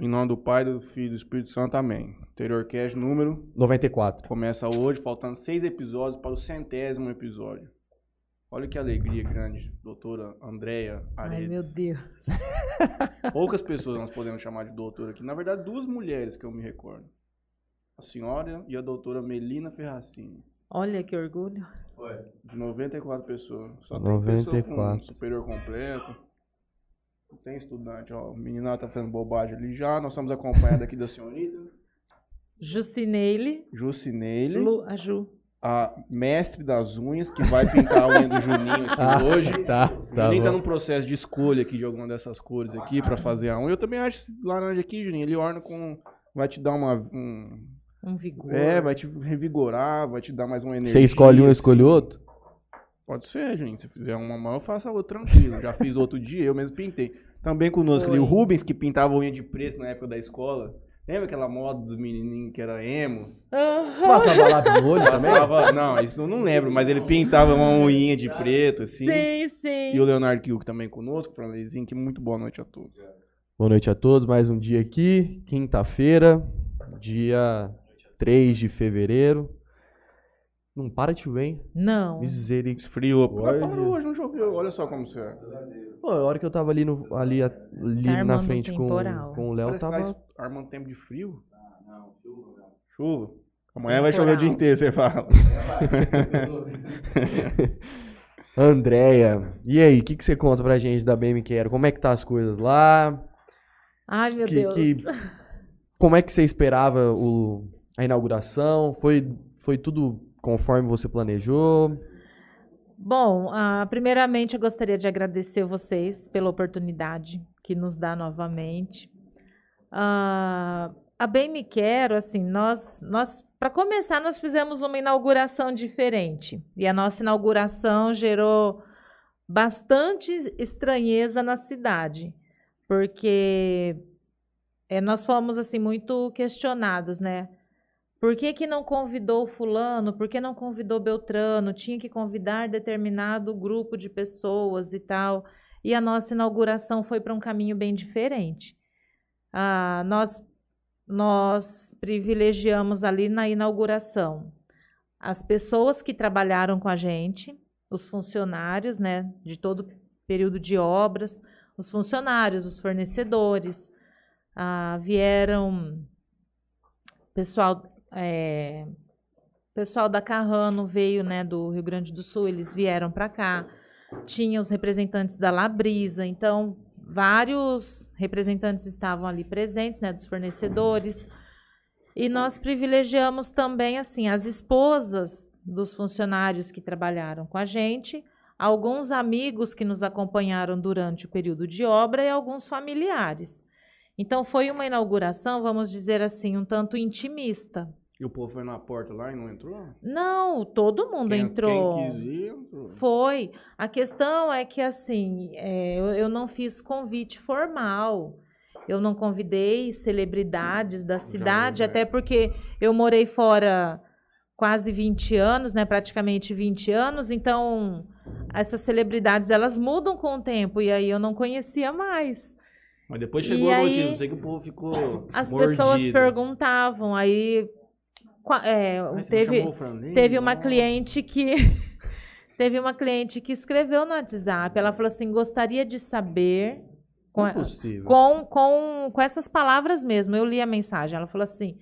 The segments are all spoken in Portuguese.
Em nome do Pai, do Filho e do Espírito Santo, amém. Interior Cast número 94. começa hoje, faltando seis episódios para o centésimo episódio. Olha que alegria grande, doutora Andréia Ai, Aredes. meu Deus. Poucas pessoas nós podemos chamar de doutora aqui. Na verdade, duas mulheres que eu me recordo. A senhora e a doutora Melina Ferracini. Olha que orgulho. De 94 pessoas. Só tem pessoa 94. com superior completo. Tem estudante, ó. O menino tá fazendo bobagem ali já. Nós somos acompanhados aqui da senhorita. Jucineile. Jucineile. Lu, a Ju. a mestre das unhas, que vai pintar a unha do Juninho aqui Ah, hoje. Tá, O tá Juninho tá bom. num processo de escolha aqui de alguma dessas cores aqui pra fazer a unha. Eu também acho esse laranja aqui, Juninho, ele orna com... Vai te dar uma... um- Um vigor. É, vai te revigorar, vai te dar mais uma energia. Você escolhe um, eu assim. escolho outro? Pode ser, Juninho. Se fizer uma mão, eu faço a outra tranquilo. Já fiz outro dia, eu mesmo pintei. Também conosco ali, o. Rubens, que pintava unha de preto na época da escola. Lembra aquela moda dos menininhos que era emo? Você passava lápis no olho também? Passava, não, isso eu não lembro, mas ele pintava uma unha de preto, assim. Sim, sim. E o Leonardo Kiuk também conosco, Franlezinho, que muito boa noite a todos. Boa noite a todos, mais um dia aqui, quinta-feira, dia 3 de fevereiro. Não para de chover, hein? Não. Misericórdia. Esfriou. Pô, Olha. parou hoje, não choveu. Olha só como você é. Pô, a hora que eu tava ali, no, ali, ali Tá na frente com, temporal. com o Léo, que tava... tá armando tempo de frio. Chuva. Amanhã vai chover o dia Temporal. inteiro, você fala. Andréia, e aí, o que, que você conta pra gente da BM Quero? Como é que tá as coisas lá? Ai, meu Que- Deus. que- como é que você esperava o, a inauguração? Foi, foi tudo conforme você planejou? Bom, ah, primeiramente eu gostaria de agradecer vocês pela oportunidade que nos dá novamente. Ah, a Bem Me Quero, assim, nós, nós para começar, nós fizemos uma inauguração diferente. E a nossa inauguração gerou bastante estranheza na cidade, porque eh, nós fomos, assim, muito questionados, né? Por que, que não convidou fulano? Por que não convidou Beltrano? Tinha que convidar determinado grupo de pessoas e tal. E a nossa inauguração foi para um caminho bem diferente. Ah, nós, nós privilegiamos ali na inauguração as pessoas que trabalharam com a gente, os funcionários, né, de todo período de obras, os funcionários, os fornecedores, ah, vieram pessoal é, pessoal da Carrano veio, né, do Rio Grande do Sul, eles vieram para cá. Tinha os representantes da Labrisa, então vários representantes estavam ali presentes, né, dos fornecedores. E nós privilegiamos também assim as esposas dos funcionários que trabalharam com a gente, alguns amigos que nos acompanharam durante o período de obra e alguns familiares. Então foi uma inauguração, vamos dizer assim, um tanto intimista. E o povo foi na porta lá e não entrou? Não, todo mundo Quem- entrou. Quem quis ir, entrou. Foi. A questão é que, assim, é, eu, eu não fiz convite formal. Eu não convidei celebridades da cidade, é. até porque eu morei fora quase 20 anos, né? Praticamente 20 anos. Então, essas celebridades, elas mudam com o tempo. E aí eu não conhecia mais. Mas depois E chegou a aí, notícia, não sei que o povo ficou As mordido. pessoas perguntavam. Aí, é, Ai, teve... Teve uma Nossa. cliente que teve uma cliente que escreveu no WhatsApp. Ela falou assim: gostaria de saber com, é com, com, com essas palavras mesmo. Eu li a mensagem. Ela falou assim: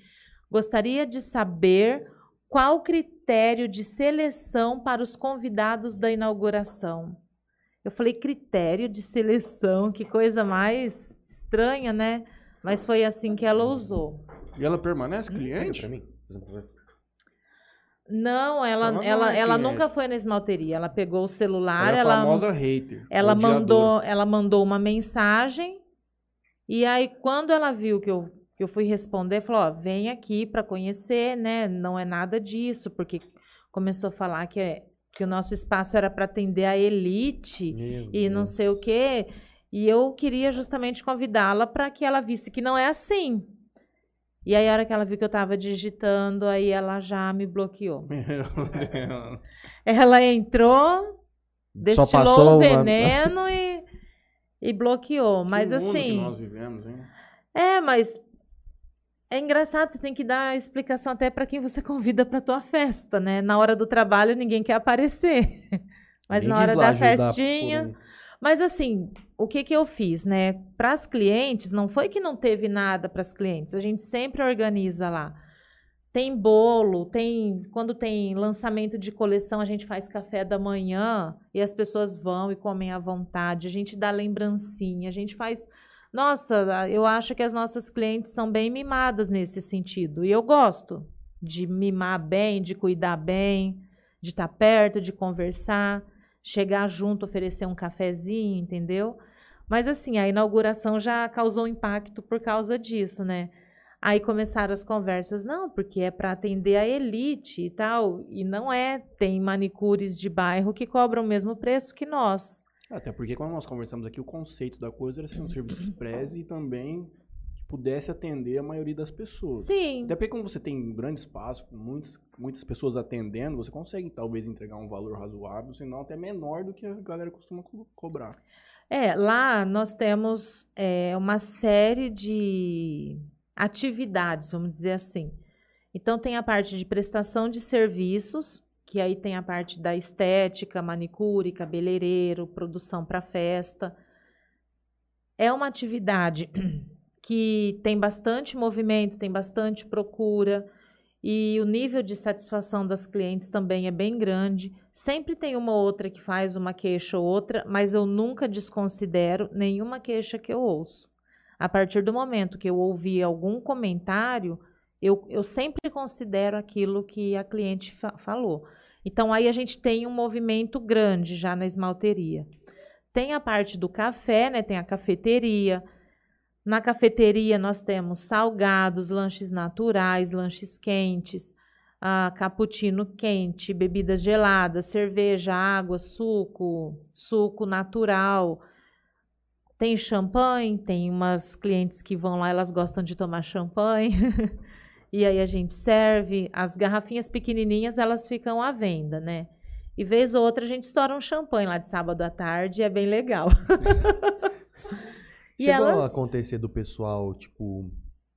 gostaria de saber qual o critério de seleção para os convidados da inauguração. Eu falei: critério de seleção, que coisa mais estranha, né? Mas foi assim que ela usou. E ela permanece cliente? pra mim. Não, ela, Ela não ela, é ela cliente. nunca foi na esmalteria. Ela pegou o celular, Ela é a ela, famosa hater. ela odiadora. mandou, ela mandou uma mensagem. E aí, quando ela viu que eu, que eu fui responder, falou: ó, vem aqui para conhecer, né? Não é nada disso, porque começou a falar que, é, que o nosso espaço era para atender a elite Meu e não Deus. sei o quê. E eu queria justamente convidá-la para que ela visse que não é assim. E aí, a hora que ela viu que eu estava digitando, aí ela já me bloqueou. Meu Deus. Ela entrou, Só destilou passou o uma- veneno e, e bloqueou. Mas Que que assim, nós vivemos, hein? É, mas é engraçado, você tem que dar explicação até para quem você convida para tua festa, né? Na hora do trabalho ninguém quer aparecer. Mas Ninguém na hora da festinha, por Mas assim, o que que eu fiz, né? Para as clientes, não foi que não teve nada para as clientes. A gente sempre organiza lá. Tem bolo, tem quando tem lançamento de coleção, a gente faz café da manhã e as pessoas vão e comem à vontade. A gente dá lembrancinha, a gente faz Nossa, eu acho que as nossas clientes são bem mimadas nesse sentido. E eu gosto de mimar bem, de cuidar bem, de estar perto, de conversar chegar junto, oferecer um cafezinho, entendeu? Mas assim, a inauguração já causou impacto por causa disso, né? Aí começaram as conversas, não, porque é para atender a elite e tal, e não é, tem manicures de bairro que cobram o mesmo preço que nós. Até porque quando nós conversamos aqui, o conceito da coisa era ser um serviço express e também pudesse atender a maioria das pessoas. Sim, Até porque como você tem um grande espaço, com muitas, muitas pessoas atendendo, você consegue talvez entregar um valor razoável, senão até menor do que a galera costuma co- cobrar. É, lá nós temos é, uma série de atividades, vamos dizer assim. Então, tem a parte de prestação de serviços, que aí tem a parte da estética, manicure, cabeleireiro, produção para festa. É uma atividade que tem bastante movimento, tem bastante procura. E o nível de satisfação das clientes também é bem grande. Sempre tem uma outra que faz uma queixa ou outra, mas eu nunca desconsidero nenhuma queixa que eu ouço. A partir do momento que eu ouvi algum comentário, eu, eu sempre considero aquilo que a cliente fa falou. Então, aí a gente tem um movimento grande já na esmalteria. Tem a parte do café, né? Tem a cafeteria. Na cafeteria nós temos salgados, lanches naturais, lanches quentes, ah, cappuccino quente, bebidas geladas, cerveja, água, suco, suco natural. Tem champanhe, tem umas clientes que vão lá, elas gostam de tomar champanhe. e aí a gente serve. As garrafinhas pequenininhas, elas ficam à venda, né? E vez ou outra a gente estoura um champanhe lá de sábado à tarde, é bem legal. E Chegou elas- a acontecer do pessoal, tipo,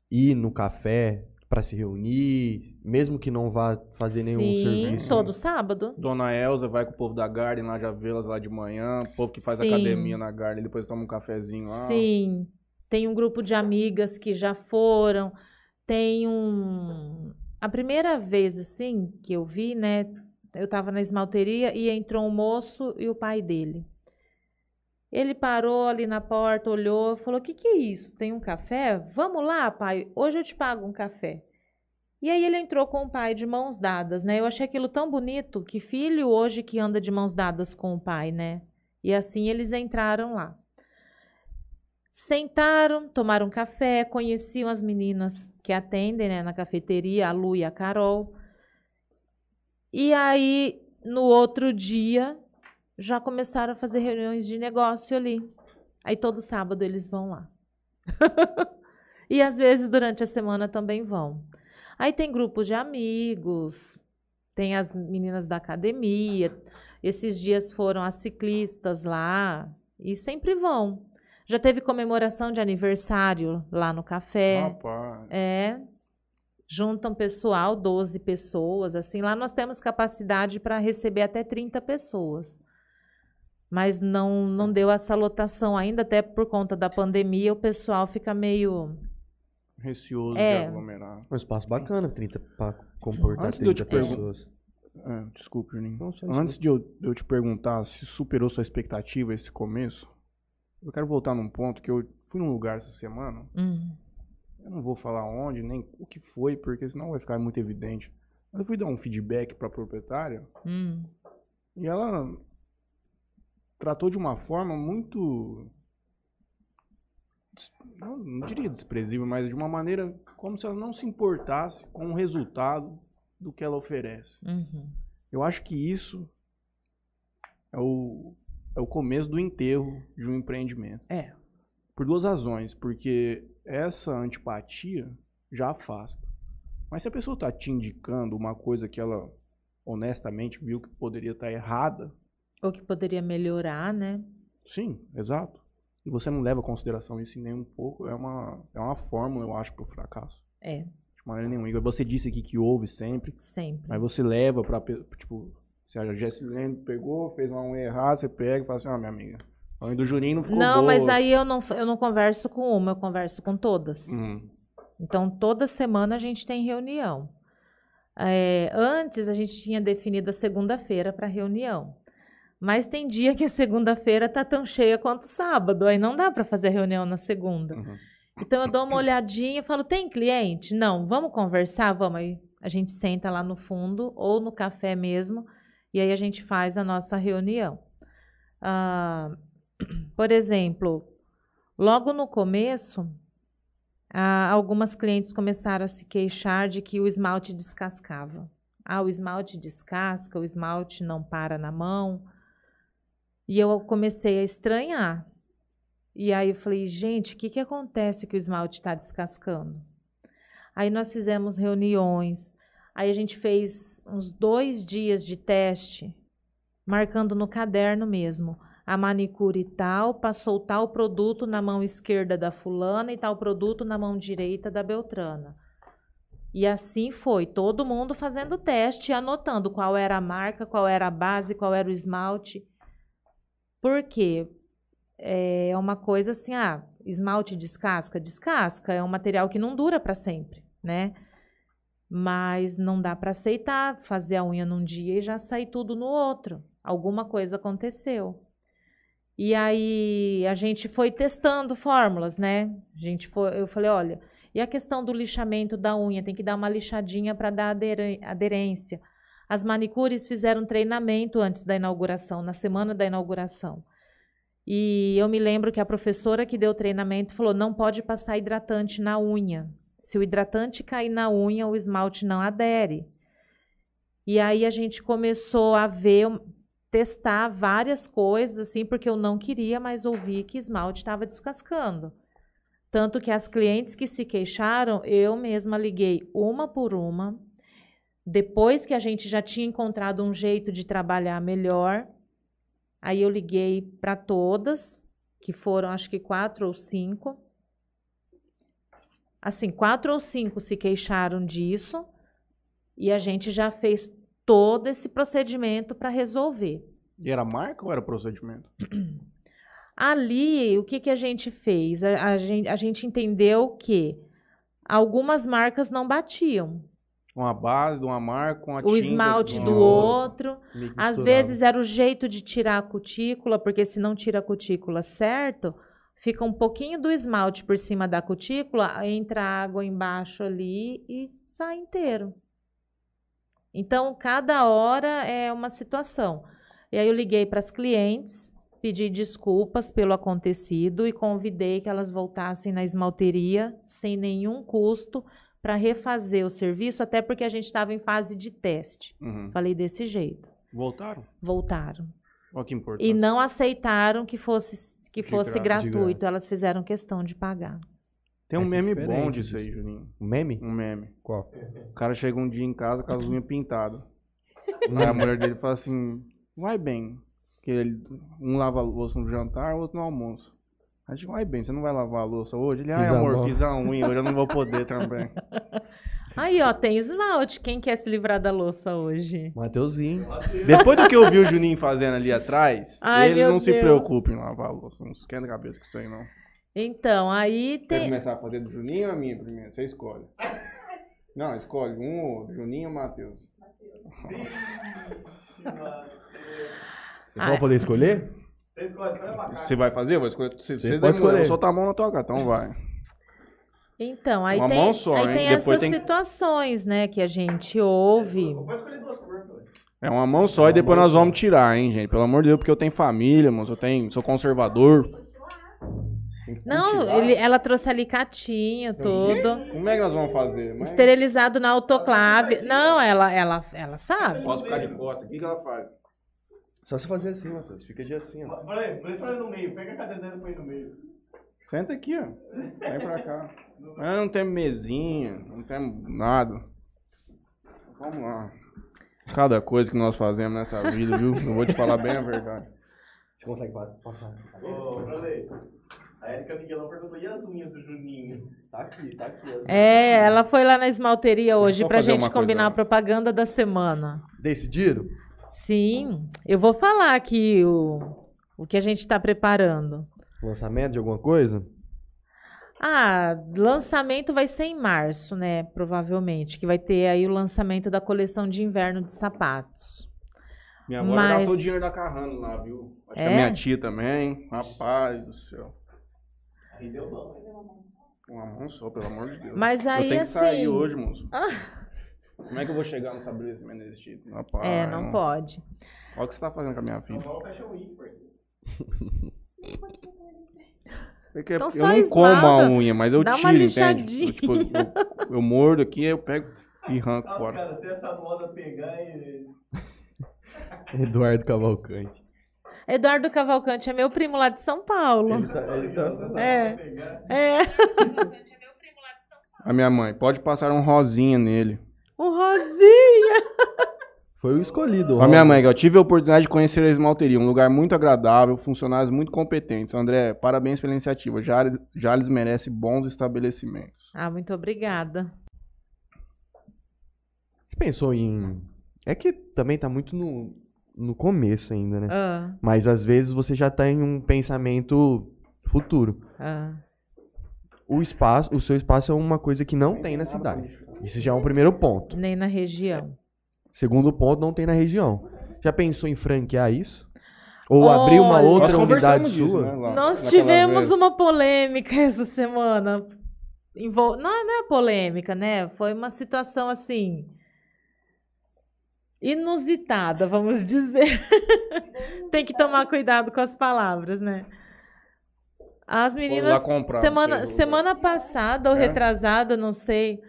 ir no café pra se reunir, mesmo que não vá fazer nenhum Sim, serviço? todo sábado. Dona Elza vai com o povo da Garden lá, já vê elas lá de manhã, o povo que faz Sim. academia na Garden, depois toma um cafezinho lá. Sim, tem um grupo de amigas que já foram. Tem um. A primeira vez, assim, que eu vi, né? Eu tava na esmalteria e entrou um moço e o pai dele. Ele parou ali na porta, olhou, falou: O que, que é isso? Tem um café? Vamos lá, pai. Hoje eu te pago um café. E aí ele entrou com o pai de mãos dadas, né? Eu achei aquilo tão bonito que filho hoje que anda de mãos dadas com o pai, né? E assim eles entraram lá. Sentaram, tomaram café, conheciam as meninas que atendem né, na cafeteria, a Lu e a Carol. E aí, no outro dia, já começaram a fazer reuniões de negócio ali. Aí todo sábado eles vão lá. e às vezes durante a semana também vão. Aí tem grupos de amigos, tem as meninas da academia. Esses dias foram as ciclistas lá e sempre vão. Já teve comemoração de aniversário lá no café. Rapaz. É. Juntam pessoal, 12 pessoas, assim. Lá nós temos capacidade para receber até 30 pessoas. Mas não, não deu essa lotação ainda, até por conta da pandemia, o pessoal fica meio. Receoso É. de aglomerar. Um espaço bacana, 30 pra comportar Antes de eu 30 te pessoas. É, desculpe, Juninho. Não, Antes de eu, de eu te perguntar se superou sua expectativa esse começo, eu quero voltar num ponto que eu fui num lugar essa semana. Hum, Eu não vou falar onde, nem o que foi, porque senão vai ficar muito evidente. Mas eu fui dar um feedback pra proprietária hum, e ela tratou de uma forma muito. Não, não diria desprezível, mas de uma maneira como se ela não se importasse com o resultado do que ela oferece. uhum. Eu acho que isso é o, é o começo do enterro de um empreendimento. É. Por duas razões. Porque essa antipatia já afasta. Mas se a pessoa está te indicando uma coisa que ela honestamente viu que poderia estar errada, Ou que poderia melhorar, né? sim, exato. e você não leva em consideração isso nem um pouco, é uma, é uma fórmula, eu acho, pro fracasso. É, De maneira nenhuma. Você disse aqui que houve sempre, sempre. mas você leva pe- tipo, se a Jessilene pegou, fez uma unha errada, você pega e fala assim, ó, minha amiga, a unha do Juninho não ficou Não, boa. mas aí eu não, eu não converso com uma, eu converso com todas. Hum, Então, toda semana a gente tem reunião. É, antes, a gente tinha definido a segunda-feira para reunião. Mas tem dia que a segunda-feira tá tão cheia quanto o sábado, aí não dá para fazer reunião na segunda. uhum. Então, eu dou uma olhadinha e falo: tem cliente? Não, vamos conversar? Vamos. Aí a gente senta lá no fundo ou no café mesmo, e aí a gente faz a nossa reunião. Ah, por exemplo, logo no começo, ah, algumas clientes começaram a se queixar de que o esmalte descascava. Ah, o esmalte descasca, o esmalte não para na mão. E eu comecei a estranhar. E aí eu falei, gente, o que, que acontece que o esmalte está descascando? Aí nós fizemos reuniões. Aí a gente fez uns dois dias de teste, marcando no caderno mesmo. A manicure tal, para soltar o produto na mão esquerda da fulana e tal produto na mão direita da Beltrana. E assim foi, todo mundo fazendo teste, anotando qual era a marca, qual era a base, qual era o esmalte. Por quê? É uma coisa assim, ah, esmalte descasca? Descasca, é um material que não dura para sempre, né? Mas não dá para aceitar fazer a unha num dia e já sair tudo no outro. Alguma coisa aconteceu. E aí a gente foi testando fórmulas, né? A gente foi, eu falei, olha, e a questão do lixamento da unha, tem que dar uma lixadinha para dar aderência. As manicures fizeram treinamento antes da inauguração, na semana da inauguração. E eu me lembro que a professora que deu o treinamento falou: não pode passar hidratante na unha. Se o hidratante cair na unha, o esmalte não adere. E aí a gente começou a ver, testar várias coisas, assim, porque eu não queria mais ouvir que esmalte estava descascando. Tanto que as clientes que se queixaram, eu mesma liguei uma por uma. Depois que a gente já tinha encontrado um jeito de trabalhar melhor, aí eu liguei para todas, que foram acho que quatro ou cinco. Assim, quatro ou cinco se queixaram disso, e a gente já fez todo esse procedimento para resolver. E era marca ou era procedimento? Ali, o que, que a gente fez? A, a gente, a gente entendeu que algumas marcas não batiam. Uma base de uma marca, uma O esmalte do outra. outro. Que Às vezes era o jeito de tirar a cutícula, porque se não tira a cutícula certo, fica um pouquinho do esmalte por cima da cutícula, entra água embaixo ali e sai inteiro. Então, cada hora é uma situação. E aí eu liguei para as clientes, pedi desculpas pelo acontecido e convidei que elas voltassem na esmalteria sem nenhum custo para refazer o serviço, até porque a gente estava em fase de teste. Uhum. Falei desse jeito. Voltaram? Voltaram. Olha que importante. E não aceitaram que fosse, que De fosse gratuito. Elas fizeram questão de pagar. Tem um Essa é meme diferente bom disso aí. Juninho. Um meme? Um meme. Qual? O cara chega um dia em casa com as unhas pintadas. Aí a mulher dele fala assim, vai bem. Que ele, um lava a louça no jantar, o outro no almoço. A gente vai bem, você não vai lavar a louça hoje? Ele, ai Fiz a amor, mão." fiz a unha, hoje eu não vou poder também. Aí, ó, tem esmalte. Quem quer se livrar da louça hoje? Mateuzinho. Depois do que eu vi o Juninho fazendo ali atrás, Ai, ele não se Deus. preocupa em lavar a louça. Não esquenta a cabeça com isso aí, não. Então, aí Quer tem. começar a fazer do Juninho ou a minha primeiro? Você escolhe. Não, escolhe um ou outro, Juninho ou Matheus. Eu vou poder escolher? Você vai fazer? Eu vou escolher. Você, você pode escolher. Eu vou soltar a mão na tua cara, então vai. Então, aí Uma tem, mão só, aí hein? tem Depois essas tem- situações, né, que a gente ouve. É uma mão só e depois nós vamos tirar, hein, gente? Pelo amor de Deus, porque eu tenho família, moço. Eu tenho, sou conservador. Tem que Não, cultivar. ele, ela trouxe alicatinho, tudo. Como é que nós vamos fazer? Mas- Esterilizado na autoclave. Não, ela, ela, ela sabe. Posso ficar de costa. O que, que ela faz? Só se fazer assim, Matheus. Fica de assim, ó. Peraí, deixa eu no meio. Pega a cadeira dela e põe no meio. Senta aqui, ó. Vem pra cá. Mas não tem mesinha, não tem nada. Vamos lá. Cada coisa que nós fazemos nessa vida, viu? Eu vou te falar bem a verdade. Você consegue pa- passar? Ô, Brolei. A Erika Miguelão perguntou, e as unhas do Juninho? Tá aqui, tá aqui. as- É, ela foi lá na esmalteria hoje pra gente coisa combinar a propaganda da semana. Decidiram? Sim, eu vou falar aqui o, o que a gente está preparando. Lançamento de alguma coisa? Ah, lançamento vai ser em março, né? Provavelmente, que vai ter aí o lançamento da coleção de inverno de sapatos. Minha avó Mas- gastou o dinheiro da Carrano lá, viu? Acho que É? a minha tia também. Rapaz do céu. Aí deu bom. Uma mão só, pelo amor de Deus. Mas aí, eu tenho que assim- sair hoje, moço. Como é que eu vou chegar no estabelecimento desse tipo? Rapaz, É, não pode. Olha o que você tá fazendo com a minha filha. Igual o Fashion Week, parceiro. Porque Então eu não como a unha, mas eu tiro, entende? Eu, tipo, eu, eu mordo aqui, eu pego e arranco Nossa, fora. cara, se essa moda pegar e... Eduardo Cavalcante. Eduardo Cavalcante é meu primo lá de São Paulo. Ele tá, ele tá- É. Pegar, É. A minha mãe, pode passar um rosinha nele. O Rosinha. Foi o escolhido. A minha mãe, eu tive a oportunidade de conhecer a esmalteria, um lugar muito agradável, funcionários muito competentes. André, parabéns pela iniciativa. Jales, Jales merece bons estabelecimentos. Ah, muito obrigada. Você pensou em. É que também tá muito no, no começo ainda, né? Ah, Mas às vezes você já tá em um pensamento futuro. ah. O espaço, o seu espaço é uma coisa que não tem na cidade. Isso já é um primeiro ponto. Nem na região. Segundo ponto, não tem na região. Já pensou em franquear isso? Ou abrir uma outra unidade disso, sua? né, lá- Nós tivemos vez. uma polêmica essa semana. Envol... Não, não é polêmica, né? Foi uma situação assim. Inusitada, vamos dizer. Tem que tomar cuidado com as palavras, né? As meninas. comprar, semana, semana passada ou É? retrasada, não sei.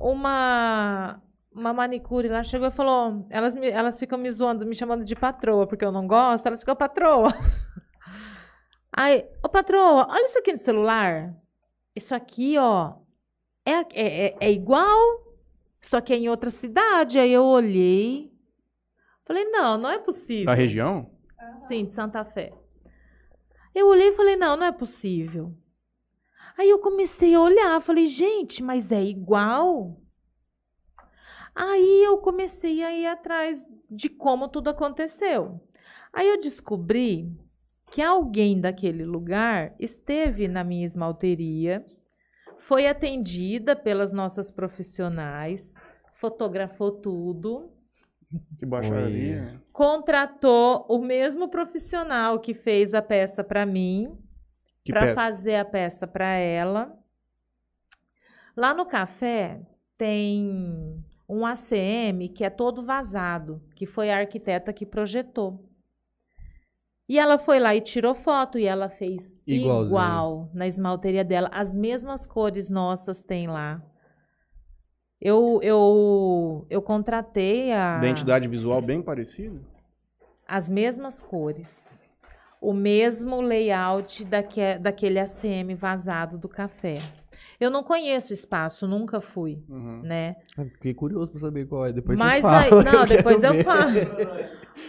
Uma. Uma manicure lá chegou e falou: elas, me- elas ficam me zoando, me chamando de patroa, porque eu não gosto, elas ficam patroa. Aí, ô patroa, olha isso aqui no celular. Isso aqui, ó, é, é, é, é igual, só que é em outra cidade. Aí eu olhei, falei, não, não é possível. Da região? Sim, de Santa Fé. Eu olhei e falei, não, não é possível. Aí eu comecei a olhar, falei, gente, mas é igual? Aí eu comecei a ir atrás de como tudo aconteceu. Aí eu descobri que alguém daquele lugar esteve na minha esmalteria, foi atendida pelas nossas profissionais, fotografou tudo, Que baixaria. contratou o mesmo profissional que fez a peça para mim, para fazer a peça para ela. Lá no café tem um ACM que é todo vazado, que foi a arquiteta que projetou. E ela foi lá e tirou foto e ela fez Igualzinho. igual na esmalteria dela. As mesmas cores nossas tem lá. Eu, eu, eu contratei a Identidade visual bem parecida? as mesmas cores, o mesmo layout daque, daquele ACM vazado do café. Eu não conheço o espaço, nunca fui, Uhum. né? Ah, Fiquei curioso pra saber qual é. Depois Mas você fala. aí, não, eu depois eu ver. falo.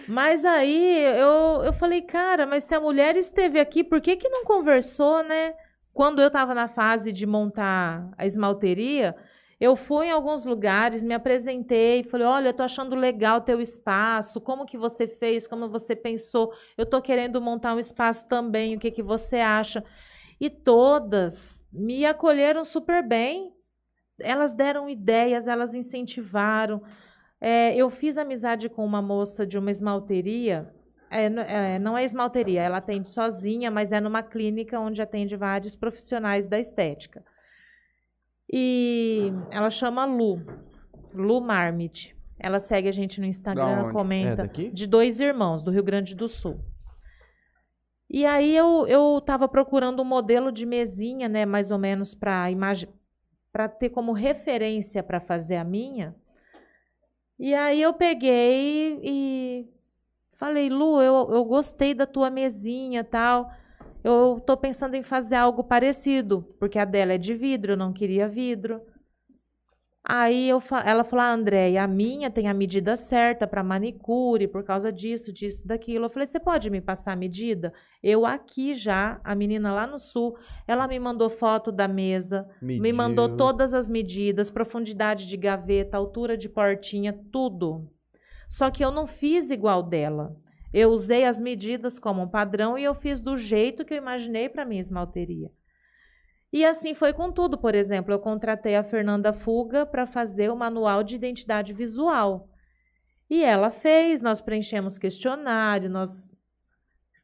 Mas aí eu, eu falei, cara, mas se a mulher esteve aqui, por que que não conversou, né? Quando eu estava na fase de montar a esmalteria, eu fui em alguns lugares, me apresentei, falei, olha, eu tô achando legal o teu espaço, como que você fez, como você pensou, eu tô querendo montar um espaço também, o que que você acha? E todas me acolheram super bem. Elas deram ideias, elas incentivaram. É, eu fiz amizade com uma moça de uma esmalteria. É, é, não é esmalteria, ela atende sozinha, mas é numa clínica onde atende vários profissionais da estética. E ela chama Lu, Lu Marmit. Ela segue a gente no Instagram, comenta. É? De dois irmãos, do Rio Grande do Sul. E aí eu eu estava procurando um modelo de mesinha, né, mais ou menos para imagem, para ter como referência para fazer a minha. E aí eu peguei e falei, Lu, eu, eu gostei da tua mesinha, tal. Eu tô pensando em fazer algo parecido, porque a dela é de vidro, eu não queria vidro. Aí eu ela falou, ah, Andréia, a minha tem a medida certa para manicure, por causa disso, disso, daquilo. Eu falei, você pode me passar a medida? Eu aqui já, a menina lá no sul, ela me mandou foto da mesa, me mandou Mediu. todas as medidas, profundidade de gaveta, altura de portinha, tudo. Só que eu não fiz igual dela. Eu usei as medidas como um padrão e eu fiz do jeito que eu imaginei para minha esmalteria. E assim foi com tudo. Por exemplo, eu contratei a Fernanda Fuga para fazer o manual de identidade visual. E ela fez, nós preenchemos questionário, nós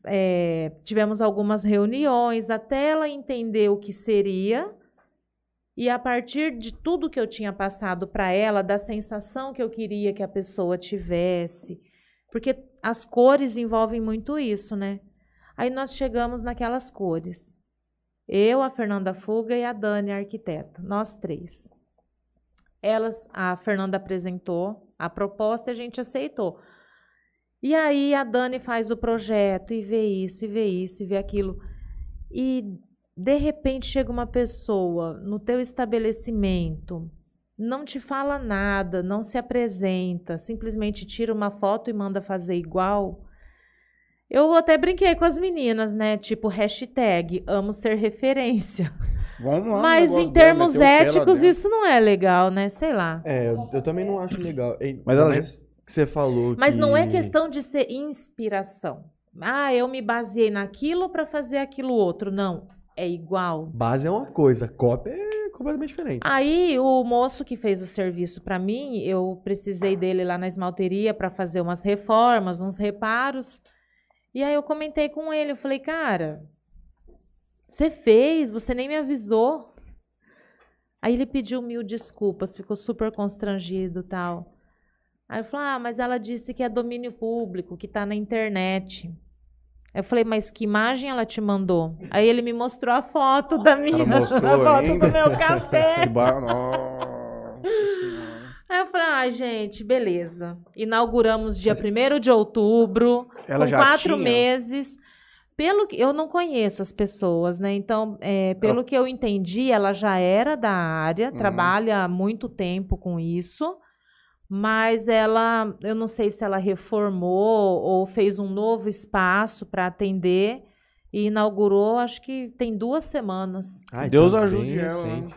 é, tivemos algumas reuniões até ela entender o que seria. E a partir de tudo que eu tinha passado para ela, da sensação que eu queria que a pessoa tivesse, porque as cores envolvem muito isso, né? Aí nós chegamos naquelas cores. Eu, a Fernanda Fuga e a Dani, a arquiteta, nós três. Elas, a Fernanda apresentou a proposta e a gente aceitou. E aí a Dani faz o projeto e vê isso, e vê isso, e vê aquilo. E de repente chega uma pessoa no teu estabelecimento, não te fala nada, não se apresenta, simplesmente tira uma foto e manda fazer igual. Eu até brinquei com as meninas, né? Tipo, hashtag amo ser referência. Vamos lá. Mas em dela, termos éticos, isso não é legal, né? Sei lá. É, eu, eu também não acho legal. E- Mas ela mas que você falou Mas não é que- questão de ser inspiração. Ah, eu me baseei naquilo para fazer aquilo outro. Não, é igual. Base é uma coisa, cópia é completamente diferente. Aí o moço que fez o serviço para mim, eu precisei dele lá na esmalteria para fazer umas reformas, uns reparos. E aí eu comentei com ele, eu falei, cara, você fez, você nem me avisou. Aí ele pediu mil desculpas, ficou super constrangido, tal. Aí eu falei, ah, mas ela disse que é domínio público, que tá na internet. Eu falei, mas que imagem ela te mandou? Aí ele me mostrou a foto da minha, a foto ainda? do meu café. Bar... Aí eu falei, ai, gente, beleza. Inauguramos dia 1 de outubro, Ela com quatro tinha? meses. Pelo que eu não conheço as pessoas, né? Então, é, pelo que eu entendi, ela já era da área, Uhum. trabalha há muito tempo com isso, mas ela, eu não sei se ela reformou ou fez um novo espaço para atender e inaugurou, acho que tem duas semanas. Ai, Deus tá ajude ela. recente. né?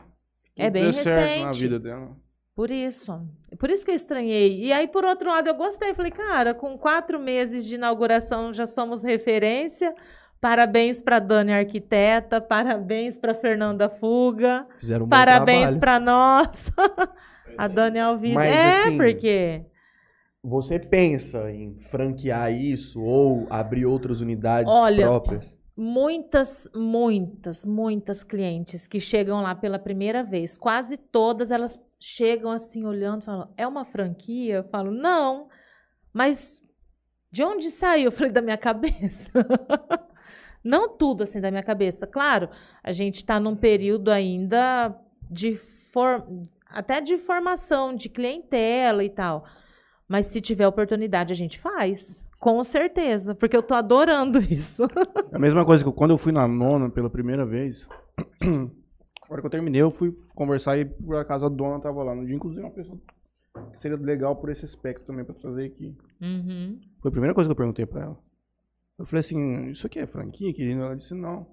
É bem dê certo na recente. vida dela. Por isso. Por isso que eu estranhei. E aí, por outro lado, eu gostei. Falei, cara, com quatro meses de inauguração já somos referência. Parabéns para Dani Arquiteta, parabéns para Fernanda Fuga, Fizeram um parabéns para nós. A Dani Alves. Mas, é, assim, porque. Você pensa em franquear isso ou abrir outras unidades Olha, próprias? Muitas, muitas, muitas clientes que chegam lá pela primeira vez, quase todas elas chegam assim olhando, falam: é uma franquia? Eu falo: não, mas de onde saiu? Eu falei: da minha cabeça. não tudo assim da minha cabeça. Claro, a gente está num período ainda de for... até de formação de clientela e tal. Mas se tiver oportunidade, a gente faz. Com certeza, porque eu tô adorando isso. É a mesma coisa que quando eu fui na nona pela primeira vez. A hora que eu terminei, eu fui conversar e por acaso a dona tava lá. No dia, inclusive, uma pessoa que seria legal por esse aspecto também pra trazer aqui. Uhum. Foi a primeira coisa que eu perguntei pra ela. Eu falei assim, isso aqui é franquia, querida? Ela disse, não.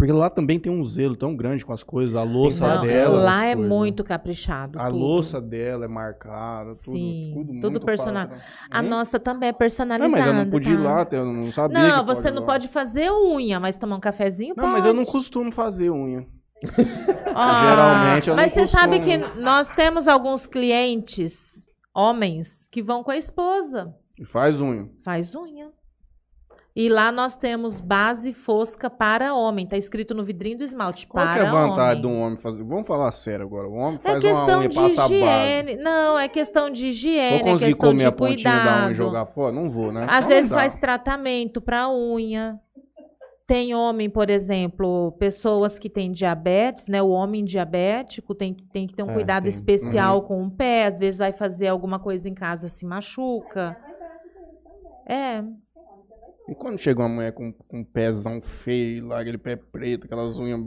Porque lá também tem um zelo tão grande com as coisas, a louça Não, dela. lá é coisas. muito caprichado. A tudo. louça dela é marcada, Sim, tudo, tudo, tudo muito persona- padrão. A nossa também é Não, personalizada. mas eu não podia ir tá? lá, eu não sabia Não, você ir não pode fazer unha, mas tomar um cafezinho Não, mas eu não pode. costumo fazer unha. Ah, Geralmente eu não Mas você sabe que costumo. nós temos alguns clientes, homens, que vão com a esposa. E faz unha. Faz unha. E lá nós temos base fosca para homem. Tá escrito no vidrinho do esmalte. Qual para que é a vantagem de homem. um homem fazer? Vamos falar sério agora. O homem É faz uma questão unha de higiene. Não, é questão de Vou higiene, é conseguir questão comer de a pontinha da unha cuidado. e jogar fora? Não vou, né? Às Então vezes não dá. faz tratamento para unha. Tem homem, por exemplo, pessoas que têm diabetes, né? O homem diabético tem, que- tem que ter um É, cuidado tem. especial com o pé. Às vezes vai fazer alguma coisa em casa, se machuca. É, E quando chega uma mulher com, com um pezão feio, lá, aquele pé preto, aquelas unhas,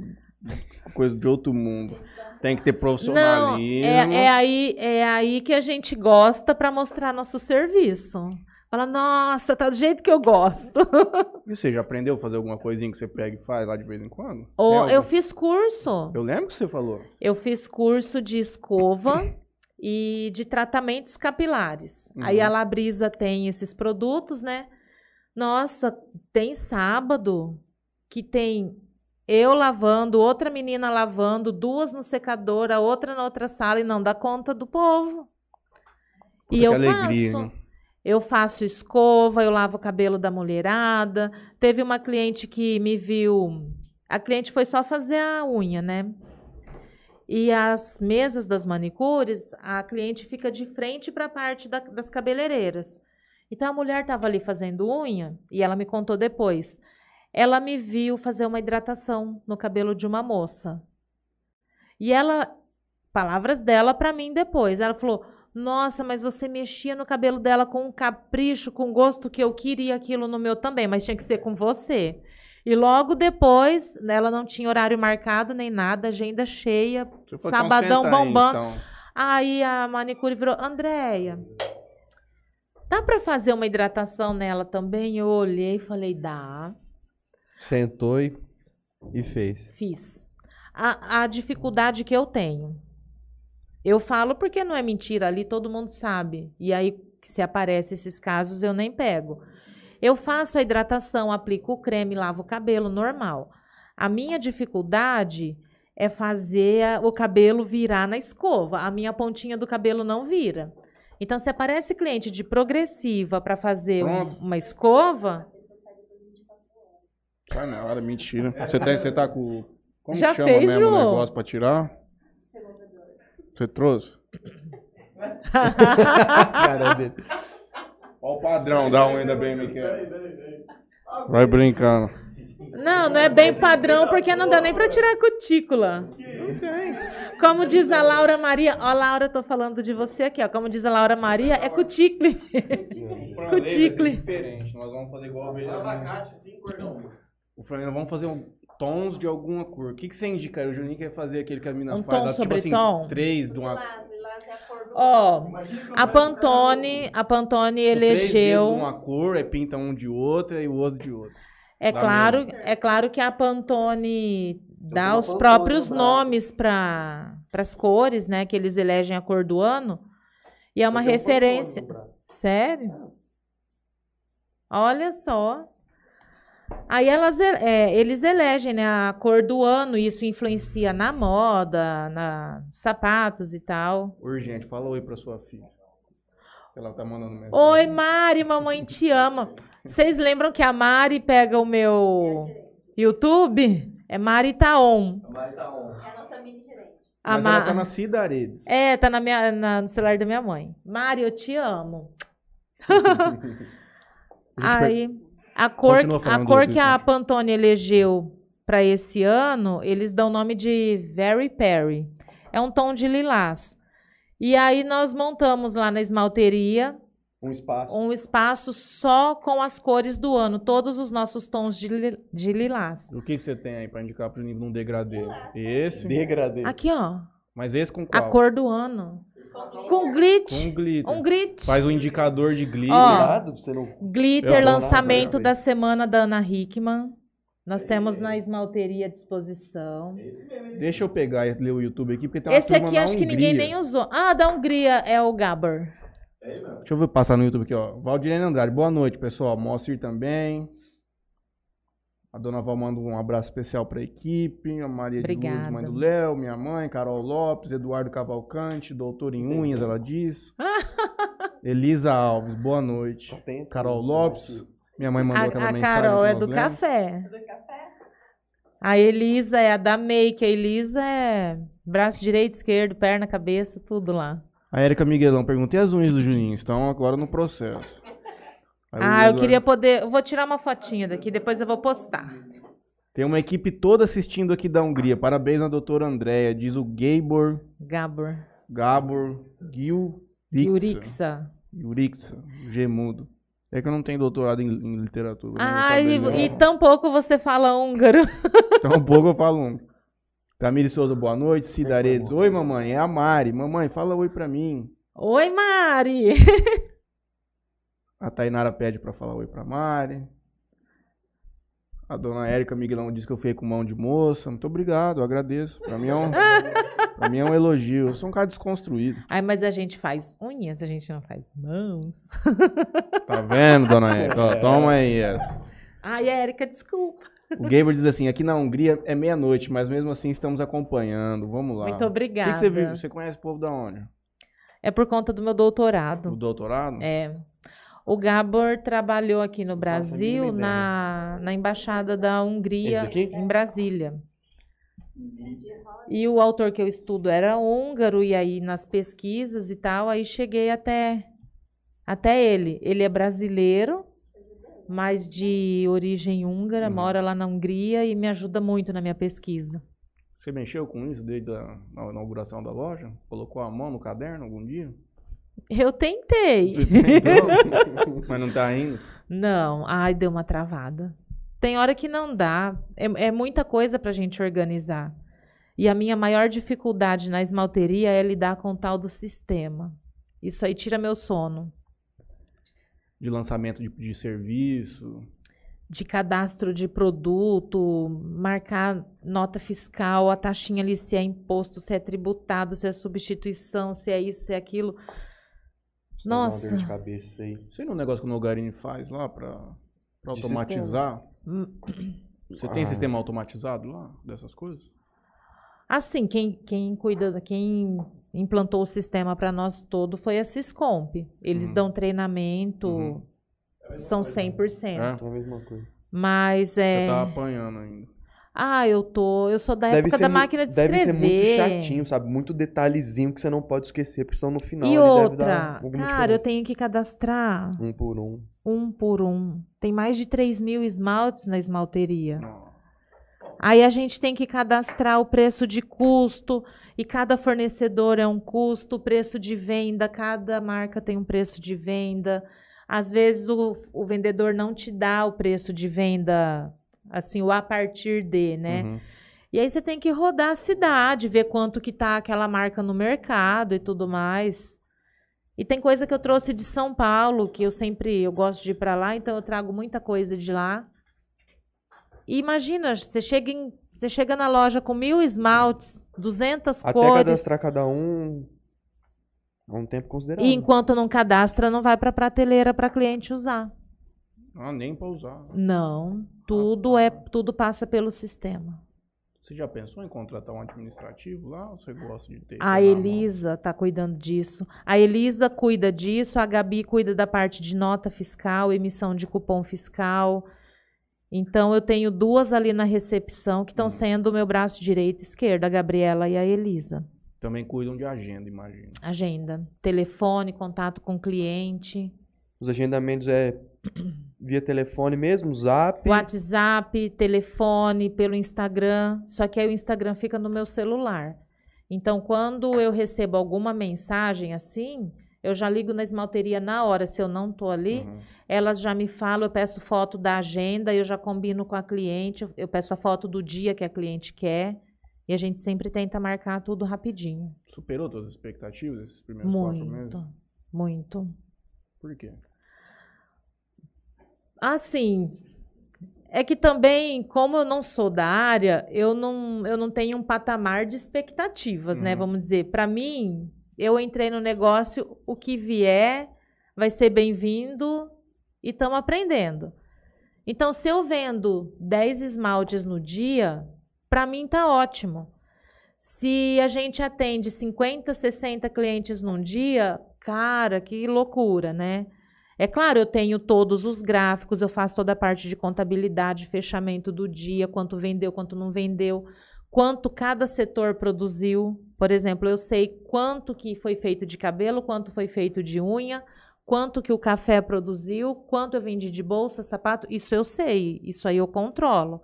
coisa de outro mundo. Tem que ter Não, profissionalismo. é, é aí, é aí que a gente gosta para mostrar nosso serviço. Fala, nossa, tá do jeito que eu gosto. E você já aprendeu a fazer alguma coisinha que você pega e faz lá de vez em quando? Ou eu fiz curso. Eu lembro que você falou. Eu fiz curso de escova e de tratamentos capilares. Uhum. Aí a Labrisa tem esses produtos, né? Nossa, tem sábado que tem eu lavando, outra menina lavando, duas no secador, a outra na outra sala e não dá conta do povo. Puta, e eu alegria, faço. né? Eu faço escova, eu lavo o cabelo da mulherada. Teve uma cliente que me viu. A cliente foi só fazer a unha, né? E as mesas das manicures, a cliente fica de frente para a parte da- das cabeleireiras. Então a mulher estava ali fazendo unha e ela me contou depois. Ela me viu fazer uma hidratação no cabelo de uma moça. E ela, palavras dela para mim depois, ela falou: nossa, mas você mexia no cabelo dela com um capricho, com gosto que eu queria aquilo no meu também, mas tinha que ser com você. E logo depois, né, ela não tinha horário marcado nem nada, agenda cheia, sabadão senta aí, bombando. então. Aí a manicure virou, Andréia, dá pra fazer uma hidratação nela também? Eu olhei e falei, dá. Sentou e, e fez. Fiz. A, a dificuldade que eu tenho. Eu falo porque não é mentira ali, todo mundo sabe. E aí, se aparecem esses casos, eu nem pego. Eu faço a hidratação, aplico o creme, lavo o cabelo, normal. A minha dificuldade é fazer o cabelo virar na escova. A minha pontinha do cabelo não vira. Então, se aparece cliente de progressiva para fazer um- Pronto. uma escova, Vai na hora, mentira. Você tá, você tá com. Como Já que chama fez, mesmo o Ju? negócio pra tirar? Você trouxe? Cara dele. Olha o padrão da unha da BM que é. Vai brincando. Não, não é bem padrão, porque não dá nem pra tirar a cutícula. Como diz a Laura Maria, ó, Laura, tô falando de você aqui, ó. Como diz a Laura Maria, é cuticle. Cuticle. diferente. Nós vamos fazer igual a ovelha. Abacate, sim, cordão. O Flamengo, vamos fazer um, tons de alguma cor. O que, que você indicaria? O Juninho quer fazer aquele que a mina Um faz. tom lá, sobre tipo assim, tom? três de uma. Ó, Imagina que eu a Pantone, a Pantone Três dedos de elegeu. uma cor, aí pinta um de outra e o outro de outra. É Dá claro, é claro que a Pantone dá os Pantone próprios braço. nomes para as cores, né? Que eles elegem a cor do ano. E é uma um referência. Sério? Olha só. Aí elas, é, eles elegem né, a cor do ano, e isso influencia na moda, na sapatos e tal. Urgente, fala oi pra sua filha. Ela tá mandando mensagem. Oi, Mari, mamãe te ama. Vocês lembram que a Mari pega o meu YouTube? É Mari Taon. Vai tá on. É a nossa mini gerente. A Mas Ma- ela tá na Cidaredes. É, tá na minha, na- no celular da minha mãe. Mari, eu te amo. Aí, a cor, a cor que a. Pantone elegeu para esse ano, eles dão o nome de Very Perry. É um tom de lilás. E aí nós montamos lá na esmalteria Um espaço. um espaço só com as cores do ano, todos os nossos tons de, li- de lilás. O que, que você tem aí pra indicar pro nível num degradê? Esse? Degradê. Aqui, ó, Mas esse com a qual? cor do ano. Com glitch. Com glitter. Um glitch. Faz o indicador de glitter. Ó. Cuidado pra você não. Glitter, Eu lançamento da semana da Ana Hickman. Nós temos na esmalteria à disposição. Deixa eu pegar e ler o YouTube aqui, porque tem uma Esse aqui acho que ninguém nem usou. Ah, da Hungria é o Gabber. Deixa eu ver, passar no YouTube aqui, ó. Valdirene Andrade, boa noite, pessoal. Moacir também. A dona Val manda um abraço especial pra equipe. A Maria de Lourdes, Obrigada. mãe do Léo, minha mãe, Carol Lopes, Eduardo Cavalcante, doutor em unhas, ela diz. Elisa Alves, boa noite. Carol Lopes. Minha mãe mandou A, aquela a mensagem. Carol que é nós do lemos. café. A Elisa é a da Make. A Elisa é braço direito, esquerdo, perna, cabeça, tudo lá. A Érica Miguelão pergunta: e as unhas do Juninho? Estão agora no processo. Aí Ah, eu queria poder. Eu vou tirar uma fotinha daqui, depois eu vou postar. Tem uma equipe toda assistindo aqui da Hungria. Parabéns à doutora Andréia, diz o Gabor, Gabor. Gabor Gil Yurixa. Yurixa, Gemudo. É que eu não tenho doutorado em, em literatura. Ah, e, e tampouco você fala húngaro. Então um pouco eu falo um. Tamiri Souza, boa noite. Cidaredes, oi mamãe, é a Mari. Mamãe, fala oi pra mim. Oi, Mari! A Tainara pede pra falar oi pra Mari. A dona Érica Miguelão disse que eu fiquei com mão de moça. Muito obrigado, eu agradeço. Pra mim é um, pra mim é um elogio. Eu sou um cara desconstruído. Ai, mas a gente faz unhas, a gente não faz mãos. Tá vendo, dona Érica? Ó, toma aí essa. Ai, Érica, desculpa. O Gabriel diz assim: aqui na Hungria é meia-noite, mas mesmo assim estamos acompanhando. Vamos lá. Muito O obrigada. que, que você viu? Você conhece o povo da onde? É por conta do meu O doutorado. doutorado? É. O Gabor trabalhou aqui no Brasil, ideia. na, na Embaixada da Hungria, em Brasília. E o autor que eu estudo era húngaro, e aí nas pesquisas e tal, aí cheguei até, até ele. Ele é brasileiro, mas de origem húngara, Uhum. mora lá na Hungria e me ajuda muito na minha pesquisa. Você mexeu com isso desde a na inauguração da loja? Colocou a mão no caderno algum dia? Eu tentei. Você tentou, mas não tá indo. Não, ai, deu uma travada. Tem hora que não dá. É, é muita coisa pra gente organizar. E a minha maior dificuldade na esmalteria é lidar com o tal do sistema. Isso aí tira meu sono. De lançamento de, de serviço. De cadastro de produto, marcar nota fiscal, a taxinha ali, se é imposto, se é tributado, se é substituição, se é isso, se é aquilo. Isso dá uma Nossa. dor de cabeça aí. Você não é um negócio que o Nogarini faz lá De automatizar? Você tem Ah. sistema automatizado lá dessas coisas? Assim, quem, quem cuida, quem implantou o sistema para nós todo foi a Siscomp. Eles Uhum. dão treinamento, Uhum. são 100%. É? Então é a mesma coisa. Mas Você é. tá apanhando ainda. Ah, eu tô. Eu sou da Deve época da mu- máquina de Deve escrever. ser muito chatinho, sabe? Muito detalhezinho que você não pode esquecer, porque senão no final E ele deve dar outra, cara, eu diferença. tenho que cadastrar Um por um. um por um. Tem mais de 3 mil esmaltes na esmalteria. Não. Aí a gente tem que cadastrar o preço de custo, e cada fornecedor é um custo, o preço de venda, cada marca tem um preço de venda. Às vezes o, o vendedor não te dá o preço de venda, assim, o a partir de, né? Uhum. E aí você tem que rodar a cidade, ver quanto que tá aquela marca no mercado e tudo mais. E tem coisa que eu trouxe de São Paulo, que eu sempre eu gosto de ir para lá, então eu trago muita coisa de lá. E imagina, você chega, em, você chega na loja com mil esmaltes, 200 Até cores, cadastrar cada um é um tempo considerável. e enquanto não cadastra, não vai para prateleira para cliente usar. Ah, nem pra usar. Não, tudo é tudo passa pelo sistema. Você já pensou em contratar um administrativo lá? Ou você gosta de ter? A? Elisa está cuidando disso. A Elisa cuida disso, a Gabi cuida da parte de nota fiscal, emissão de cupom fiscal. Então eu tenho duas ali na recepção que estão Hum. sendo o meu braço direito e esquerdo, a Gabriela e a Elisa. Também cuidam de agenda, imagino. Agenda, telefone, contato com o cliente, Os agendamentos é via telefone mesmo, zap. WhatsApp, telefone, pelo Instagram. Só que aí o Instagram fica no meu celular. Então, quando eu recebo alguma mensagem assim, eu já ligo na esmalteria na hora. Se eu não estou ali, Uhum. elas já me falam, eu peço foto da agenda, eu já combino com a cliente, eu peço a foto do dia que a cliente quer. E a gente sempre tenta marcar tudo rapidinho. Superou todas as expectativas esses primeiros quatro meses? Muito, muito. Por quê? Assim, é que também, como eu não sou da área, eu não, eu não tenho um patamar de expectativas, né? Uhum. Vamos dizer, para mim, eu entrei no negócio, o que vier vai ser bem-vindo e estamos aprendendo. Então, se eu vendo 10 esmaltes no dia, para mim tá ótimo. Se a gente atende 50, 60 clientes num dia, cara, que loucura, né? É claro, eu tenho todos os gráficos, eu faço toda a parte de contabilidade, fechamento do dia, quanto vendeu, quanto não vendeu, quanto cada setor produziu. Por exemplo, eu sei quanto que foi feito de cabelo, quanto foi feito de unha, quanto que o café produziu, quanto eu vendi de bolsa, sapato, isso eu sei, isso aí eu controlo.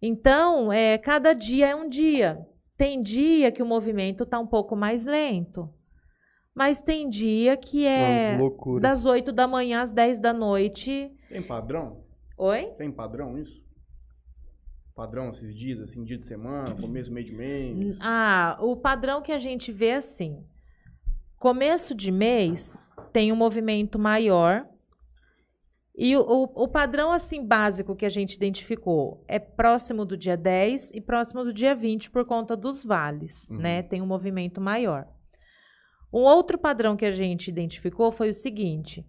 Então, é, cada dia é um dia. Tem dia que o movimento está um pouco mais lento, mas tem dia que é loucura. das 8 da manhã às 10 da noite. Tem padrão? Oi? Tem padrão isso? Padrão esses dias, assim, dia de semana, começo, meio de mês? Ah, o padrão que a gente vê é assim. Começo de mês tem um movimento maior. E o, o, o padrão assim básico que a gente identificou é próximo do dia 10 e próximo do dia 20 por conta dos vales, Uhum. né? Tem um movimento maior. Um outro padrão que a gente identificou foi o seguinte: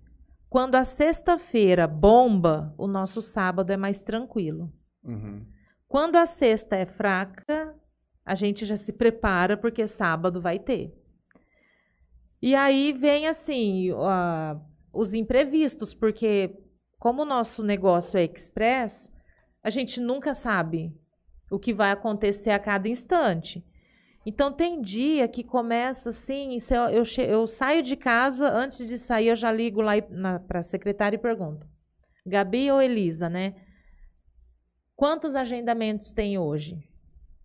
quando a sexta-feira bomba, o nosso sábado é mais tranquilo. Uhum. Quando a sexta é fraca, a gente já se prepara porque sábado vai ter. E aí vem assim ah, os imprevistos, porque como o nosso negócio é express, a gente nunca sabe o que vai acontecer a cada instante. Então tem dia que começa assim, eu, eu saio de casa, antes de sair eu já ligo lá para a secretária e pergunto. Gabi ou Elisa, né? Quantos agendamentos tem hoje?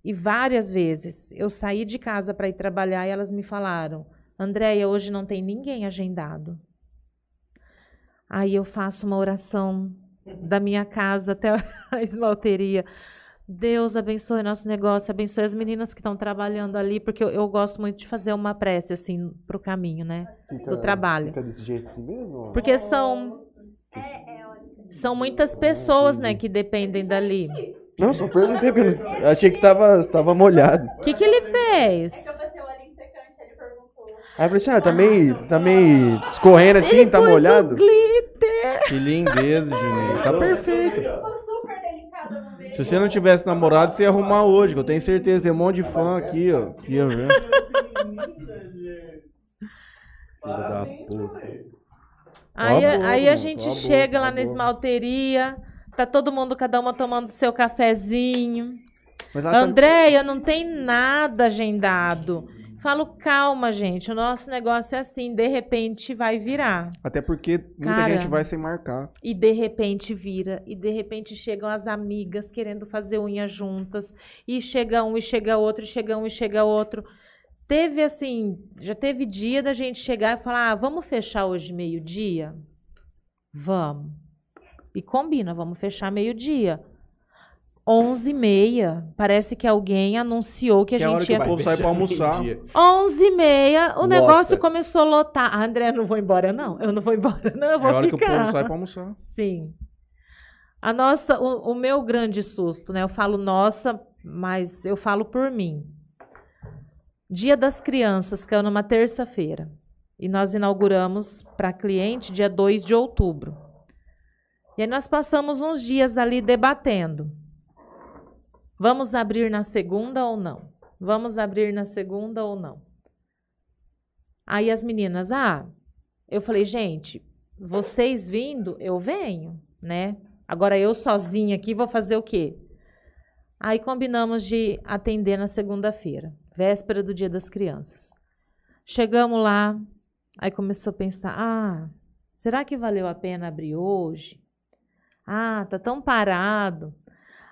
E várias vezes eu saí de casa para ir trabalhar e elas me falaram: Andréia, hoje não tem ninguém agendado. Aí eu faço uma oração da minha casa até a esmalteria. Deus abençoe nosso negócio, abençoe as meninas que estão trabalhando ali, porque eu, eu gosto muito de fazer uma prece assim para o caminho, né? Fica, Do trabalho. Fica desse jeito assim mesmo? Porque são são muitas pessoas, né, que dependem dali. Não, só eu não- achei que tava, tava molhado. O que, que ele fez? passei o olhinho secante, ele perguntou. Aí eu falei assim, ah, tá meio, tá meio escorrendo assim, ele tá molhado? glitter. Que lindeza, Juninho. Tá perfeito. Ficou super delicado no meio. Se você não tivesse namorado, você ia arrumar hoje, que eu tenho certeza. Tem um monte de fã aqui, ó. que ia ver. Parabéns, puta. Aí, aí a gente chega lá na esmalteria, tá todo mundo, cada uma tomando seu cafezinho. Tá- Andréia, não tem nada agendado. Falo, calma, gente, o nosso negócio é assim, de repente vai virar. Até porque muita Cara. gente vai sem marcar. E de repente vira, e de repente chegam as amigas querendo fazer unha juntas, e chega um e chega outro, e chega um e chega outro. Teve assim, já teve dia da gente chegar e falar: ah, vamos fechar hoje meio-dia? Vamos. E combina, vamos fechar meio-dia. 11 e meia. Parece que alguém anunciou que a Que é a hora gente que ia o povo sai pra almoçar. 11 e meia, o Lota. negócio começou a lotar. Ah, André, eu não vou embora, não. Eu não vou embora, não. Eu É vou a hora que o ficar. povo sai pra almoçar. Sim. A nossa, o, o meu grande susto, né? Eu falo nossa, mas eu falo por mim. Dia das Crianças, caiu numa terça-feira. E nós inauguramos para cliente dia 2 de outubro. E aí nós passamos uns dias ali debatendo. Vamos abrir na segunda ou não? Vamos abrir na segunda ou não? Aí as meninas, ah, eu falei, gente, vocês vindo, eu venho, né? Agora eu sozinha aqui vou fazer o quê? Aí combinamos de atender na segunda-feira, véspera do Dia das Crianças. Chegamos lá, aí começou a pensar: ah, será que valeu a pena abrir hoje? Ah, tá tão parado.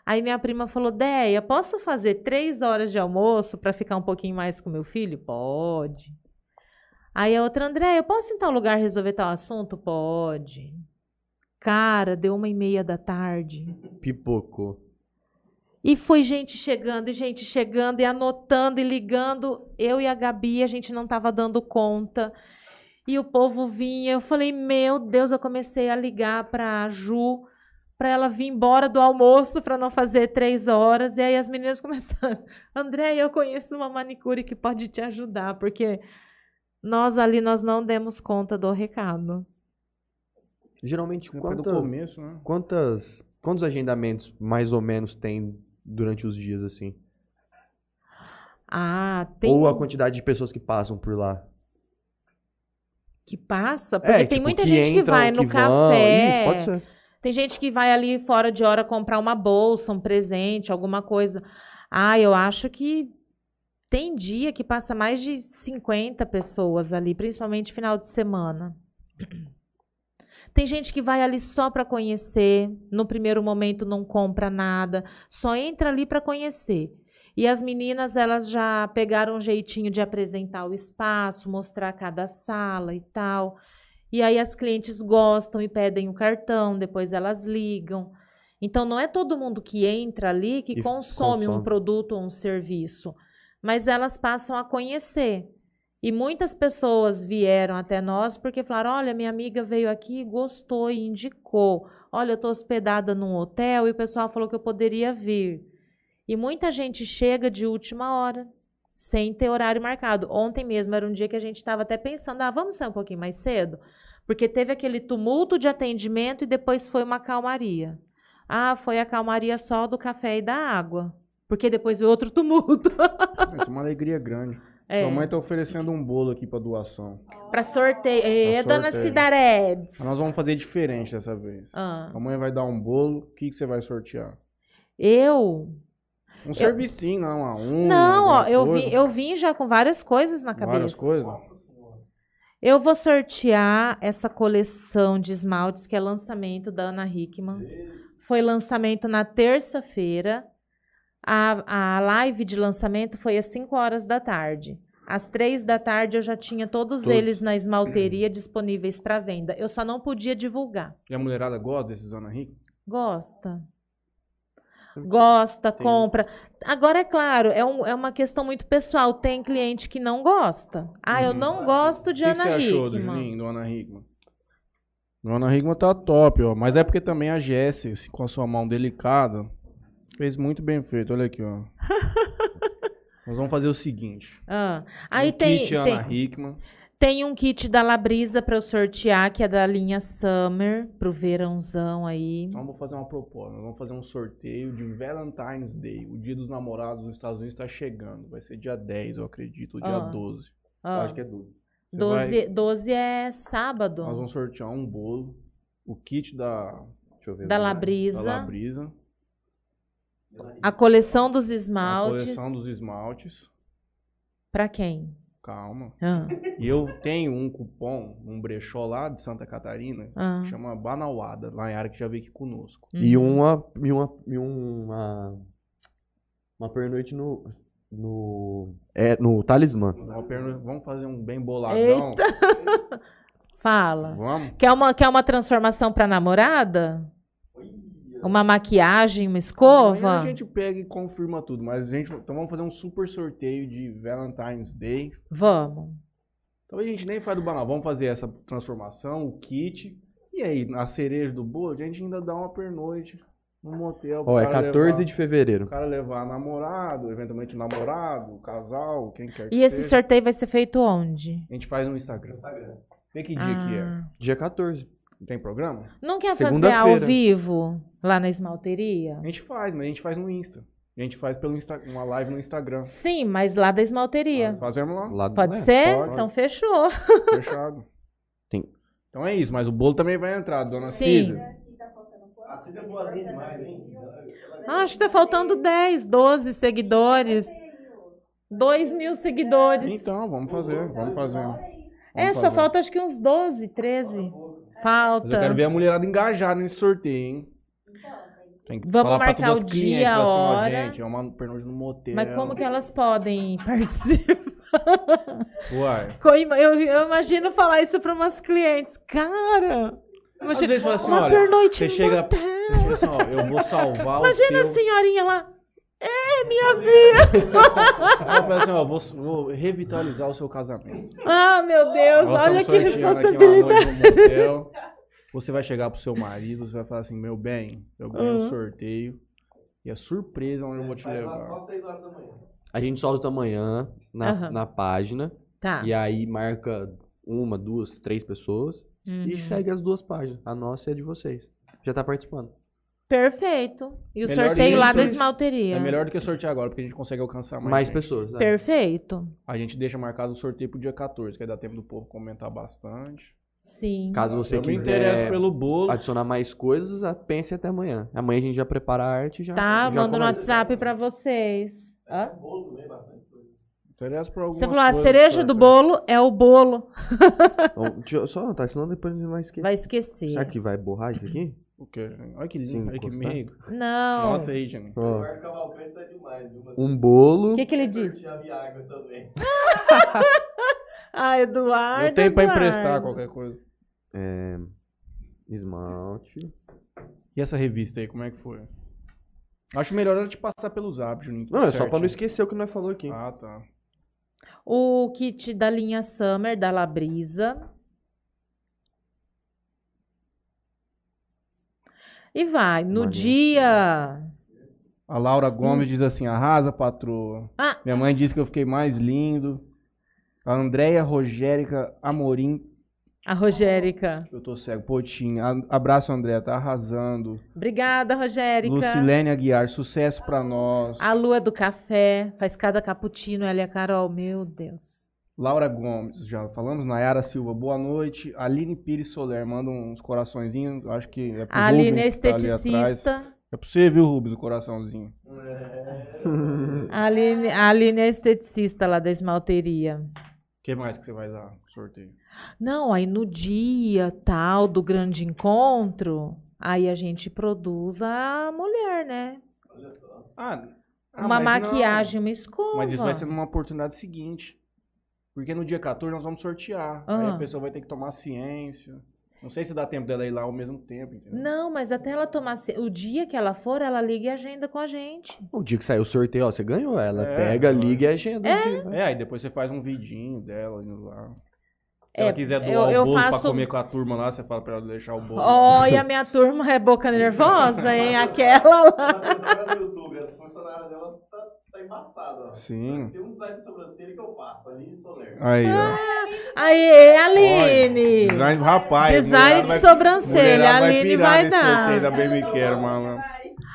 Aí minha prima falou: Deia, posso fazer três horas de almoço para ficar um pouquinho mais com meu filho? Pode. Aí a outra, André, eu posso em tal lugar resolver tal assunto? Pode. Cara, deu uma e meia da tarde. Pipocou. E foi gente chegando, e gente chegando, e anotando, e ligando. Eu e a Gabi, a gente não estava dando conta. E o povo vinha. Eu falei, meu Deus, eu comecei a ligar para a Ju, para ela vir embora do almoço, para não fazer três horas. E aí as meninas começaram, André, eu conheço uma manicure que pode te ajudar, porque nós ali, nós não demos conta do recado. Geralmente, quantas, começo, né? quantas, quantos agendamentos mais ou menos tem durante os dias, assim? Ah, tem Ou a quantidade de pessoas que passam por lá? que passa, porque é, tem tipo, muita gente que entram, vai no que vão. café. Isso, pode ser. Tem gente que vai ali fora de hora comprar uma bolsa, um presente, alguma coisa. Ah, eu acho que tem dia que passa mais de 50 pessoas ali, principalmente final de semana. Tem gente que vai ali só para conhecer, no primeiro momento não compra nada, só entra ali para conhecer. E as meninas, elas já pegaram um jeitinho de apresentar o espaço, mostrar cada sala e tal. E aí as clientes gostam e pedem o cartão, depois elas ligam. Então não é todo mundo que entra ali que Que consome, um consome. produto ou um serviço, mas elas passam a conhecer. E muitas pessoas vieram até nós porque falaram: olha, minha amiga veio aqui, gostou e indicou. Olha, eu estou hospedada num hotel e o pessoal falou que eu poderia vir. E muita gente chega de última hora, sem ter horário marcado. Ontem mesmo era um dia que a gente estava até pensando: ah, vamos sair um pouquinho mais cedo? Porque teve aquele tumulto de atendimento e depois foi uma calmaria. Ah, foi a calmaria só do café e da água. Porque depois veio outro tumulto. Isso é uma alegria grande. É. Mamãe tá oferecendo um bolo aqui pra doação. Pra sorteio. Ê, Pra dona. Cidaredes. Nós vamos fazer diferente dessa vez. Ah, A mãe vai dar um bolo, o que, que você vai sortear? eu? Um servicinho, não, uma unha. Não, ó, eu coisa. vim, eu vim já com várias coisas na cabeça. Várias coisas. Eu vou sortear essa coleção de esmaltes que é lançamento da Ana Hickman. Foi lançamento na terça-feira. A, a live de lançamento foi às 5 horas da tarde. Às 3 da tarde eu já tinha todos Todos. eles na esmalteria disponíveis para venda. Eu só não podia divulgar. E a mulherada gosta desses Ana Rica? Gosta. Gosta, Tem- compra. Agora, é claro, é, um- é uma questão muito pessoal. Tem cliente que não gosta. Ah, eu Uhum. não gosto de O que, que Ana você achou do. Juninho, do Ana Hickman? Do Ana Hickman tá top, ó. Mas é porque também a assim, com a sua mão delicada, fez muito bem feito. Olha aqui, ó. Nós vamos fazer o seguinte. Ah, Aí um tem, kit tem, Ana Hickman. tem um kit da Labrisa para eu sortear, que é da linha Summer, pro verãozão aí. Então vamos fazer uma proposta. Nós vamos fazer um sorteio de Valentine's Day. O dia dos namorados nos Estados Unidos está chegando. Vai ser dia 10, eu acredito, ou dia Ah. 12. Eu Ah, acho que é 12. Você 12, vai- 12 é sábado. Nós vamos sortear um bolo. O kit da. Deixa eu ver. Da. Labrisa. Da Labrisa. A coleção dos A esmaltes. coleção dos esmaltes. Pra quem? Calma. Ah, E eu tenho um cupom, um brechó lá de Santa Catarina, ah. que chama Banauada, lá em área que já veio aqui conosco. E Uhum. uma, e uma, e uma, uma pernoite no, no, é, no talismã. Uma perna- Vamos fazer um bem boladão? Fala. Vamos? Quer uma, quer uma transformação pra namorada? Uma maquiagem, uma escova? Amanhã a gente pega e confirma tudo, mas a gente. Então vamos fazer um super sorteio de Valentine's Day. Vamos. Então a gente nem faz do banal, vamos fazer essa transformação, o kit. E aí, a cereja do bolo, a gente ainda dá uma pernoite no motel. Ó, é cara 14 levar- de fevereiro. O cara levar namorado, eventualmente o namorado, o casal, quem quer que E esse seja. sorteio vai ser feito onde? A gente faz no Instagram. Vê que dia que é. Ah. Dia 14. Tem programa? Não quer fazer Segunda-feira. ao vivo lá na esmalteria? A gente faz, mas a gente faz no Insta. A gente faz pelo Insta, uma live no Instagram. Sim, mas lá da esmalteria. Fazemos lá, Lá Pode é, ser? pode. Então fechou. fechado. Tem- Então é isso, mas o bolo também vai entrar, dona Sim. Cida. A Cida é boazinha demais, hein? Ah, Acho que tá faltando 10, 12 seguidores. 2 mil seguidores. Então, vamos fazer, vamos fazer. é, Vamos só fazer. falta acho que uns 12, 13. Mas Falta. eu quero ver a mulherada engajada nesse sorteio, hein? Tem que Vamos falar pra marcar todas o as clientes, dia, a falar assim, hora. gente, é uma pernoite no motel. Mas como que elas podem participar? Uai. Eu, eu imagino falar isso para umas clientes. Cara, Às imagina, vezes fala assim, uma olha, pernoite você no chega, motel. você chega assim, ó, eu vou salvar Imagina o a teu... senhorinha lá. É, minha filha. Você fala pra ela assim, ó, vou, vou revitalizar o seu casamento. Ah, meu Deus, Nós olha que responsabilidade. Você vai chegar pro seu marido, você vai falar assim, meu bem, eu ganhei um Uhum. sorteio. E é surpresa onde eu vou te levar. só 6 horas da manhã. A gente solta amanhã na, Aham. na página. Tá. E aí marca uma, duas, três pessoas. Uhum. E segue as duas páginas. A nossa e a de vocês. Já tá participando. Perfeito. E o Melhor sorteio lá da esmalteria. É melhor do que sortear agora, porque a gente consegue alcançar mais, Mais gente. pessoas. né? Perfeito. A gente deixa marcado o sorteio pro dia 14, que aí dá tempo do povo comentar bastante. Sim. Caso você eu quiser pelo bolo. adicionar mais coisas, a- pense até amanhã. Amanhã a gente já prepara a arte e já. Tá, já manda no. WhatsApp pra vocês. Hã? Bolo também, bastante coisa. Interessa por Você falou, a cereja do bolo é o bolo. Então, deixa eu só anotar, senão depois a gente vai esquecer. Vai esquecer. Será que vai borrar isso aqui? O quê? Olha que Sim, lindo, olha que meio. Não. Nota aí, Jane. O Ó, Eduardo Cavalcante tá demais, viu? Mas um bolo. O que, que ele disse? sortear Viagra também. Ah, Eduardo. Eu tenho pra Eduardo. emprestar qualquer coisa. É, esmalte. E essa revista aí, como é que foi? Acho melhor ela te passar pelo zap, Juninho. tudo Não, é só pra não certinho. esquecer o que nós falou aqui. Ah, tá. O kit da linha Summer, da Labrisa. E vai. No dia. A Laura Gomes diz assim, arrasa, patroa. Ah. Minha mãe disse que eu fiquei mais lindo. A Andréia Rogérica Amorim, A Rogérica. eu tô cego, Potinho. Abraço, André, tá arrasando. Obrigada, Rogérica. Lucilene Aguiar, sucesso pra nós. A Lua do Café. Faz cada cappuccino. Ela e a Carol. Meu Deus. Laura Gomes, já falamos. Nayara Silva, boa noite. Aline Pires Soler, manda uns coraçõezinhos. Acho que é pro A Aline é Rubens tá atrás. esteticista. É pra você, viu, Rubens, o coraçãozinho. A Aline, a Aline é esteticista lá da esmalteria. O que mais que você vai dar no sorteio? Não, aí no dia tal do grande encontro, aí a gente produz a mulher, né? Ah, ah, uma mas não. maquiagem, uma escova. Mas isso vai ser numa oportunidade seguinte. Porque no dia 14 nós vamos sortear. Aí Ah. a pessoa vai ter que tomar ciência. Não sei se dá tempo dela ir lá ao mesmo tempo, entendeu? Não, mas até ela tomar. O dia que ela for, ela liga e agenda com a gente. O dia que sair o sorteio, ó, você ganhou ela. É, Pega, liga e agenda. É, aí depois você faz um vidinho dela indo lá. Se É, ela quiser doar eu- o eu bolo faço- pra comer com a turma lá, você fala pra ela deixar o bolo. Ó, e a minha turma é boca nervosa, hein? Aquela lá. Embaçada, ó. Sim. Tem um design de sobrancelha que eu faço, ali Soler. Aí, ó. Aê, Aline! Design do rapaz. Design de vai- sobrancelha, a Aline vai nesse dar. da Baby Quero, malandro.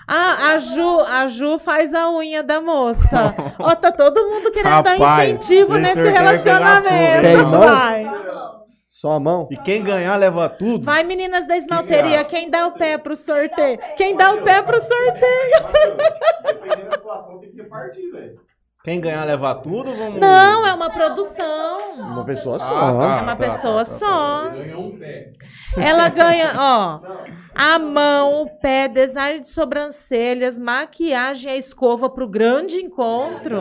Ah, a Ju, a Ju faz a unha da moça. Ó, tá todo mundo querendo dar Rapaz, incentivo esse nesse vai relacionamento. hein? Vai. Só a mão. E quem ganhar leva tudo. Vai, meninas da esmalteria, quem dá o pé pro sorteio? Quem dá o pé pro sorteio? Dependendo da situação, tem que repartir, velho. Quem ganhar leva tudo, vamos. Não, é uma produção. Uma pessoa só. Ah, tá. É uma pessoa só. Ganhou um pé. Ela ganha, ó, a mão, o pé, design de sobrancelhas, maquiagem e a escova pro grande encontro.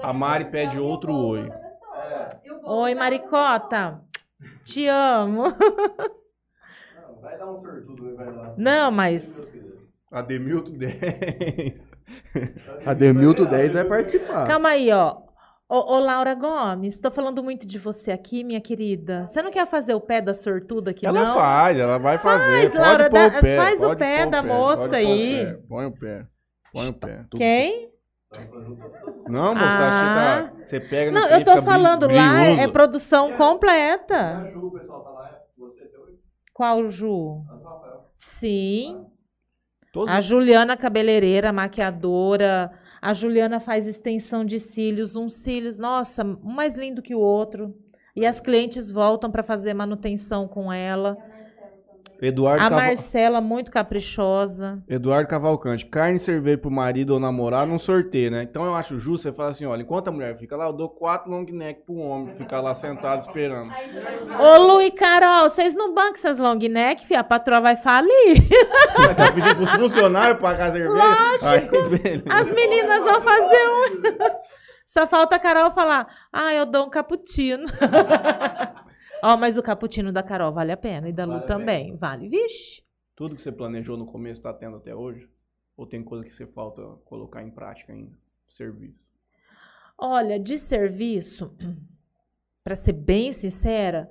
A Mari pede outro oi. Oi, Maricota. Te amo. Não, vai dar um sortudo, vai lá. Não, mas Ademilton 10. A Demilton 10 vai participar. calma aí, ó. Ô, ô, Laura Gomes, tô falando muito de você aqui, minha querida. Você não quer fazer o pé da sortuda aqui, Ela não? faz, ela vai fazer. Faz, Pode Laura, dá- o pé, faz o pé pôr da moça aí. o pé. Põe o pé. Põe o pé. Quem? Não, moça, tá- Ah. você, tá, você pega no Não, eu tô falando lá, é, é produção completa. A Ju, o pessoal tá lá, você até hoje. Qual, Ju? Sim. Todos A Juliana cabeleireira, maquiadora. A Juliana faz extensão de cílios, uns cílios, nossa, um mais lindo que o outro. E as clientes voltam para fazer manutenção com ela. Eduardo, A Caval- Marcela, muito caprichosa. Eduardo Cavalcante. Carne e cerveja pro marido ou namorado não sorteio, né? Então eu acho justo você falar assim, olha, enquanto a mulher fica lá, eu dou quatro long neck pro homem ficar lá sentado esperando. Ô, Lu e Carol, vocês não bancam essas long neck, filha, a patroa vai falir. Vai tá pedindo pros funcionários pagar a cerveja? Aí, beleza. As meninas vão fazer um. Só falta a Carol falar, ah, eu dou um cappuccino. Ó, mas o cappuccino da Carol vale a pena, e da Lu Vale a também. Vale, vixe. Tudo que você planejou no começo tá tendo até hoje? Ou tem coisa que você falta colocar em prática ainda? Serviço. Olha, de serviço, para ser bem sincera,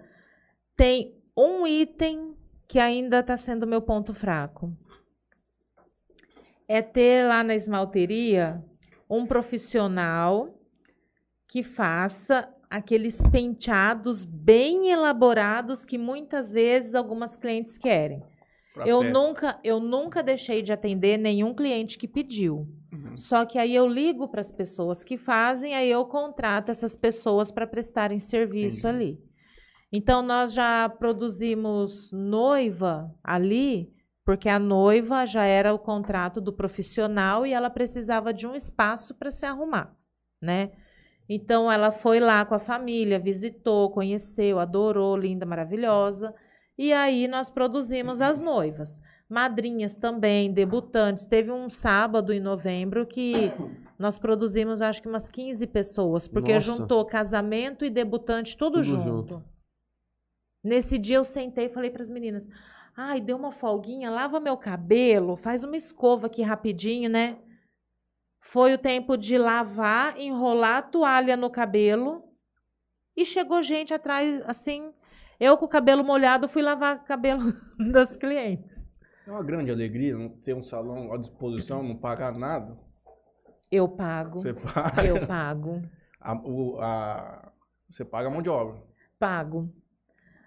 tem um item que ainda está sendo meu ponto fraco. É ter lá na esmalteria um profissional que faça aqueles penteados bem elaborados que muitas vezes algumas clientes querem. Pra Eu festa. nunca, eu nunca deixei de atender nenhum cliente que pediu. Uhum. Só que aí eu ligo para as pessoas que fazem, aí eu contrato essas pessoas para prestarem serviço Entendi. ali. Então nós já produzimos noiva ali, porque a noiva já era o contrato do profissional e ela precisava de um espaço para se arrumar, né? Então ela foi lá com a família, visitou, conheceu, adorou, linda, maravilhosa. E aí nós produzimos as noivas. Madrinhas também, debutantes. Teve um sábado em novembro que nós produzimos acho que umas 15 pessoas, porque Nossa. juntou casamento e debutante tudo, Tudo junto. junto. Nesse dia eu sentei e falei para as meninas: Ai, deu uma folguinha, lava meu cabelo, faz uma escova aqui rapidinho, né? Foi o tempo de lavar, enrolar a toalha no cabelo e chegou gente atrás, assim. Eu com o cabelo molhado fui lavar o cabelo das clientes. É uma grande alegria não ter um salão à disposição, não pagar nada. Eu pago. Você paga. Eu pago. A, o- a- você paga a mão de obra. Pago.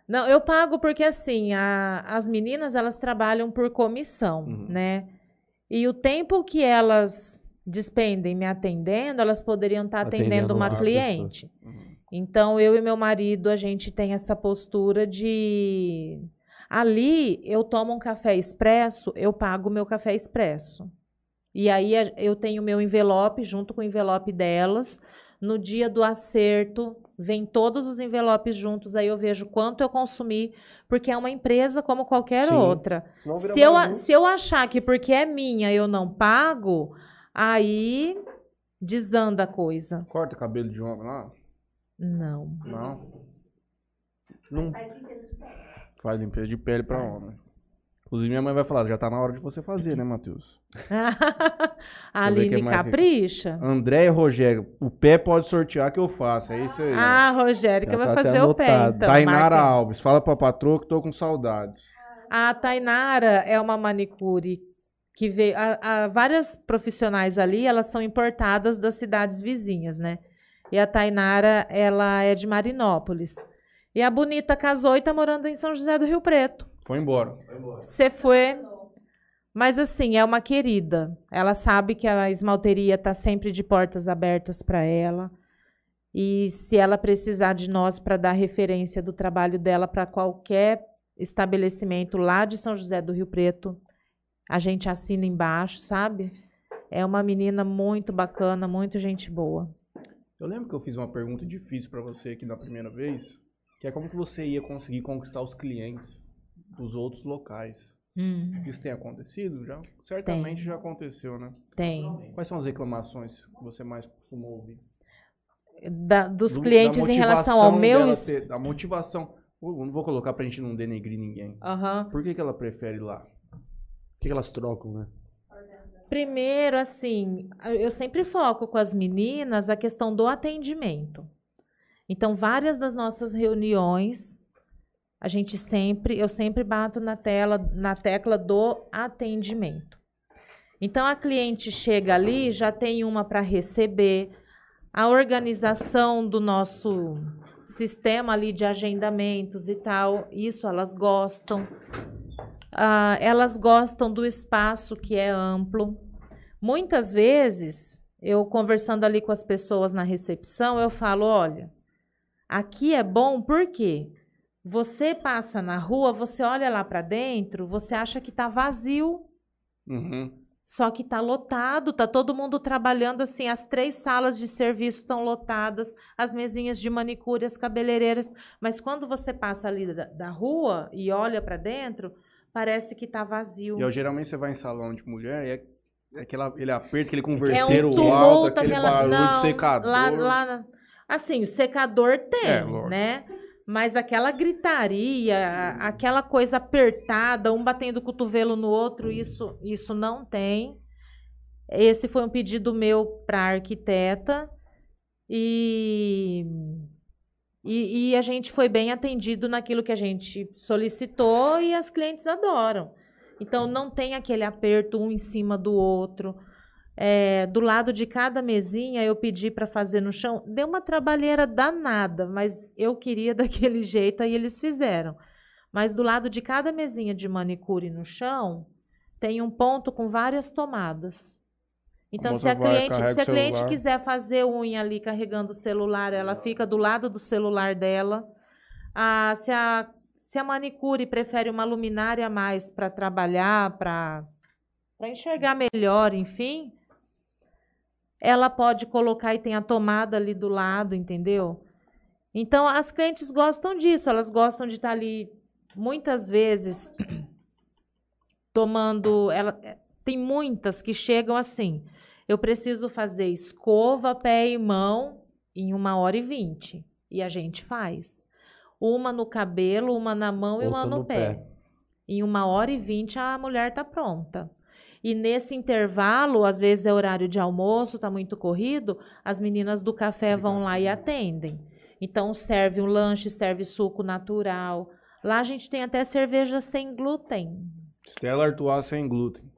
Não, eu pago porque assim, a- as meninas elas trabalham por comissão, Uhum. né? E o tempo que elas despendem me atendendo, elas poderiam estar atendendo, Atendendo uma cliente. Uhum. Então, eu e meu marido, a gente tem essa postura de. Ali, eu tomo um café expresso, eu pago o meu café expresso. E aí, eu tenho meu envelope junto com o envelope delas. No dia do acerto, vem todos os envelopes juntos, aí eu vejo quanto eu consumi, porque é uma empresa como qualquer Sim. outra. Se eu, se eu achar que porque é minha eu não pago, aí desanda a coisa. Corta cabelo de homem lá? Não. Não. Não Faz limpeza de pele. faz limpeza de pele pra homem. Inclusive, minha mãe vai falar, já tá na hora de você fazer, né, Matheus? Aline aqui. capricha. André e Rogério, o pé pode sortear que eu faço, é isso aí. Ah, Rogério, que Já vai tá fazer o pé, então. Tainara marca. Alves, fala pra patroa que tô com saudades. A Tainara é uma manicure que veio. A, a- várias profissionais ali, elas são importadas das cidades vizinhas, né? E a Tainara, ela é de Marinópolis. E a Bonita casou e tá morando em São José do Rio Preto. Foi embora. Você foi. Mas assim, é uma querida. Ela sabe que a esmalteria está sempre de portas abertas para ela. E se ela precisar de nós para dar referência do trabalho dela para qualquer estabelecimento lá de São José do Rio Preto, a gente assina embaixo, sabe? É uma menina muito bacana, muito gente boa. Eu lembro que eu fiz uma pergunta difícil pra você aqui na primeira vez, que é como que você ia conseguir conquistar os clientes dos outros locais. Hum, Isso tem acontecido já? Certamente já aconteceu, né? tem. Quais são as reclamações que você mais costuma ouvir? Da- dos Do- clientes da em relação ao meu. ter- a motivação. Eu não vou colocar pra gente não denegrir ninguém. Aham. Por que, que ela prefere ir lá? Que que elas trocam, né? Primeiro, assim, eu sempre foco com as meninas a questão do atendimento. Então, várias das nossas reuniões, a gente sempre, eu sempre bato na tela, na tecla do atendimento. Então, a cliente chega ali, já tem uma para receber, a organização do nosso sistema ali de agendamentos e tal, isso elas gostam. Ah, elas gostam do espaço que é amplo. Muitas vezes, eu conversando ali com as pessoas na recepção, eu falo: olha, aqui é bom porque você passa na rua, você olha lá para dentro, você acha que está vazio, Uhum. só que está lotado, tá todo mundo trabalhando assim, as três salas de serviço estão lotadas, as mesinhas de manicure, as cabeleireiras, mas quando você passa ali da, da rua e olha para dentro, parece que está vazio. E geralmente você vai em salão de mulher e é, é aquela, aquele aperto, aquele É converseiro um tumulto, alto, aquele aquela... barulho não, de secador. Lá, lá Assim, o secador tem, É, né? Mas aquela gritaria, aquela coisa apertada, um batendo o cotovelo no outro, isso, isso não tem. Esse foi um pedido meu para a arquiteta e, e, e a gente foi bem atendido naquilo que a gente solicitou e as clientes adoram. Então não tem aquele aperto um em cima do outro. É, do lado de cada mesinha eu pedi para fazer no chão. Deu uma trabalheira danada, mas eu queria daquele jeito, aí eles fizeram. Mas do lado de cada mesinha de manicure no chão, tem um ponto com várias tomadas. Então, se moça a cliente, se a cliente quiser fazer unha ali carregando o celular, ela fica do lado do celular dela. Ah, se, a, se a manicure prefere uma luminária a mais para trabalhar, para enxergar melhor, enfim, ela pode colocar e tem a tomada ali do lado, entendeu? Então, as clientes gostam disso, elas gostam de estar ali muitas vezes tomando. Ela, tem muitas que chegam assim. Eu preciso fazer escova, pé e mão em uma hora e vinte. E a gente faz. Uma no cabelo, uma na mão e uma Outra no, no pé. pé. Em uma hora e vinte a mulher tá pronta. E nesse intervalo, às vezes é horário de almoço, tá muito corrido, as meninas do café vão lá e atendem. Então serve um lanche, serve suco natural. Lá a gente tem até cerveja sem glúten. Stella Artois sem glúten.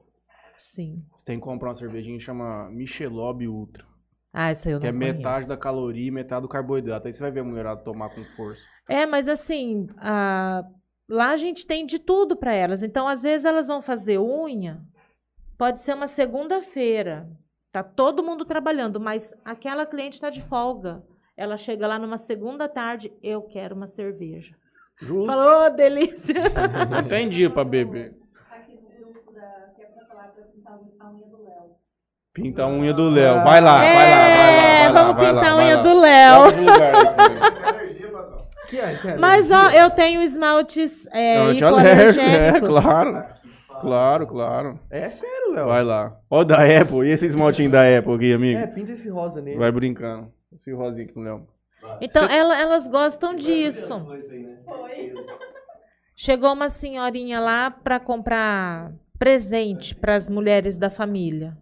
Sim. Você tem que comprar uma cervejinha que chama Michelob Ultra. Ah, isso aí eu que não é metade conheço. da caloria e metade do carboidrato. Aí você vai ver a mulherada tomar com força. É, mas assim, a- lá a gente tem de tudo para elas. Então, às vezes elas vão fazer unha, pode ser uma segunda-feira. Tá todo mundo trabalhando, mas aquela cliente está de folga. Ela chega lá numa segunda tarde, eu quero uma cerveja. Justo. Falou, "Ô, delícia. Não tem dia pra beber. Aqui no grupo da que é pra falar pra pintar a unha do Léo. Pinta a unha do Léo. Vai lá, vai lá, vai lá. É, Vai vamos lá, pintar a unha lá. do Léo. É? Mas ó, eu tenho esmaltes é, Não, eu te alergo, é, hipoalergênicos. claro. Claro, claro. É sério, Léo. Vai lá. Ó, da Apple. E esse esmaltinho da Apple aqui, amigo? É, pinta esse rosa nele. Vai brincando. Esse rosinho aqui do Léo. Então, ela- elas gostam disso. Foi né? Foi. Chegou uma senhorinha lá para comprar presente para as mulheres da família.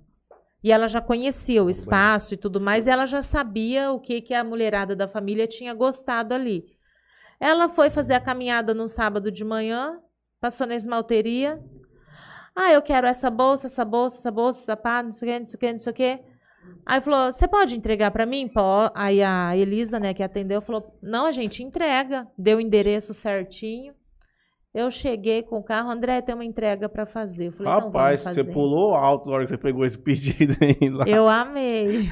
E ela já conhecia o espaço e tudo mais, e ela já sabia o que, que a mulherada da família tinha gostado ali. Ela foi fazer a caminhada no sábado de manhã, passou na esmalteria. Ah, eu quero essa bolsa, essa bolsa, essa bolsa, sapato, não sei o que, não sei o que, não sei o que. Aí falou, você pode entregar para mim? Pó. Aí a Elisa, né, que atendeu, falou, não, a gente entrega. Deu o endereço certinho. Eu cheguei com o carro, André, tem uma entrega para fazer. Eu falei, Rapaz, você pulou alto na hora que você pegou esse pedido aí lá. Eu amei.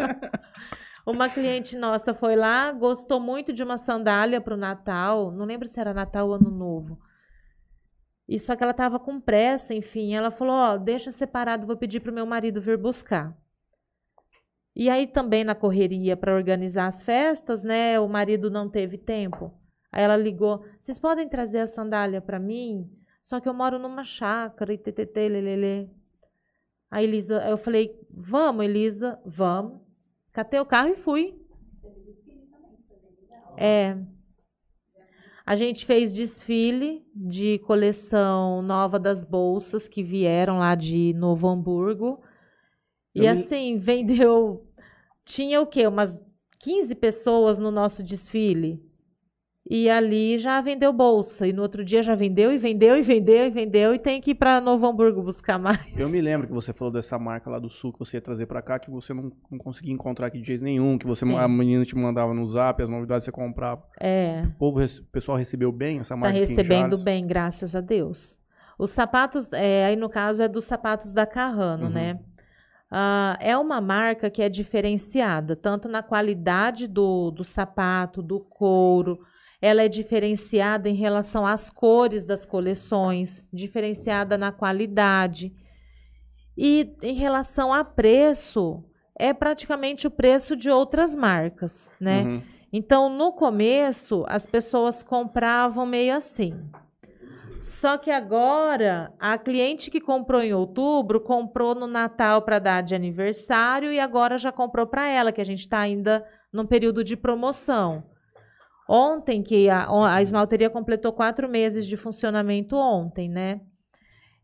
uma cliente nossa foi lá, gostou muito de uma sandália para o Natal. Não lembro se era Natal ou Ano Novo. E só que ela estava com pressa, enfim. Ela falou: Ó, deixa separado, vou pedir para o meu marido vir buscar. E aí também na correria para organizar as festas, né? O marido não teve tempo. Aí ela ligou: vocês podem trazer a sandália para mim? Só que eu moro numa chácara e ttt, lelele. A Elisa, eu falei, vamos, Elisa, vamos. Catei o carro e fui. É. A gente fez desfile de coleção nova das bolsas que vieram lá de Novo Hamburgo. E Eu assim, vendeu. Tinha o quê? Umas 15 pessoas no nosso desfile. E ali já vendeu bolsa. E no outro dia já vendeu, e vendeu, e vendeu, e vendeu. E tem que ir para Novo Hamburgo buscar mais. Eu me lembro que você falou dessa marca lá do sul que você ia trazer pra cá, que você não, não conseguia encontrar aqui de jeito nenhum, que você Sim. a menina te mandava no zap, as novidades você comprava. É. O povo, o pessoal recebeu bem essa Tá marca em recebendo bem, graças a Deus. Os sapatos, é, aí no caso é dos sapatos da Carrano, Uhum. né? Ah, é uma marca que é diferenciada, tanto na qualidade do, do sapato, do couro. Ela é diferenciada em relação às cores das coleções, diferenciada na qualidade. E em relação a preço, é praticamente o preço de outras marcas, né? Uhum. Então, no começo, as pessoas compravam meio assim. Só que agora, a cliente que comprou em outubro, comprou no Natal para dar de aniversário e agora já comprou para ela, que a gente está ainda num período de promoção. Ontem, que a, a esmalteria completou quatro meses de funcionamento ontem, né?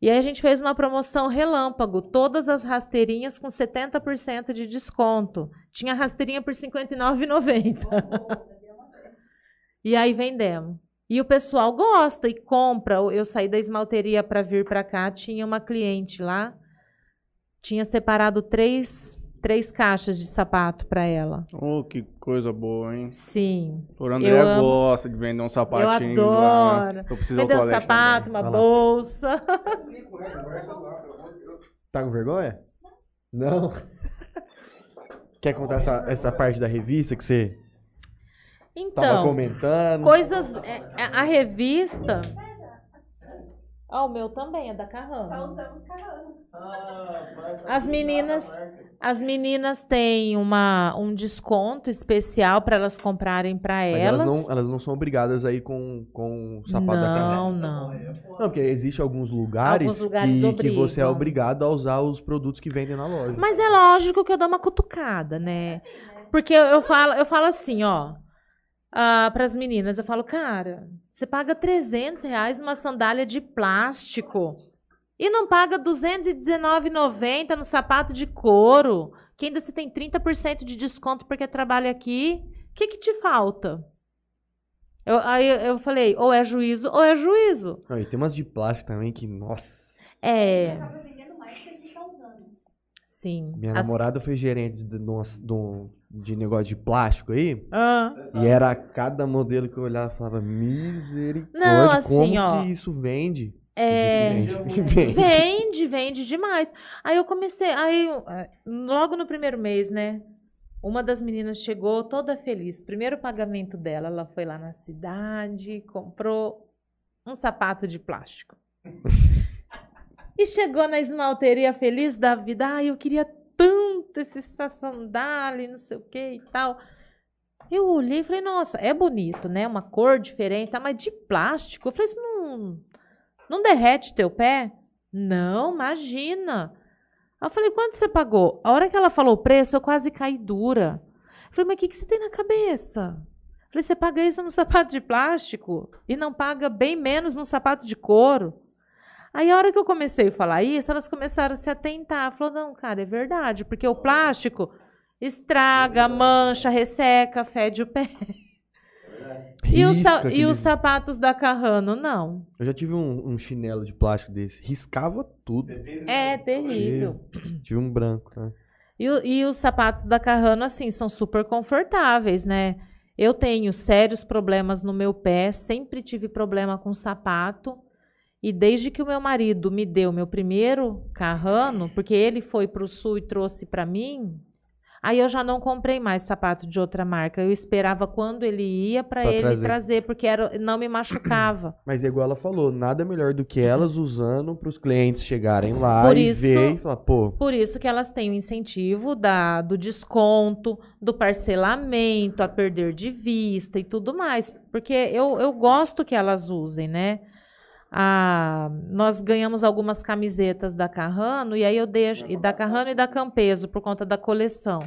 E aí a gente fez uma promoção relâmpago, todas as rasteirinhas com 70% de desconto. Tinha rasteirinha por R$ 59,90. e aí vendemos. E o pessoal gosta e compra. Eu saí da esmalteria para vir para cá, tinha uma cliente lá, tinha separado três, três caixas de sapato para ela. Oh, que coisa boa, hein? Sim. O André Eu amo. gosta de vender um sapatinho. Eu lá, adoro. né? Eu preciso ao Vendeu um sapato, também. uma Vai lá. bolsa. Tá com vergonha? Não. Quer contar essa, essa parte da revista que você tava Então, comentando? coisas. é, é, a revista. Ó, o meu também é da Só Carrano. usamos carrano. Ah, mas As meninas- As meninas têm uma, um desconto especial para elas comprarem para elas. elas não, elas não são obrigadas a ir com, com o sapato da não, Carrano. não. Não, porque existe alguns lugares, Alguns lugares que, que você é obrigado a usar os produtos que vendem na loja. Mas é lógico que eu dou uma cutucada, né? Porque eu, eu falo, eu falo assim, ó. para as meninas. Eu falo, cara, você paga 300 reais numa sandália de plástico e não paga R$ 219,90 no sapato de couro, que ainda você tem 30% de desconto porque trabalha aqui. O que, que te falta? Eu, aí eu falei, ou é juízo ou é juízo. Não, e tem umas de plástico também que, nossa. É, Acaba vendendo mais do que a gente tá usando. sim. Minha As- namorada foi gerente de, de, de negócio de plástico aí. Ah. E era cada modelo que eu olhava e falava, misericórdia, Não, assim, como ó, que isso vende? É, vende. Vende. Vende, vende demais. Aí eu comecei, aí eh, logo no primeiro mês, né? Uma das meninas chegou toda feliz. Primeiro pagamento dela, ela foi lá na cidade, comprou um sapato de plástico. e chegou na esmalteria feliz da vida. Ai, eu queria tanto esse sandália, não sei o que e tal. Eu olhei e falei, nossa, é bonito, né? Uma cor diferente, tá? mas de plástico. Eu falei, isso não, não derrete teu pé? Não, imagina. Eu falei, quanto você pagou? A hora que ela falou o preço, eu quase caí dura. Eu falei, mas o que, que você tem na cabeça? Eu falei, você paga isso no sapato de plástico e não paga bem menos no sapato de couro. Aí a hora que eu comecei a falar isso, elas começaram a se atentar. Falou, não, cara, é verdade, porque o plástico estraga, mancha, resseca, fede o pé. E, os sa- e os sapatos da Carrano, não. Eu já tive um, um chinelo de plástico desse. Riscava tudo. É terrível. Tive um branco, né? E, e os sapatos da Carrano, assim, são super confortáveis, né? Eu tenho sérios problemas no meu pé, sempre tive problema com sapato. E desde que o meu marido me deu meu primeiro Carrano, porque ele foi para o sul e trouxe para mim, aí eu já não comprei mais sapato de outra marca. Eu esperava quando ele ia para ele trazer. trazer. porque era, não me machucava. Mas é igual ela falou, nada melhor do que elas usando para os clientes chegarem lá Por e isso- ver e falar, pô, Por isso que elas têm o incentivo da, do desconto, do parcelamento, a perder de vista e tudo mais. Porque eu, eu gosto que elas usem, né? Ah, nós ganhamos algumas camisetas da Carrano, e aí eu dei, a- e da Carrano e da Campeso, por conta da coleção.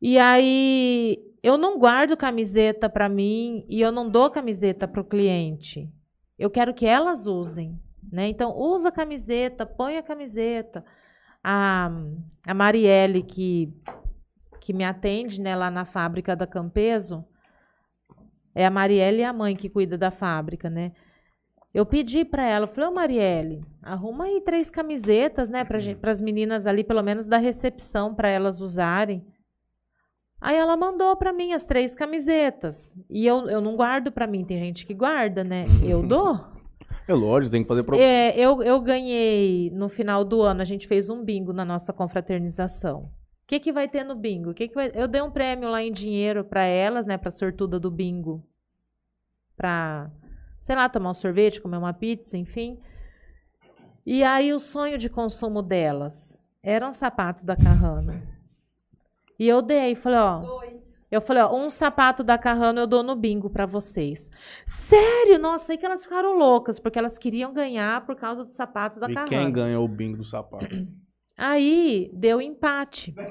E aí eu não guardo camiseta para mim e eu não dou camiseta para o cliente. Eu quero que elas usem, né? Então usa a camiseta, põe a camiseta. A, a Marielle que que me atende, né, lá na fábrica da Campeso, é a Marielle e a mãe que cuida da fábrica, né? Eu pedi para ela, falei, ô Marielle, arruma aí três camisetas, né, para as meninas ali, pelo menos da recepção, para elas usarem. Aí ela mandou para mim as três camisetas. E eu, eu não guardo para mim, tem gente que guarda, né? Eu dou. É lógico, tem que fazer pro... É, eu, eu ganhei no final do ano, a gente fez um bingo na nossa confraternização. O que, que vai ter no bingo? Que que vai... Eu dei um prêmio lá em dinheiro para elas, né, para sortuda do bingo. Para, sei lá, tomar um sorvete, comer uma pizza, enfim. E aí o sonho de consumo delas era um sapato da Carrano. E eu dei, falei, ó, Dois. eu falei, ó, um sapato da Carrano eu dou no bingo pra vocês. Sério? Nossa, aí que elas ficaram loucas, porque elas queriam ganhar por causa do sapato da E Carrano. quem ganha o bingo do sapato? Aí deu empate.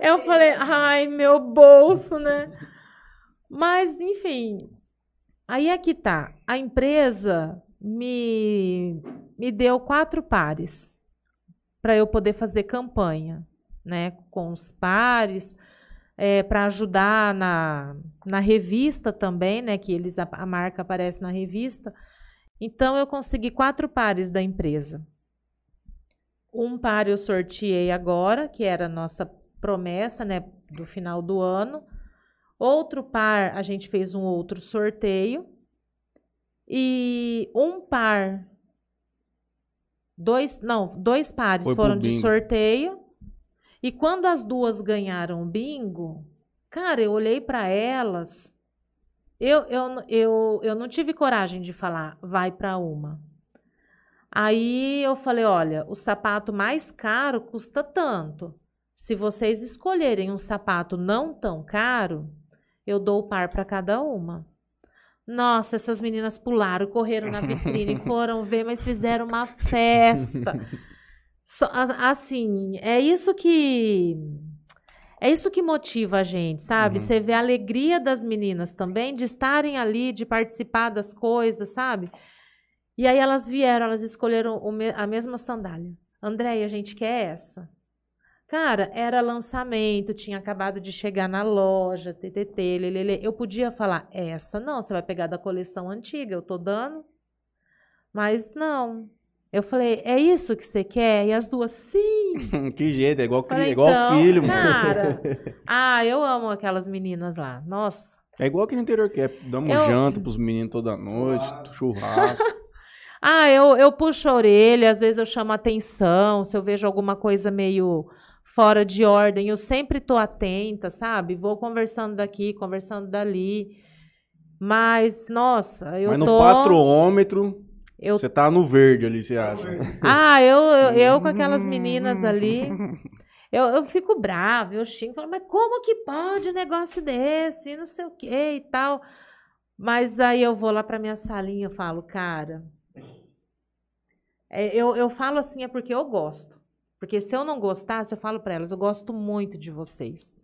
eu falei, ai, meu bolso, né? Mas, enfim. Aí é que tá. A empresa me, me deu quatro pares para eu poder fazer campanha, né? Com os pares, para ajudar na, na revista também, né? Que eles a, a marca aparece na revista. Então eu consegui quatro pares da empresa. Um par eu sorteei agora, que era a nossa promessa, né, do final do ano. Outro par a gente fez um outro sorteio. E um par dois, não, dois pares Foi foram de sorteio. E quando as duas ganharam o bingo, cara, eu olhei para elas eu, eu, eu, eu não tive coragem de falar, vai para uma. Aí eu falei, olha, o sapato mais caro custa tanto. Se vocês escolherem um sapato não tão caro, eu dou o par para cada uma. Nossa, essas meninas pularam, correram na vitrine, foram ver, mas fizeram uma festa. A- assim, é isso que É isso que motiva a gente, sabe? Uhum. Você vê a alegria das meninas também de estarem ali, de participar das coisas, sabe? E aí elas vieram, elas escolheram a mesma sandália. Andréia, a gente quer essa. Cara, era lançamento, tinha acabado de chegar na loja, TTT, lelele. Eu podia falar, essa não, você vai pegar da coleção antiga, eu tô dando. Mas não. Eu falei, é isso que você quer? E as duas, sim. que jeito, é igual, Falei, igual então, filho, mano. Cara, ah, eu amo aquelas meninas lá. Nossa. É igual aqui no interior que é. Damos Eu- janta pros meninos toda noite, churrasco. Ah, eu, eu puxo a orelha, às vezes eu chamo atenção, se eu vejo alguma coisa meio fora de ordem, eu sempre tô atenta, sabe? Vou conversando daqui, conversando dali. Mas, nossa, eu Mas no tô. patrômetro, Eu... você tá no verde ali, você acha. Ah, eu, eu, eu com aquelas meninas ali. Eu, eu fico brava, eu xingo, falo, mas como que pode um negócio desse? Não sei o que e tal. Mas aí eu vou lá pra minha salinha e falo, cara. é, eu, eu falo assim é porque eu gosto. Porque se eu não gostasse, eu falo pra elas, eu gosto muito de vocês.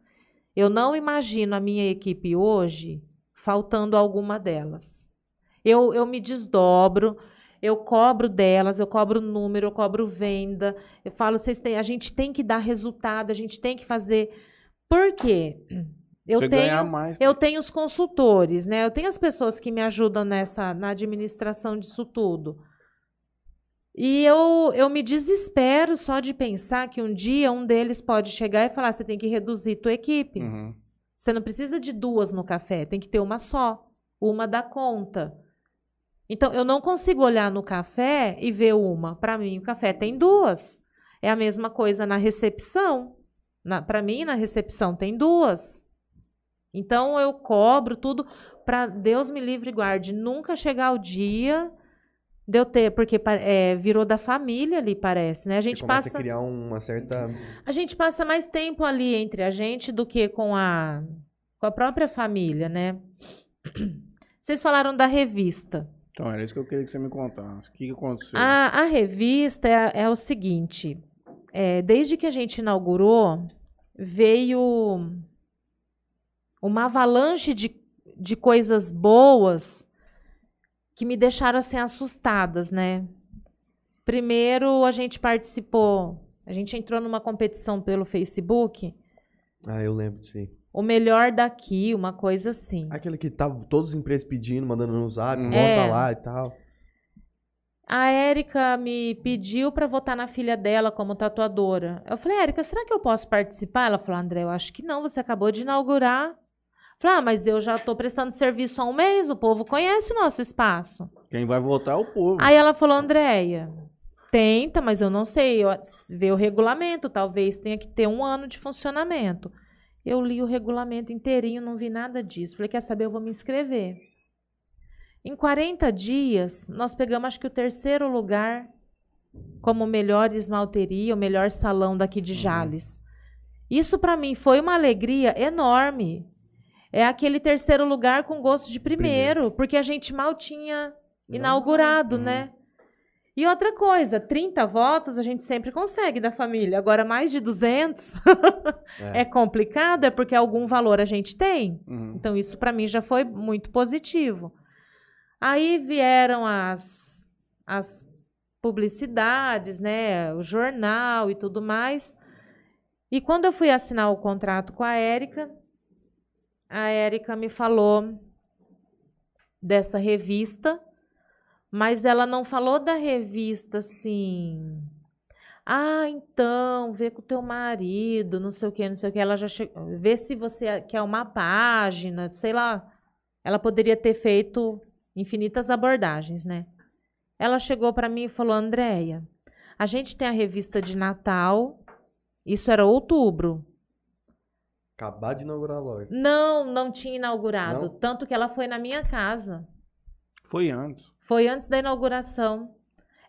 Eu não imagino a minha equipe hoje faltando alguma delas. Eu, eu me desdobro, eu cobro delas, eu cobro número, eu cobro venda. Eu falo, vocês têm, a gente tem que dar resultado, a gente tem que fazer. Por quê? Eu você tenho, mais. eu tenho os consultores, né? Eu tenho as pessoas que me ajudam nessa na administração disso tudo. E eu, eu me desespero só de pensar que um dia um deles pode chegar e falar: você tem que reduzir tua equipe. Uhum. Você não precisa de duas no café, tem que ter uma só. Uma dá conta. Então, eu não consigo olhar no café e ver uma. Para mim, o café tem duas. É a mesma coisa na recepção. Para mim, na recepção tem duas. Então, eu cobro tudo para Deus me livre e guarde. Nunca chegar o dia de eu ter, porque é, virou da família ali, parece, né? A gente passa. a criar uma certa. A gente passa mais tempo ali entre a gente do que com a, com a própria família, né? Vocês falaram da revista. Então, era isso que eu queria que você me contasse. O que, que aconteceu? A, a revista é, é o seguinte: é, desde que a gente inaugurou, veio uma avalanche de, de coisas boas que me deixaram assim assustadas, né? Primeiro, a gente participou, a gente entrou numa competição pelo Facebook, Ah, eu lembro disso. aí. o melhor daqui, uma coisa assim. Aquele que tava todas as empresas pedindo, mandando no zap, Hum. bota É. lá e tal. A Érica me pediu para votar na filha dela como tatuadora. Eu falei, Érica, será que eu posso participar? Ela falou, André, eu acho que não, você acabou de inaugurar. Falei, ah, mas eu já estou prestando serviço há um mês, o povo conhece o nosso espaço. Quem vai votar é o povo. Aí ela falou, Andréia, tenta, mas eu não sei, eu, ver o regulamento, talvez tenha que ter um ano de funcionamento. Eu li o regulamento inteirinho, não vi nada disso. Falei, quer saber, eu vou me inscrever. Em 40 dias, nós pegamos acho que o terceiro lugar como melhor esmalteria, o melhor salão daqui de Jales. Isso para mim foi uma alegria enorme. É aquele terceiro lugar com gosto de primeiro, porque a gente mal tinha inaugurado, Uhum. né? E outra coisa, 30 votos a gente sempre consegue da família. Agora, mais de 200 é complicado, é porque algum valor a gente tem. Uhum. Então, isso para mim já foi muito positivo. Aí vieram as, as publicidades, né? O jornal e tudo mais. E quando eu fui assinar o contrato com a Érica, a Érica me falou dessa revista, mas ela não falou da revista assim. Ah, então, vê com o teu marido, não sei o que, não sei o que. Ela já chegou. Vê se você quer uma página, sei lá. Ela poderia ter feito infinitas abordagens, né? Ela chegou para mim e falou: Andréia, a gente tem a revista de Natal. Isso era outubro. Acabar de inaugurar a loja. Não, não tinha inaugurado. Não? Tanto que ela foi na minha casa. Foi antes. Foi antes da inauguração.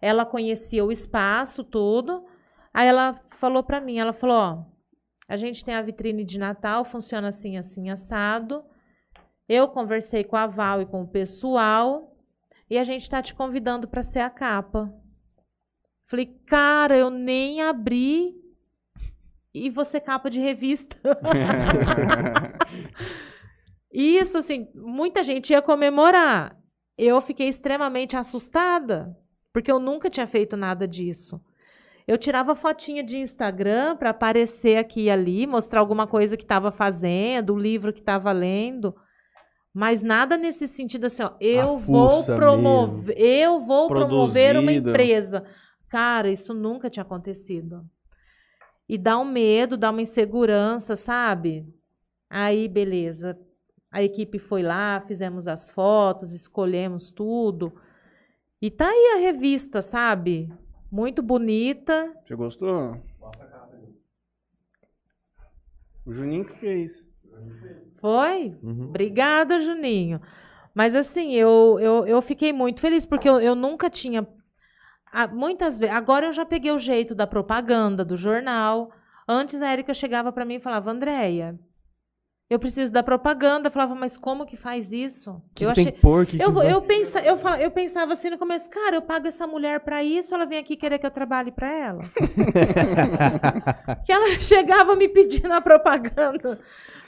Ela conhecia o espaço, tudo. Aí ela falou para mim, ela falou, ó, a gente tem a vitrine de Natal, funciona assim, assim, assado. Eu conversei com a Val e com o pessoal e a gente está te convidando para ser a capa. Falei, cara, eu nem abri e você capa de revista. Isso, assim, muita gente ia comemorar. Eu fiquei extremamente assustada, porque eu nunca tinha feito nada disso. Eu tirava fotinha de Instagram para aparecer aqui e ali, mostrar alguma coisa que estava fazendo, o livro que estava lendo. Mas nada nesse sentido assim, ó, eu vou promover, eu vou promover uma empresa. Cara, isso nunca tinha acontecido. E dá um medo, dá uma insegurança, sabe? Aí, beleza. A equipe foi lá, fizemos as fotos, escolhemos tudo. E tá aí a revista, sabe? Muito bonita. Você gostou? O Juninho que fez. Foi? Uhum. Obrigada, Juninho. Mas assim, eu, eu, eu fiquei muito feliz, porque eu, eu nunca tinha. Ah, Muitas vezes. Agora eu já peguei o jeito da propaganda, do jornal. Antes a Érica chegava para mim e falava, Andréia, eu preciso da propaganda. Eu falava, mas como que faz isso? Que eu que tem que pôr? Que que Eu, vai- eu, pensa, eu, fala- eu pensava assim no começo, cara, eu pago essa mulher pra isso, ela vem aqui querer que eu trabalhe pra ela. que ela chegava me pedindo a propaganda.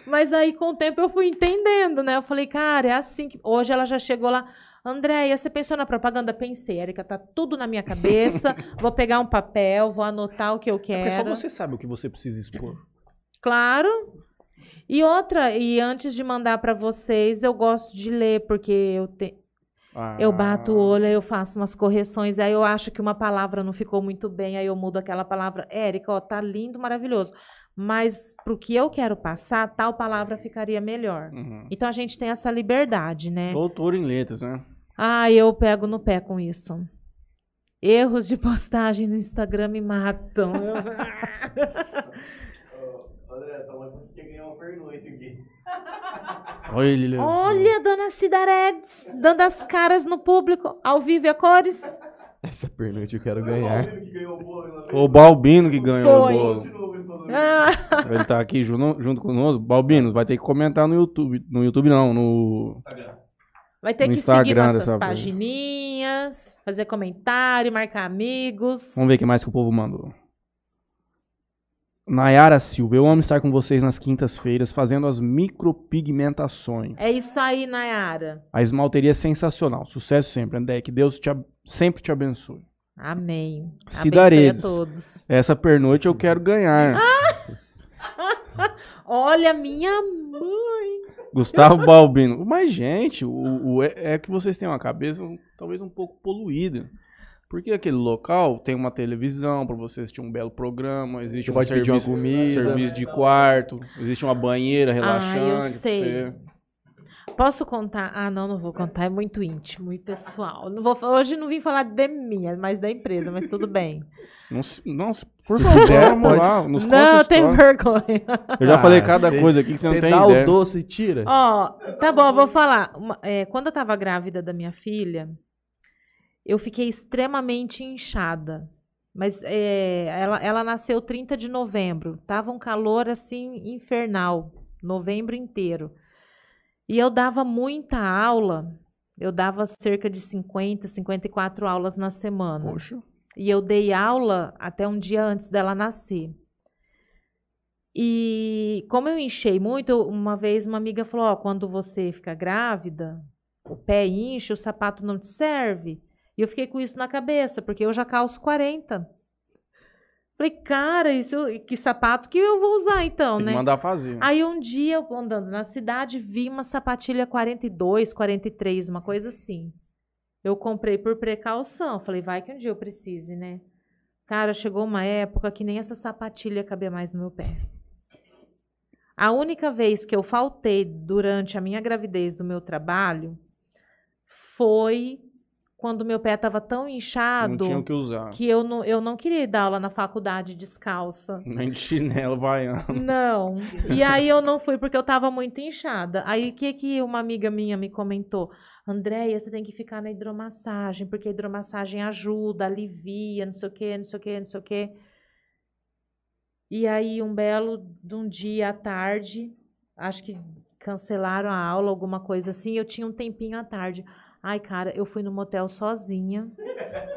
Mas aí, com o tempo, eu fui entendendo, né? Eu falei, cara, é assim que. Hoje ela já chegou lá. Andréia, você pensou na propaganda? Pensei, Érica, tá tudo na minha cabeça. vou pegar um papel, vou anotar o que eu Porque quero. só você sabe o que você precisa expor. Claro. E outra, e antes de mandar pra vocês, eu gosto de ler, porque eu tenho. Ah, Eu bato o olho, eu faço umas correções, aí eu acho que uma palavra não ficou muito bem, aí eu mudo aquela palavra. Érica, ó, tá lindo, maravilhoso. Mas pro que eu quero passar, tal palavra ficaria melhor. Uhum. Então a gente tem essa liberdade, né? Doutor em letras, né? Ah, eu pego no pé com isso. Erros de postagem no Instagram me matam. André, quer ganhar uma pernoite aqui. Olha. Olha, dona Cidaredes, dando as caras no público, ao vivo e a cores. Essa pernoite eu quero Foi o ganhar. Balbino que ganhou o Balbino que ganhou Foi. o bolo. Ele. Ah, Ele tá aqui junto, junto conosco. Balbino, vai ter que comentar no YouTube. No YouTube não, no. Vai ter No que seguir Instagram nossas dessa vez. pagininhas, fazer comentário, marcar amigos. Vamos ver o que mais que o povo mandou. Nayara Silva, eu amo estar com vocês nas quintas-feiras fazendo as micropigmentações. É isso aí, Nayara. A esmalteria é sensacional. Sucesso sempre, André. Que Deus te, sempre te abençoe. Amém. Cidaredes. Abençoe a todos. Essa pernoite eu quero ganhar. Olha, minha mãe. Gustavo Balbino. Mas, gente, o, o- é, é que vocês têm uma cabeça talvez um pouco poluída. Porque aquele local tem uma televisão para você assistir um belo programa, existe Você um pode pedir uma serviço, comida. serviço de quarto, existe uma banheira relaxante. Ah, eu pra sei. você. Posso contar? Ah, não, não vou contar. É muito íntimo e pessoal. Não vou, hoje não vim falar de mim, mas da empresa, mas tudo bem. Não, se- não, se- por Se favor, quiser, vamos pode. lá. Nos não, eu tenho vergonha. Eu já falei Ah, cada cê- coisa aqui que você não tem dá ideia. o doce e tira. Ó, tá bom, eu vou falar. Uma- é, quando eu tava grávida da minha filha, eu fiquei extremamente inchada. Mas é, ela, ela nasceu 30 de novembro. Tava um calor assim infernal, novembro inteiro. E eu dava muita aula. Eu dava cerca de 50, 54 aulas na semana. Poxa. E eu dei aula até um dia antes dela nascer. E como eu enchei muito, uma vez uma amiga falou: Ó, quando você fica grávida, o pé incha, o sapato não te serve. E eu fiquei com isso na cabeça, porque eu já calço 40. Falei, cara, isso, que sapato que eu vou usar então, Tem né? mandar fazer. Aí um dia, eu andando na cidade, vi uma sapatilha 42, 43, uma coisa assim. Eu comprei por precaução. Falei, vai que um dia eu precise, né? Cara, chegou uma época que nem essa sapatilha cabia mais no meu pé. A única vez que eu faltei durante a minha gravidez do meu trabalho foi quando meu pé estava tão não inchado tinha o que usar. que eu não, eu não queria dar aula na faculdade descalça. Nem de chinelo, vai. Não. E aí eu não fui porque eu tava muito inchada. Aí o que que uma amiga minha me comentou? Andréia, você tem que ficar na hidromassagem, porque a hidromassagem ajuda, alivia, não sei o quê, não sei o quê, não sei o quê. E aí um belo de um dia à tarde, acho que cancelaram a aula, alguma coisa assim, eu tinha um tempinho à tarde. Ai, cara, eu fui no motel sozinha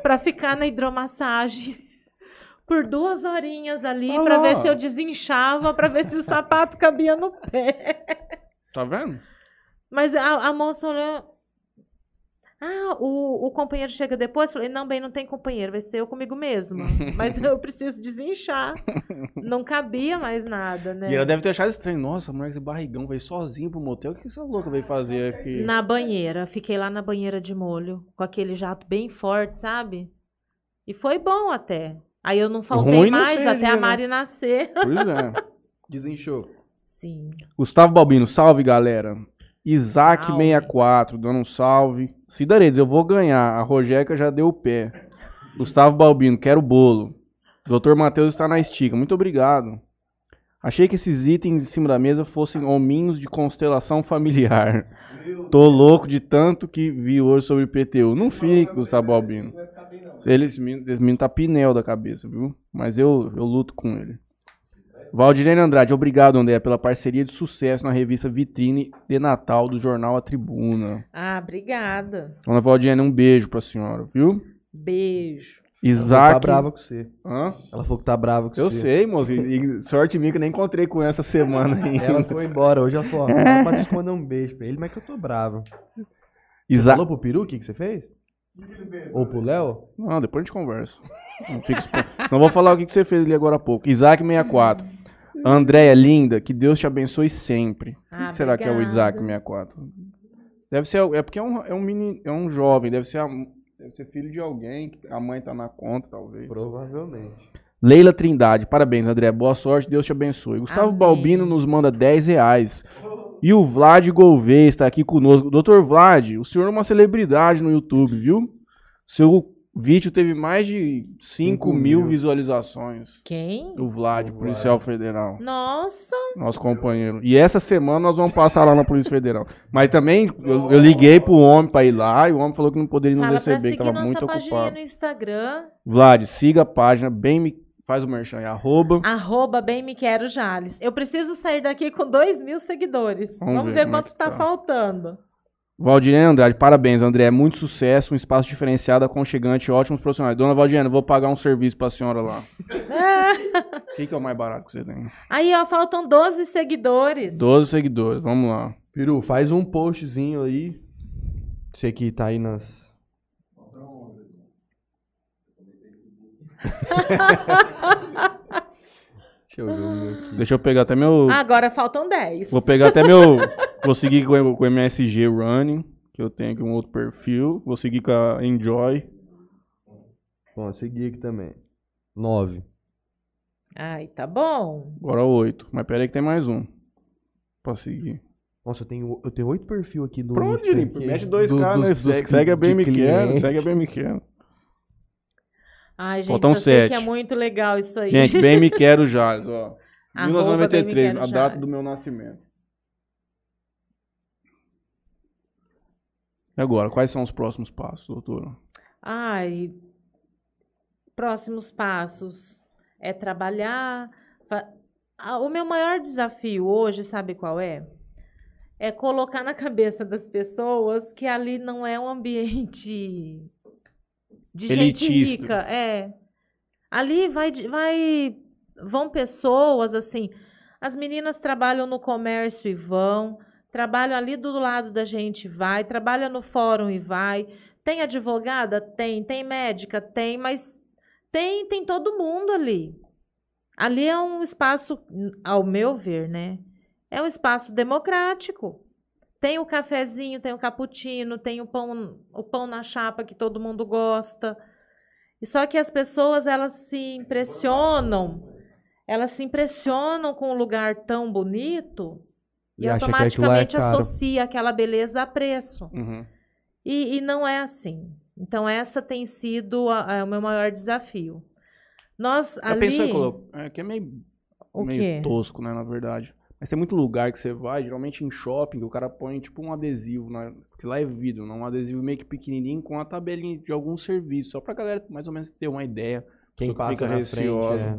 pra ficar na hidromassagem. por duas horinhas ali lá. ver se eu desinchava, pra ver se o sapato cabia no pé. Tá vendo? Mas a, a moça olhou. Ah, o, o companheiro chega depois. Falei, não, bem, não tem companheiro, vai ser eu comigo mesma. Mas eu preciso desinchar. Não cabia mais nada, né? E ela deve ter achado estranho. Nossa, mulher com esse barrigão veio sozinho pro motel. O que essa louca veio fazer aqui? Na banheira. Fiquei lá na banheira de molho, com aquele jato bem forte, sabe? E foi bom até. Aí eu não faltei Ruim não mais seria, até a né? Mari nascer. Pois é. Desinchou. Sim. Gustavo Balbino, salve galera. Salve. Isaac64, dando um salve. Cidaredes, eu vou ganhar. A Rogéria já deu o pé. Gustavo Balbino, quero bolo. Dr. Matheus está na estica. Muito obrigado. Achei que esses itens em cima da mesa fossem hominhos de constelação familiar. Tô louco de tanto que vi hoje sobre PTU. Não fique, Gustavo Balbino. Ele, esse menino, tá pinel da cabeça, viu? Mas eu, eu luto com ele. Valdirene Andrade, obrigado, André, pela parceria de sucesso na revista Vitrine de Natal do jornal A Tribuna. Ah, obrigada. Dona Valdirene, um beijo pra senhora, viu? Beijo. Ela Isaac. tá brava com você. Hã? Ela falou que tá brava com Eu você. sei, moço. E, sorte minha que eu nem encontrei com essa semana ainda. Ela foi embora. Hoje ela falou, ó, pra Deus mandar um beijo pra ele, mas que eu tô bravo. Você Isaac. falou pro Peru o que, que você fez? Ou pro Léo? Não, depois a gente conversa. Não, não vou falar o que que você fez ali agora há pouco. Isaac64. Andréia, linda, que Deus te abençoe sempre. O Ah, que será que é o obrigada. Isaac64? Deve ser. É porque é um, é um, mini, é um jovem, deve ser, a- deve ser filho de alguém, que a mãe tá na conta, talvez. Provavelmente. Leila Trindade, parabéns, André. Boa sorte, Deus te abençoe. Gustavo Amém. Balbino nos manda 10 reais. E o Vlad Gouveia está aqui conosco. Doutor Vlad, o senhor é uma celebridade no YouTube, viu? Seu vídeo teve mais de 5 Cinco mil mil. visualizações. Quem? O Vlad, O Vlad. policial federal. Nossa. Nosso companheiro. E essa semana nós vamos passar lá na Polícia Federal. Mas também eu, eu liguei pro homem pra ir lá e o homem falou que não poderia nos Fala receber, que seguir tava nossa muito página ocupado. no Instagram. Vlad, siga a página, bem me. Faz o merchan aí, arroba. Arroba bem me quero Jales. Eu preciso sair daqui com 2 mil seguidores. Vamos Vamos, ver ver, é quanto que tá, tá. faltando. Valdirene Andrade, parabéns, André. Muito sucesso, um espaço diferenciado, aconchegante, ótimos profissionais. Dona Valdirene, vou pagar um serviço pra senhora lá. O que, que é o mais barato que você tem? Aí, ó, faltam 12 seguidores. 12 seguidores, vamos lá. Peru, faz um postzinho aí. Você que tá aí nas. Deixa eu ver aqui. Deixa eu pegar até meu. Agora faltam 10. Vou pegar até meu. Vou seguir com o MSG Running, que eu tenho aqui um outro perfil. Vou seguir com a Enjoy. Bom, segui aqui também. Nove. Ai, tá bom. Agora 8. Mas pera aí que tem mais um. Pra seguir. Nossa, eu tenho, eu tenho oito perfil aqui do Pronto, Insta Mete dois do- caras, dos- né? Segue, segue a cliente. Segue a quero. Ai, gente, Faltam eu é muito legal isso aí. Gente, bem me quero Jales, ó. Arroba bem me 1993, quero a data do meu nascimento. E agora, quais são os próximos passos, doutora? Ai, próximos passos é trabalhar. fa- O meu maior desafio hoje, sabe qual é? É colocar na cabeça das pessoas que ali não é um ambiente de gente rica. É. Ali vai, vai, vão pessoas assim. As meninas trabalham no comércio e vão, trabalham ali do lado da gente, vai, trabalha no fórum e vai. Tem advogada? Tem. Tem médica? Tem, mas tem, tem todo mundo ali. Ali é um espaço, ao meu ver, né? É um espaço democrático. Tem o cafezinho, tem o cappuccino, tem o pão, o pão na chapa que todo mundo gosta. E só que as pessoas elas se impressionam, elas se impressionam com um lugar tão bonito e, E é automaticamente caro. associa aquela beleza a preço. Uhum. E, e não é assim. Então, essa tem sido a- a- o meu maior desafio. Nós Já ali. colocar. É que é meio, O meio quê? tosco, né, na verdade. Mas tem muito lugar que você vai, geralmente em shopping, que o cara põe tipo um adesivo, né? Porque lá é vidro, não um adesivo meio que pequenininho com a tabelinha de algum serviço, só pra galera mais ou menos ter uma ideia. Quem que passa fica na frente, é.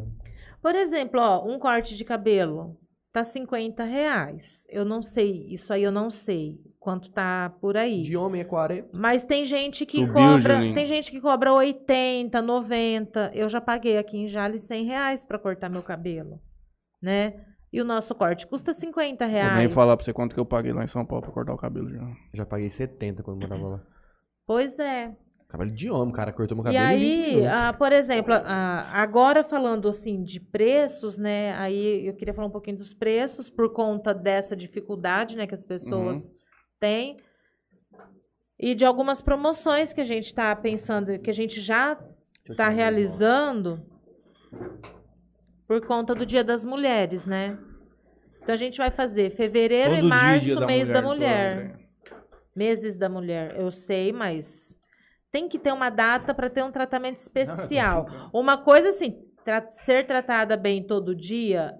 Por exemplo, ó, um corte de cabelo tá 50 reais. Eu não sei, isso aí eu não sei. quanto tá por aí. De homem é 40. Mas tem gente que Subiu, cobra, tem gente que cobra 80, 90. Eu já paguei aqui em Jales 100 reais para cortar meu cabelo, né? E o nosso corte custa 50 Vou reais. nem falar pra você quanto que eu paguei lá em São Paulo pra cortar o cabelo já. Já paguei 70 quando morava lá. Pois é. Cabelo de homem, cara. Cortou meu E cabelo 20 aí, ah, por exemplo, ah, agora falando assim de preços, né? Aí eu queria falar um pouquinho dos preços por conta dessa dificuldade, né, que as pessoas têm. E de algumas promoções que a gente está pensando, que a gente já eu está realizando por conta do Dia das Mulheres, né? Então a gente vai fazer fevereiro Todo e dia, março, dia da mês da doutora mulher. Andréia. Meses da mulher, eu sei, mas tem que ter uma data para ter um tratamento especial. Uma coisa assim, tra- ser tratada bem todo dia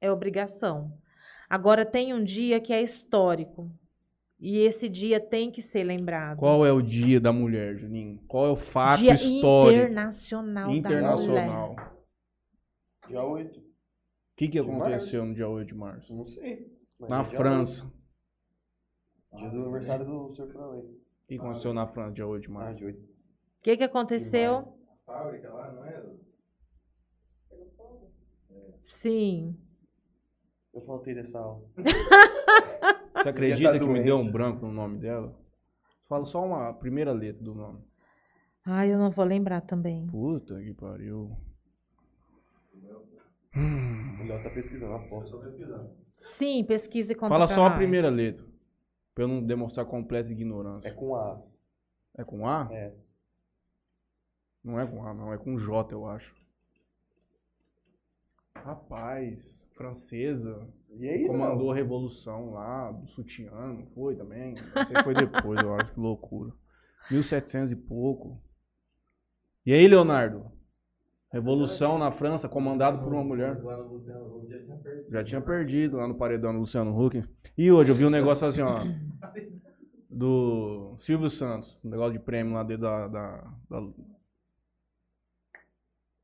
é obrigação. Agora tem um dia que é histórico. E esse dia tem que ser lembrado. Qual é o dia da mulher, Juninho? Qual é o fato dia histórico internacional, da internacional? Dia 8. O que, que De aconteceu no dia 8 de março? Não sei. Mas Na é França. 8. Dia do aniversário do Sr. Franley. O que aconteceu na França, dia 8 de Ah, março? 8. O que, que aconteceu? Fábrica lá, não é? Sim. Eu faltei dessa aula. Você acredita tá que me deu um branco no nome dela? Fala só uma a primeira letra do nome. Ai, eu não vou lembrar também. Puta que pariu. O Léo tá pesquisando, aposto. Sim, pesquise e conta Fala só a primeira letra. Pra eu não demonstrar completa ignorância. É com A. É com A? É. Não é com A, não. É com J, eu acho. Rapaz, francesa. E aí, Comandou a revolução lá do sutiã, não foi também? Não sei se foi depois, eu acho. Que loucura. 1700 e pouco. E aí, Leonardo? Revolução na França, comandado por uma mulher. Já tinha perdido. Lá no paredão do Luciano Huck. E hoje eu vi um negócio assim, ó. Do Silvio Santos. Um negócio de prêmio lá dentro da. da, da-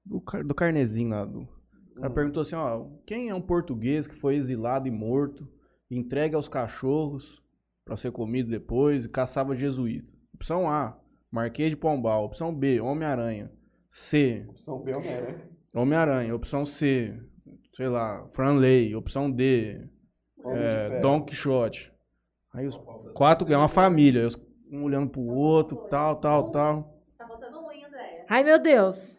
do, do carnezinho lá. Do, o cara perguntou assim, ó. Quem é um português que foi exilado e morto, entregue aos cachorros pra ser comido depois e caçava jesuíta? Opção A, Marquês de Pombal. Opção B, Homem-Aranha. C, São B Homem-Aranha. Homem-Aranha. Opção C, sei lá, Franley. Opção D, é. Don Quixote. Aí os quatro, é uma família. os- Um olhando pro outro, tal, tal, tal. Tá botando Andréia. Ai, meu Deus.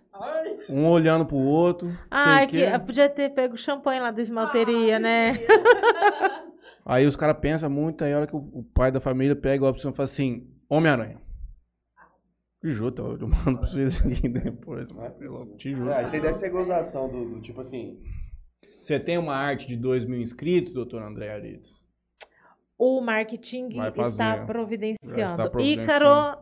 Um olhando pro outro. Ai, que, que... podia ter pego champanhe lá da esmalteria, né? Aí os caras pensam muito, aí a hora que o, o pai da família pega a opção e fala assim, Homem-Aranha. Juro, eu mando pra vocês aqui depois, mano. Eu Te juro. Ah, isso aí deve ser gozação do, do tipo assim. Você tem uma arte de 2 mil inscritos, doutor André Arias? O marketing fazer. está providenciando. está providenciando. Ícaro,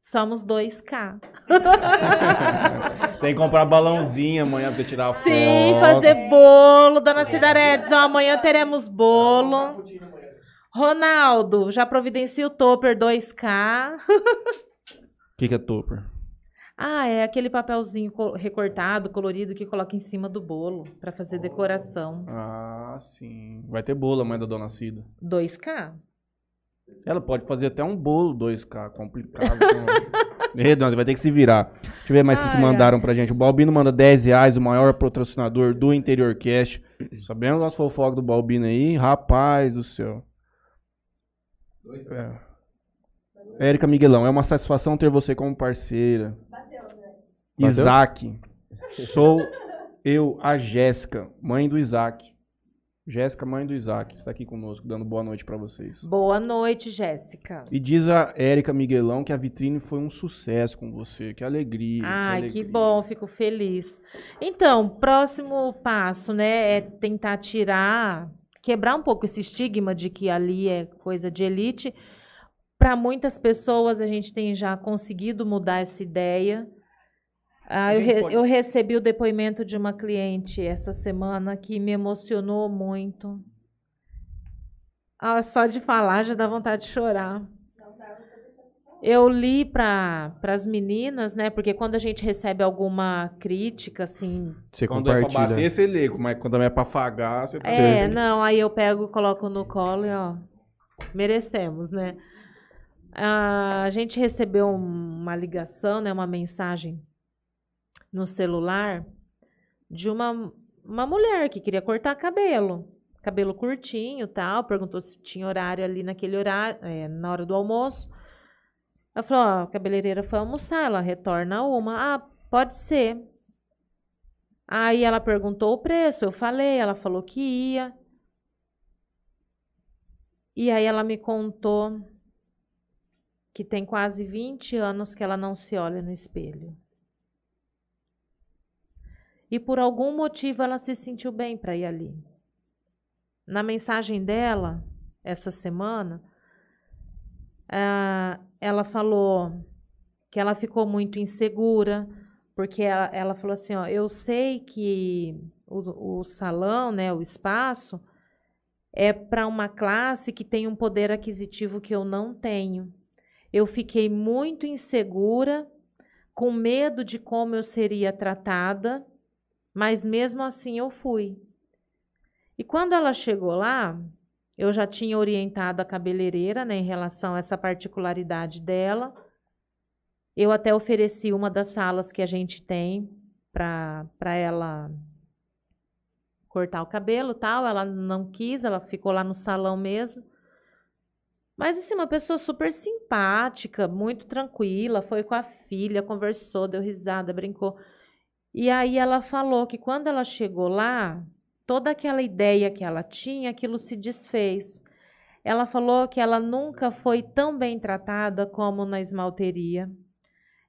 somos 2K. tem que comprar balãozinho amanhã pra você tirar a Sim, foto. fazer bolo, dona Cidaredes. Ó, amanhã teremos bolo. Ronaldo, já providencia o Topper 2K. O que, que é topper? Ah, é aquele papelzinho co- recortado, colorido que coloca em cima do bolo para fazer decoração. Ah, sim. Vai ter bolo amanhã da dona Cida. 2K? Ela pode fazer até um bolo 2K, complicado. Meu Deus, vai ter que se virar. Deixa eu ver mais o que que Ai, mandaram pra gente. O Balbino manda 10 reais, o maior patrocinador do Interior Cast. Sabemos nosso fofoca do Balbino aí? Rapaz do céu. É. Érica Miguelão, é uma satisfação ter você como parceira. Isaac, sou eu, a Jéssica, mãe do Isaac. Jéssica, mãe do Isaac, está aqui conosco, dando boa noite pra vocês. Boa noite, Jéssica. E diz a Érica Miguelão que a vitrine foi um sucesso com você. Que alegria. Ai, que alegria. bom, fico feliz. Então, próximo passo, né, é tentar tirar, quebrar um pouco esse estigma de que ali é coisa de elite. Para muitas pessoas, a gente tem já conseguido mudar essa ideia. Ah, eu, gente re- eu recebi o depoimento de uma cliente essa semana que me emocionou muito. Ah, só de falar já dá vontade de chorar. Eu li para as meninas, né? Porque quando a gente recebe alguma crítica, assim. Você Quando é pra bater, você lê. Mas quando é pra afagar, você... É, não, aí eu pego, coloco no colo e ó. Merecemos, né? A gente recebeu uma ligação, né, uma mensagem no celular de uma, uma mulher que queria cortar cabelo. Cabelo curtinho tal. Perguntou se tinha horário ali naquele horário, é, na hora do almoço. Ela falou: ó, a cabeleireira foi almoçar, ela retorna uma. Ah, pode ser. Aí ela perguntou o preço, eu falei, ela falou que ia. E aí ela me contou que tem quase 20 anos que ela não se olha no espelho. E por algum motivo ela se sentiu bem para ir ali. Na mensagem dela, essa semana, uh, ela falou que ela ficou muito insegura, porque ela, ela falou assim: ó, eu sei que o, o salão, né, o espaço, é para uma classe que tem um poder aquisitivo que eu não tenho. Eu fiquei muito insegura, com medo de como eu seria tratada, mas mesmo assim eu fui. E quando ela chegou lá, eu já tinha orientado a cabeleireira né, em relação a essa particularidade dela. Eu até ofereci uma das salas que a gente tem para ela cortar o cabelo tal. Ela não quis, ela ficou lá no salão mesmo. Mas, assim, uma pessoa super simpática, muito tranquila, foi com a filha, conversou, deu risada, brincou. E aí ela falou que quando ela chegou lá, toda aquela ideia que ela tinha, aquilo se desfez. Ela falou que ela nunca foi tão bem tratada como na esmalteria.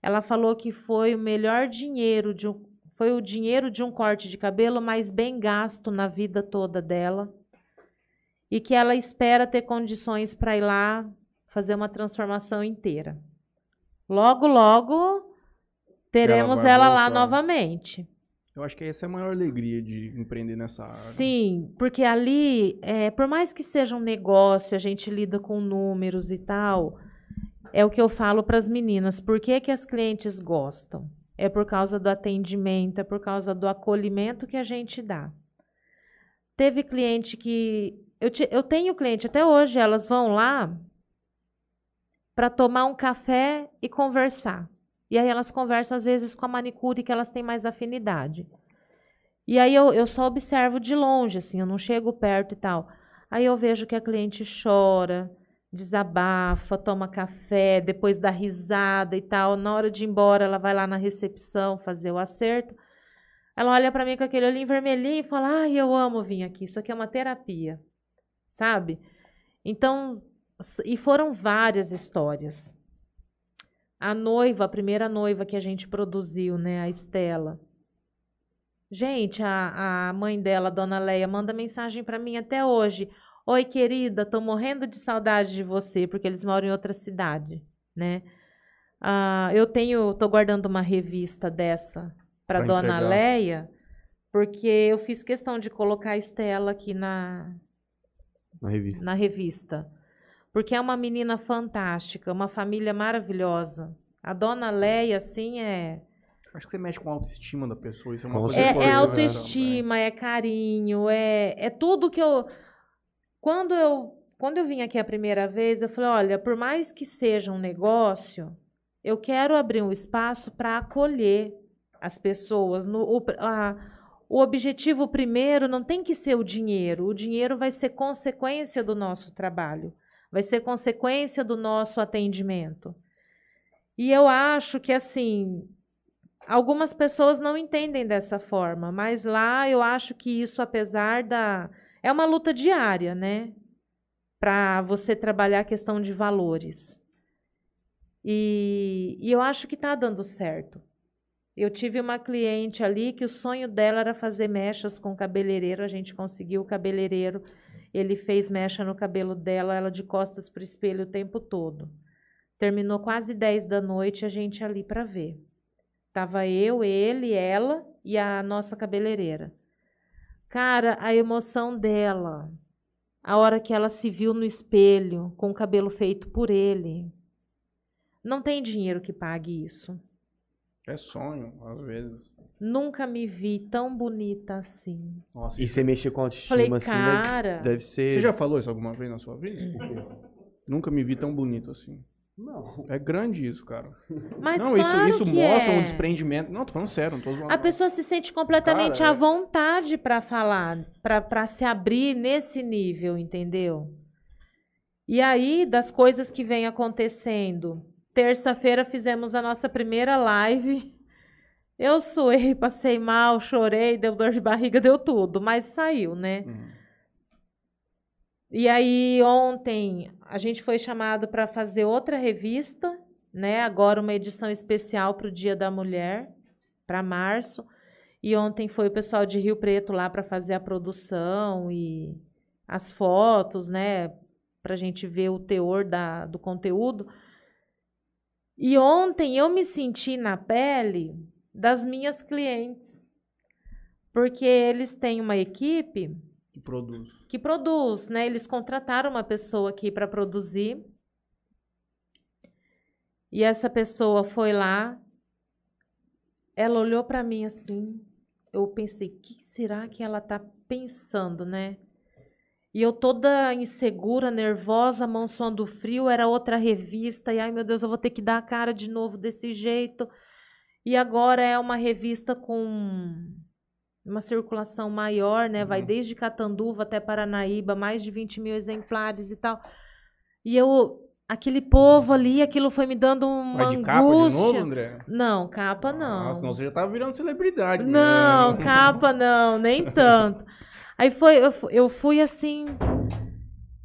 Ela falou que foi o melhor dinheiro de um, foi o dinheiro de um corte de cabelo mais bem gasto na vida toda dela. E que ela espera ter condições para ir lá fazer uma transformação inteira. Logo, logo teremos ela, ela lá novamente. Eu acho que essa é a maior alegria de empreender nessa área. Sim, porque ali, é, por mais que seja um negócio, a gente lida com números e tal, é o que eu falo para as meninas. Por que, que as clientes gostam? É por causa do atendimento, é por causa do acolhimento que a gente dá. Teve cliente que. Eu, te, eu tenho cliente, até hoje, elas vão lá para tomar um café e conversar. E aí elas conversam, às vezes, com a manicure que elas têm mais afinidade. E aí eu, eu só observo de longe, assim, eu não chego perto e tal. Aí eu vejo que a cliente chora, desabafa, toma café, depois dá risada e tal. Na hora de ir embora, ela vai lá na recepção fazer o acerto. Ela olha para mim com aquele olhinho vermelhinho e fala: Ai, eu amo vir aqui, isso aqui é uma terapia, sabe? Então, e foram várias histórias. A noiva, a primeira noiva que a gente produziu, né, a Estela. Gente, a, a mãe dela, dona Leia, manda mensagem para mim até hoje. Oi, querida, tô morrendo de saudade de você, porque eles moram em outra cidade, né? Ah, eu tenho, tô guardando uma revista dessa para dona entregar. Leia, porque eu fiz questão de colocar a Estela aqui na, na revista. na revista porque é uma menina fantástica, uma família maravilhosa. A dona Leia, assim, é. Acho que você mexe com a autoestima da pessoa. Isso é uma coisa é, é autoestima, é carinho, é, é tudo que eu. Quando eu quando eu vim aqui a primeira vez, eu falei: olha, por mais que seja um negócio, eu quero abrir um espaço para acolher as pessoas. No, o, a, o objetivo primeiro não tem que ser o dinheiro, o dinheiro vai ser consequência do nosso trabalho vai ser consequência do nosso atendimento. E eu acho que, assim, algumas pessoas não entendem dessa forma, mas lá eu acho que isso, apesar da. É uma luta diária, né? Para você trabalhar a questão de valores. E, e eu acho que está dando certo. Eu tive uma cliente ali que o sonho dela era fazer mechas com cabeleireiro, a gente conseguiu o cabeleireiro ele fez mecha no cabelo dela, ela de costas para o espelho o tempo todo. Terminou quase 10 da noite, a gente ali para ver. Tava eu, ele, ela e a nossa cabeleireira. Cara, a emoção dela, a hora que ela se viu no espelho com o cabelo feito por ele. Não tem dinheiro que pague isso. É sonho, às vezes. Nunca me vi tão bonita assim. Nossa, E você mexer com a autoestima Falei, assim, né? cara. deve ser. Você já falou isso alguma vez na sua vida? Nunca me vi tão bonito assim. Não. É grande isso, cara. Mas não, claro isso, isso que mostra é. um desprendimento. Não, tô falando sério, não tô zoando. A pessoa se sente completamente Cara, à é- vontade para falar, para se abrir nesse nível, entendeu? E aí, das coisas que vem acontecendo, terça-feira fizemos a nossa primeira live. Eu suei, passei mal, chorei, deu dor de barriga, deu tudo, mas saiu, né? Uhum. E aí, ontem, a gente foi chamado para fazer outra revista, né? Agora, uma edição especial para o Dia da Mulher, para março. E ontem foi o pessoal de Rio Preto lá para fazer a produção e as fotos, né? Para a gente ver o teor da, do conteúdo. E ontem eu me senti na pele das minhas clientes. Porque eles têm uma equipe Que produz. que produz, né? Eles contrataram uma pessoa aqui para produzir. E essa pessoa foi lá. Ela olhou para mim assim. Eu pensei, o que será que ela tá pensando, né? E eu toda insegura, nervosa, mão suando frio, era outra revista, e ai meu Deus, eu vou ter que dar a cara de novo desse jeito. E agora é uma revista com uma circulação maior, né? Vai Uhum. desde Catanduva até Paranaíba, mais de 20 mil exemplares e tal. E eu, aquele povo ali, aquilo foi me dando uma Vai de capa de angústia. novo, André? Não, capa não. Nossa, senão você já tava virando celebridade. Não, né? capa não, nem tanto. Aí foi, eu, eu fui assim.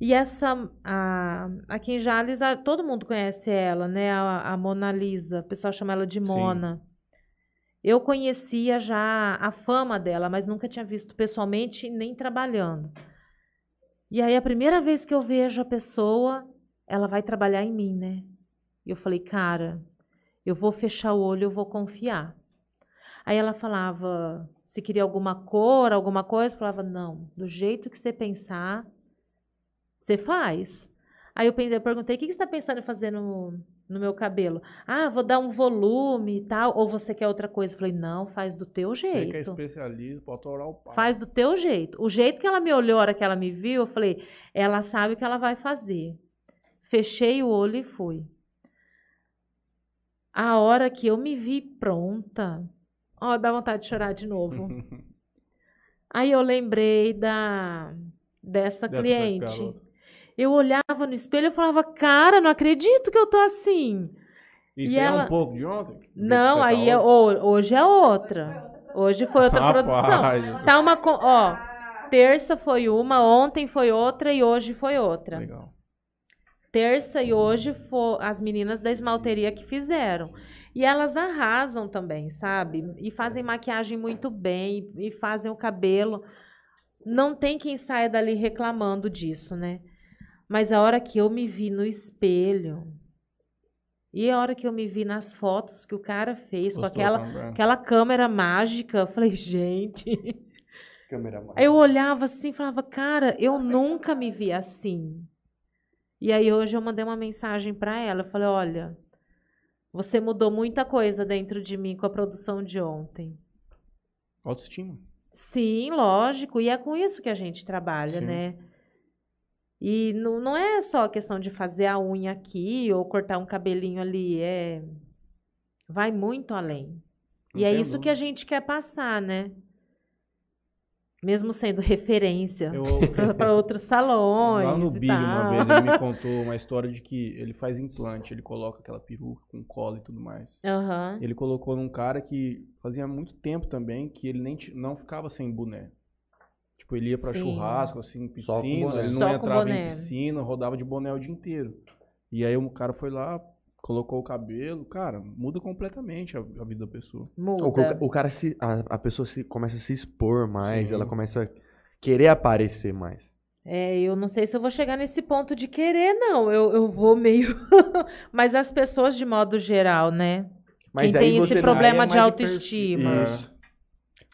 E essa, a, aqui em Jales, a- todo mundo conhece ela, né? A, a Mona Lisa, o pessoal chama ela de Sim. Mona. Eu conhecia já a fama dela, mas nunca tinha visto pessoalmente nem trabalhando. E aí, a primeira vez que eu vejo a pessoa, ela vai trabalhar em mim, né? E eu falei, cara, eu vou fechar o olho, eu vou confiar. Aí ela falava se queria alguma cor, alguma coisa, eu falava, não, do jeito que você pensar, você faz. Aí eu, pensei, eu perguntei, o que você está pensando em fazer no, no meu cabelo? Ah, vou dar um volume e tal, ou você quer outra coisa? Eu falei, não, faz do teu Você que é jeito. especialista, pode orar o pau. Faz do teu jeito. O jeito que ela me olhou, a hora que ela me viu, eu falei, ela sabe o que ela vai fazer. Fechei o olho e fui. A hora que eu me vi pronta, ó, dá vontade de chorar de novo. Aí eu lembrei da dessa Dessa cliente. Eu olhava no espelho e falava, cara, não acredito que eu tô assim. Isso E é ela- um pouco de ontem? Não, tá aí é, hoje? ho- hoje é outra. Hoje foi outra Rapaz, produção. isso- Tá uma, ó, terça foi uma, ontem foi outra e hoje foi outra. Legal. Terça e hoje foi as meninas da esmalteria que fizeram. E elas arrasam também, sabe? E fazem maquiagem muito bem, e fazem o cabelo. Não tem quem saia dali reclamando disso, né? Mas a hora que eu me vi no espelho, e a hora que eu me vi nas fotos que o cara fez com aquela, também? aquela câmera mágica, eu falei, gente. Câmera Aí eu olhava assim e falava, cara, eu nunca me vi assim. E aí hoje eu mandei uma mensagem para ela, eu falei, olha, você mudou muita coisa dentro de mim com a produção de ontem. Autoestima. Sim, lógico, e é com isso que a gente trabalha, Sim. né? E não, não é só questão de fazer a unha aqui ou cortar um cabelinho ali, é vai muito além. Não e é isso que a gente quer passar, né? Mesmo sendo referência para outros salões lá no e Big, uma vez, ele me contou uma história de que ele faz implante, ele coloca aquela peruca com cola e tudo mais. Aham. Ele colocou num cara que fazia muito tempo também que ele nem não ficava sem boné. Tipo, ele ia pra Sim. churrasco, assim, Só com piscina, boné. ele Só não com entrava boné. em piscina, rodava de boné o dia inteiro. E aí o cara foi lá, colocou o cabelo, cara, muda completamente a, a vida da pessoa. Muda. O, o cara se. A, a pessoa se, começa a se expor mais, Sim. ela começa a querer aparecer mais. É, eu não sei se eu vou chegar nesse ponto de querer, não. Eu, eu vou meio. Mas as pessoas, de modo geral, né? Mas Quem aí tem esse você problema é de autoestima. perfil.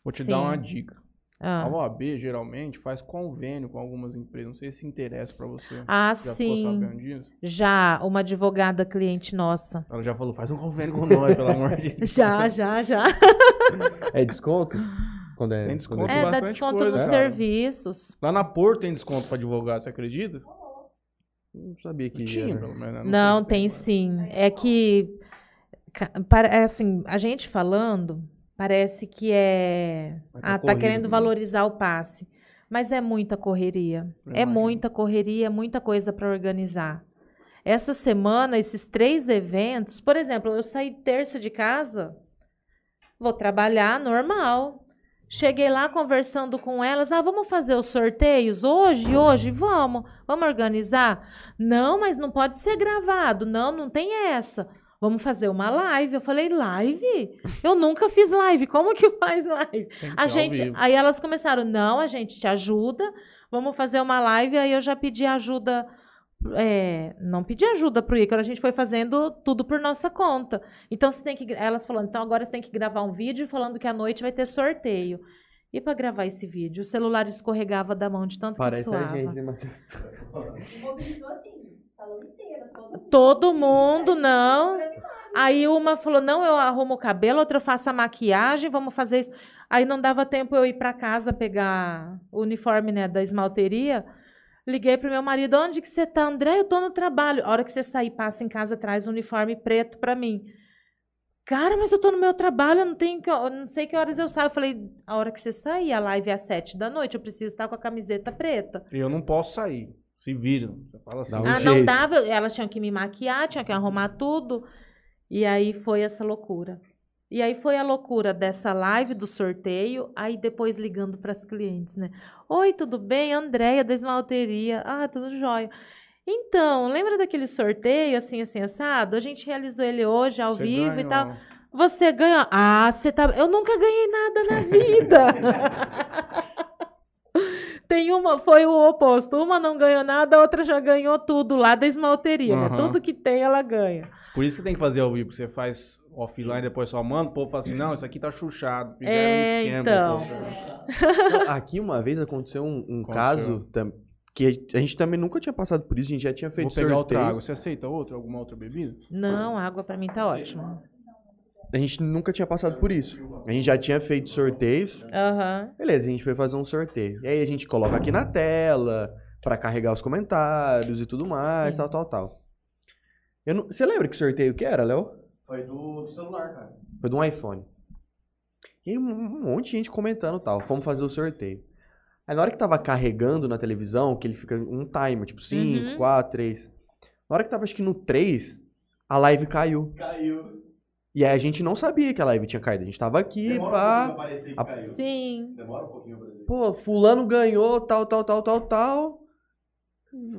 Vou te dar Sim. uma dica. Ah, A OAB, geralmente, faz convênio com algumas empresas. Não sei se interessa pra você. Ah, Já ficou sim. sabendo disso? Já, uma advogada cliente nossa. Ela já falou, faz um convênio com nós, pelo amor de Deus. Já, já, já. É desconto? Quando é, Tem desconto. quando É, dá bastante desconto coisa, nos cara. serviços. Lá na Porto tem desconto pra advogado, você acredita? Não sabia que Tinha, era. pelo menos. né? Não, sei se tem sim. É que, para- é assim, a gente falando, parece que é. Tá Ah, tá querendo né? valorizar o passe. Mas é muita correria. É muita correria, é muita coisa para organizar. Essa semana, esses três eventos, por exemplo, eu saí terça de casa, vou trabalhar normal. Cheguei lá conversando com elas, ah, vamos fazer os sorteios hoje, hoje, vamos, vamos organizar? Não, mas não pode ser gravado, não, não tem essa. Vamos fazer uma live. Eu falei, live? Eu nunca fiz live, como que faz live? Que A gente, aí elas começaram, não, a gente te ajuda, vamos fazer uma live. Aí eu já pedi ajuda, é, não pedi ajuda pro Ícaro, a gente foi fazendo tudo por nossa conta. Então você tem que, elas falando, então agora você tem que gravar um vídeo falando que à noite vai ter sorteio. E para gravar esse vídeo, o celular escorregava da mão de tanto que Parece a suava. gente, né? Mobilizou assim, o salão inteiro, todo mundo. Todo mundo, não. Aí uma falou: não, eu arrumo o cabelo, outra eu faço a maquiagem, vamos fazer isso. Aí não dava tempo eu ir para casa pegar o uniforme né, da esmalteria. Liguei pro meu marido: onde que você tá, André? Eu tô no trabalho. A hora que você sair, passa em casa, traz um uniforme preto para mim. Cara, mas eu tô no meu trabalho, eu não tenho que, eu não sei que horas eu saio. Eu falei: a hora que você sair, a live é às sete da noite, eu preciso estar com a camiseta preta. Eu não posso sair. Se viram. Você fala assim. Dá um Ah, não jeito. dava, elas tinham que me maquiar, tinham que arrumar tudo. E aí foi essa loucura. E aí foi a loucura dessa live do sorteio, aí depois ligando para as clientes, né? Oi, tudo bem? Andréia da esmalteria. Ah, tudo jóia. Então, lembra daquele sorteio assim, assim, assado? A gente realizou ele hoje ao Você vivo e ganhou. tal. Você ganha. Ah, você tá. Eu nunca ganhei nada na vida. Tem uma, foi o oposto. Uma não ganhou nada, a outra já ganhou tudo lá da esmalteria, né? Aham. Tudo que tem, ela ganha. Por isso que tem que fazer ao vivo. Você faz offline, depois só manda, o povo fala assim, não, isso aqui tá chuchado. Fizeram É, um esquema. então. Aqui uma vez aconteceu um, um Aconteceu. caso que a gente também nunca tinha passado por isso, a gente já tinha feito Vou pegar sorteio. outra água. Você aceita outra? Alguma outra bebida? Não, a água pra mim tá ótima. A gente nunca tinha passado por isso. A gente já tinha feito sorteios. Aham. Beleza, a gente foi fazer um sorteio. E aí a gente coloca aqui na tela pra carregar os comentários e tudo mais, Sim. tal, tal, tal. Eu não- Você lembra que sorteio que era, Léo? Foi do, celular, cara. Foi de um iPhone. E aí um, monte de gente comentando e tal. Fomos fazer o sorteio. Aí na hora que tava carregando na televisão, que ele fica um timer, tipo 5, Uhum. 4, 3. Na hora que tava acho que no 3, a live caiu. Caiu. E aí a gente não sabia que a live tinha caído. A gente tava aqui, Demora um pouquinho pá. pra aparecer que a- caiu. Sim. Demora um pouquinho pra dizer. Pô, fulano ganhou, tal, tal, tal, tal, tal.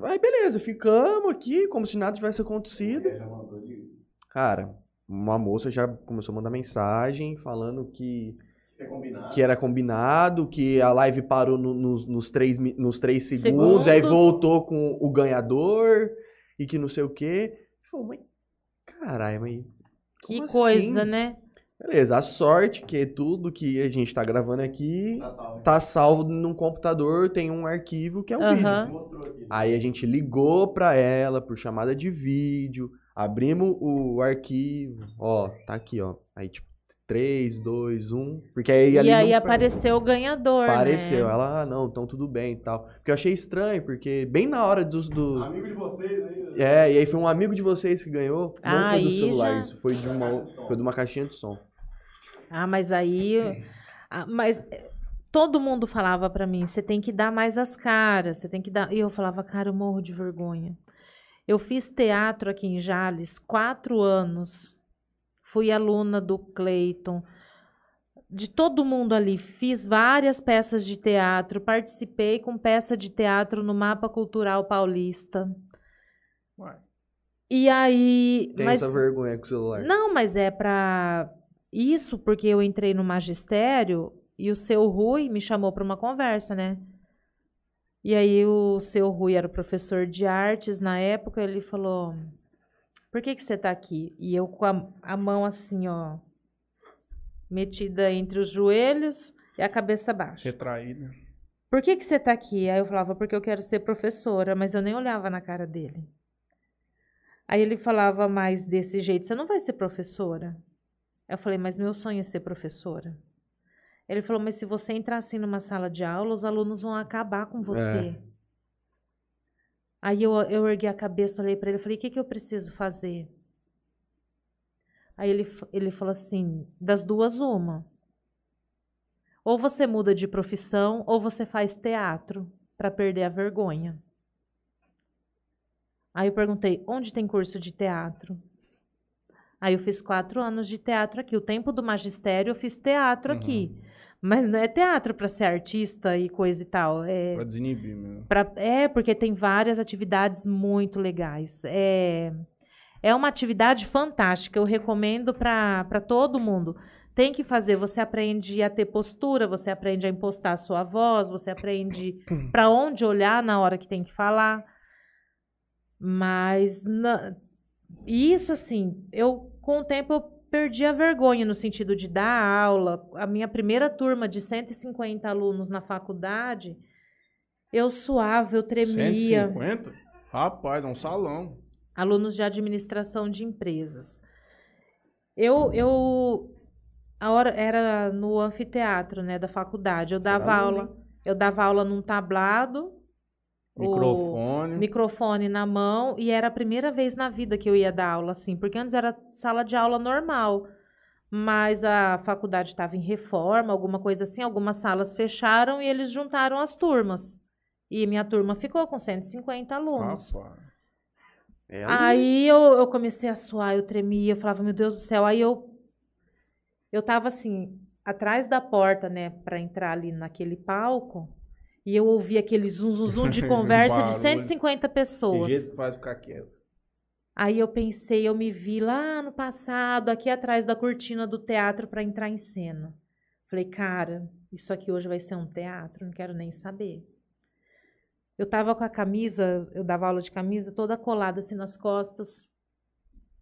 Aí beleza, ficamos aqui como se nada tivesse acontecido. Já mandou de- Cara, uma moça já começou a mandar mensagem falando que, Isso é combinado. que era combinado, que a live parou no- nos, nos, três, nos três segundos, aí Segundos. voltou com o ganhador e que não sei o quê. Falou, mas caralho, mas. Que como coisa, assim? né? Beleza, a sorte que tudo que a gente tá gravando aqui Tá salvo. tá salvo num computador, tem um arquivo que é um vídeo. Mostrou aqui. Aí a gente ligou pra ela por chamada de vídeo, abrimos o arquivo, ó, tá aqui, ó. Aí tipo 3, 2, 1, porque aí E ali aí não- apareceu o ganhador, apareceu. né? Ela, ah, não, então tudo bem e tal. Porque eu achei estranho, porque bem na hora dos do Amigo de vocês aí. É, e aí foi um amigo de vocês que ganhou, não foi do Aí celular, já- isso foi de uma foi de uma caixinha de som. Ah, mas aí. ah, mas eh, todo mundo falava pra mim: você tem que dar mais as caras, você tem que dar. E eu falava, cara, eu morro de vergonha. Eu fiz teatro aqui em Jales quatro anos. Fui aluna do Cleiton. De todo mundo ali. Fiz várias peças de teatro. Participei com peça de teatro no Mapa Cultural Paulista. Ué. E aí. Tem mas... essa vergonha com o celular. Não, mas é pra isso porque eu entrei no magistério e o seu Rui me chamou para uma conversa, né? E aí o seu Rui era professor de artes na época, ele falou: "Por que que você tá aqui?" E eu com a, a mão assim, ó, metida entre os joelhos. e a cabeça baixa. Retraída. Por que, que você tá aqui? Aí eu falava, porque eu quero ser professora, mas eu nem olhava na cara dele. Aí ele falava mais desse jeito, você não vai ser professora? Eu falei, mas meu sonho é ser professora. Ele falou, mas se você entrar assim numa sala de aula, os alunos vão acabar com você. Aí eu, eu ergui a cabeça, olhei para ele e falei, o que, que eu preciso fazer? Aí ele, ele falou assim, das duas, uma. Ou você muda de profissão, ou você faz teatro para perder a vergonha. Aí eu perguntei, onde tem curso de teatro? Aí eu fiz quatro anos de teatro aqui. O tempo do magistério eu fiz teatro aqui. Mas não é teatro para ser artista e coisa e tal. É, Pra desinibir mesmo. pra- é porque tem várias atividades muito legais. É, é uma atividade fantástica. Eu recomendo para todo mundo. Tem que fazer. Você aprende a ter postura, você aprende a impostar a sua voz, você aprende para onde olhar na hora que tem que falar. Mas na- isso assim, eu com o tempo eu perdi a vergonha no sentido de dar aula. A minha primeira turma de 150 alunos na faculdade, eu suava, eu tremia. 150? Rapaz, é um salão. Alunos de administração de empresas. Eu, eu a hora era no anfiteatro, né, da faculdade. Eu dava aula, eu dava aula num tablado, Microfone. microfone na mão e era a primeira vez na vida que eu ia dar aula assim, porque antes era sala de aula normal, mas a faculdade estava em reforma, alguma coisa assim, algumas salas fecharam e eles juntaram as turmas. E minha turma ficou com 150 alunos. Rapaz. É, Aí eu, eu comecei a suar, eu tremia, eu falava, meu Deus do céu. Aí eu eu tava assim, atrás da porta, né, para entrar ali naquele palco, e eu ouvi aquele zum zum zum de conversa de Barulho. 150 Que pessoas. jeito que faz ficar quieto. Aí eu pensei, eu me vi lá no passado, aqui atrás da cortina do teatro para entrar em cena. Falei, cara, isso aqui hoje vai ser um teatro, não quero nem saber. Eu tava com a camisa, eu dava aula de camisa toda colada assim nas costas,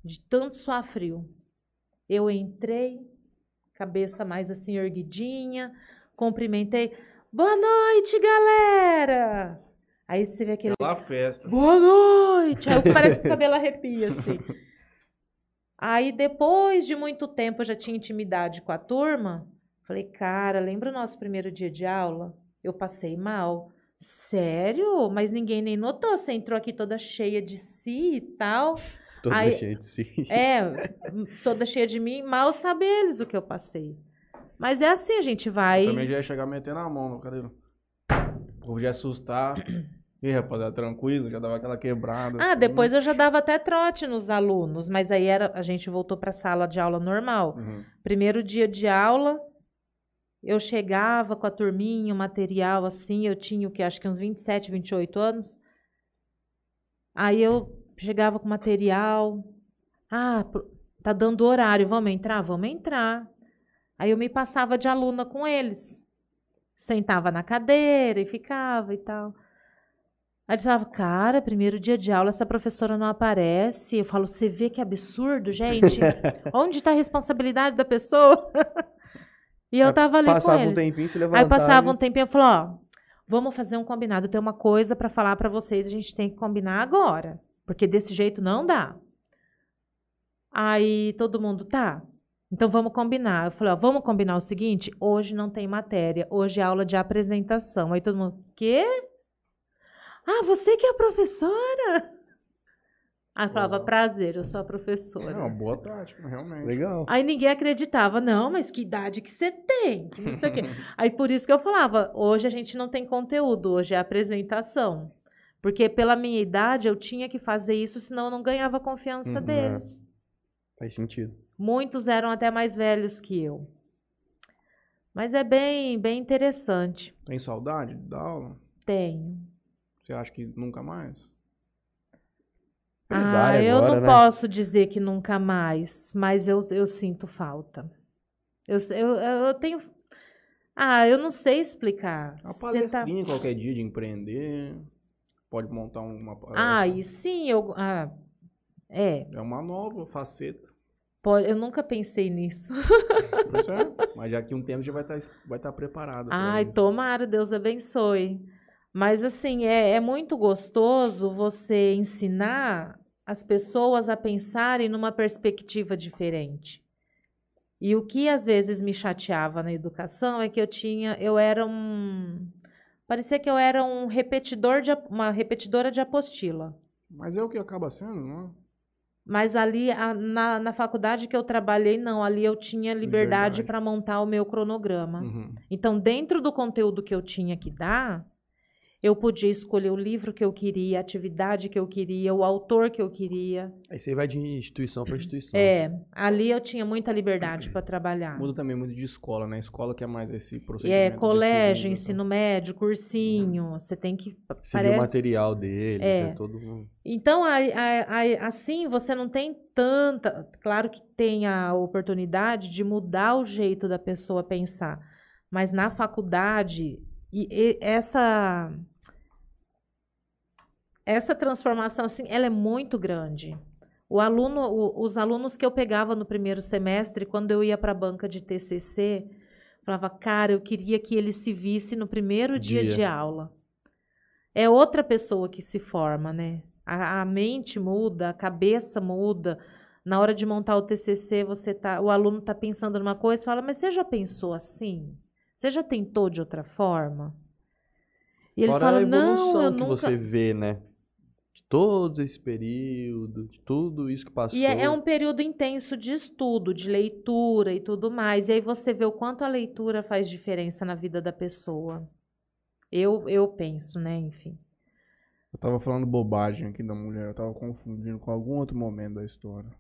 de tanto suar frio. Eu entrei, cabeça mais assim erguidinha, cumprimentei. Boa noite, galera! Aí você vê aquele Aquela festa. Boa noite! Aí parece que o cabelo arrepia, assim. Aí, depois de muito tempo, eu já tinha intimidade com a turma. Falei, cara, lembra o nosso primeiro dia de aula? Eu passei mal. Sério? Mas ninguém nem notou. Você entrou aqui toda cheia de si e tal. Toda aí- cheia de si. É, toda cheia de mim. Mal sabe eles o que eu passei. Mas é assim, a gente vai. Também já ia chegar metendo a mão no cara. O povo já ia assustar. Ih, rapaziada, tranquilo, já dava aquela quebrada. Ah, assim. depois eu já dava até trote nos alunos, mas aí era, a gente voltou para a sala de aula normal. Uhum. Primeiro dia de aula, eu chegava com a turminha, o material assim, eu tinha o que acho que uns 27, 28 anos. Aí eu chegava com material. Ah, tá dando horário, vamos entrar? Vamos entrar. Aí eu me passava de aluna com eles. Sentava na cadeira e ficava e tal. Aí eles falavam, cara, primeiro dia de aula, essa professora não aparece. Eu falo, você vê que absurdo, gente? Onde está a responsabilidade da pessoa? e eu tava ali com Passava eles. um tempinho, se levantava. Aí passava um tempinho e falou, ó, vamos fazer um combinado. Eu tenho uma coisa pra falar pra vocês, a gente tem que combinar agora, porque desse jeito não dá. Aí todo mundo, tá. Então vamos combinar. Eu falei, ó, vamos combinar o seguinte, hoje não tem matéria, hoje é aula de apresentação. Aí todo mundo, quê? Ah, você que é a professora? Aí eu falava, prazer, eu sou a É professora. uma boa tática, realmente. Legal. Aí ninguém acreditava, não, mas que idade que você tem? Que não sei o quê. Aí por isso que eu falava, hoje a gente não tem conteúdo, hoje é apresentação. Porque pela minha idade eu tinha que fazer isso, senão eu não ganhava a confiança Uhum. deles. Faz sentido. Muitos eram até mais velhos que eu. Mas é bem, bem interessante. Tem saudade da aula? Tenho. Você acha que nunca mais? Ah, eu agora, não né? posso dizer que nunca mais, mas eu, eu sinto falta. Eu, eu, eu tenho. Ah, eu não sei explicar. Uma Cê tá- palestrinha qualquer dia de empreender. Pode montar uma palestra. Ah, e sim, eu. Ah, é. É uma nova faceta. Pode- Eu nunca pensei nisso. Pois é. Mas já que um tempo já vai estar vai tá preparado. Ai, isso. tomara, Deus abençoe. Mas assim, é, é muito gostoso você ensinar as pessoas a pensarem numa perspectiva diferente. E o que às vezes me chateava na educação é que eu tinha, eu era um, parecia que eu era um repetidor de, uma repetidora de apostila. Mas é o que acaba sendo, não? Mas ali, a- na, na faculdade que eu trabalhei, não, ali eu tinha liberdade Liberdade. para montar o meu cronograma. Uhum. Então, dentro do conteúdo que eu tinha que dar, eu podia escolher o livro que eu queria, a atividade que eu queria, o autor que eu queria. Aí você vai de instituição para instituição. É, ali eu tinha muita liberdade para trabalhar. Muda também muito de escola, né? Escola que é mais esse procedimento. é colégio, definido, ensino médio, cursinho, você tem que Você viu o parece material deles, É. é, todo mundo. Então, a- a- a- assim, você não tem tanta. Claro que tem a oportunidade de mudar o jeito da pessoa pensar. Mas na faculdade, e, e essa. Essa transformação, assim, ela é muito grande. O aluno, o- os alunos que eu pegava no primeiro semestre, quando eu ia para a banca de TCC, falava, cara, eu queria que ele se visse no primeiro dia Dia. de aula. É outra pessoa que se forma, né? A, a mente muda, a cabeça muda. Na hora de montar o TCC, você tá, o aluno está pensando numa coisa, fala, mas você já pensou assim? Você já tentou de outra forma? E ele Fora fala, a evolução não, eu que nunca. você vê, né? Todo esse período, de tudo isso que passou. E é, é um período intenso de estudo, de leitura e tudo mais. E aí você vê o quanto a leitura faz diferença na vida da pessoa. Eu, eu penso, né? Enfim. Eu tava falando bobagem aqui da mulher, eu tava confundindo com algum outro momento da história.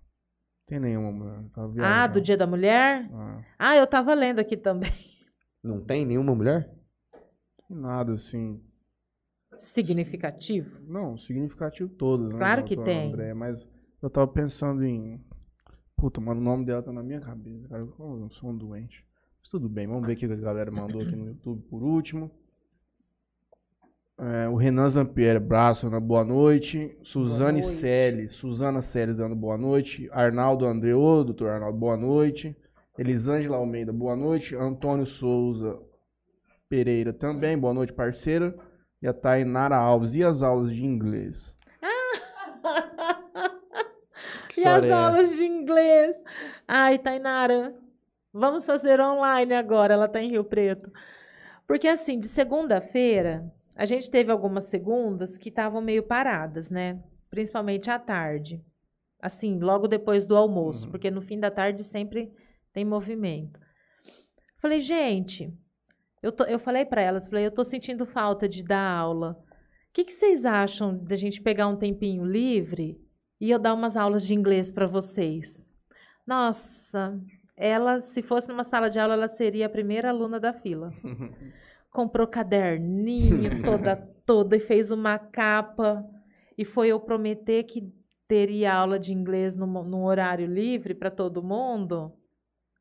Tem nenhuma mulher. Ah, do Dia da Mulher? Ah, Ah, eu tava lendo aqui também. Não tem nenhuma mulher? nada assim. Significativo. Não, significativo todos, né? Claro que tem. André, mas eu tava pensando em. Puta, mano, o nome dela tá na minha cabeça, cara. Eu sou um doente. Mas tudo bem, vamos ver o que a galera mandou aqui no YouTube por último. É, o Renan Zampieri, braço, dando boa noite. Suzane. Celes, Suzana Celes dando boa noite. Arnaldo Andreô, doutor Arnaldo, boa noite. Elisângela Almeida, boa noite. Antônio Souza Pereira também, boa noite, parceira. E a Tainara Alves. E as aulas de inglês? E as é aulas de inglês? Ai, Tainara, vamos fazer online agora. Ela está em Rio Preto. Porque, assim, de segunda-feira, a gente teve algumas segundas que estavam meio paradas, né? Principalmente à tarde. Assim, logo depois do almoço, Uhum. porque no fim da tarde sempre tem movimento. Falei, gente, eu, tô- eu falei para elas, falei, eu tô sentindo falta de dar aula. O que, que vocês acham da gente pegar um tempinho livre e eu dar umas aulas de inglês para vocês? Nossa, ela, se fosse numa sala de aula, ela seria a primeira aluna da fila. Comprou caderninho toda, toda e fez uma capa. E foi eu prometer que teria aula de inglês num, num horário livre para todo mundo.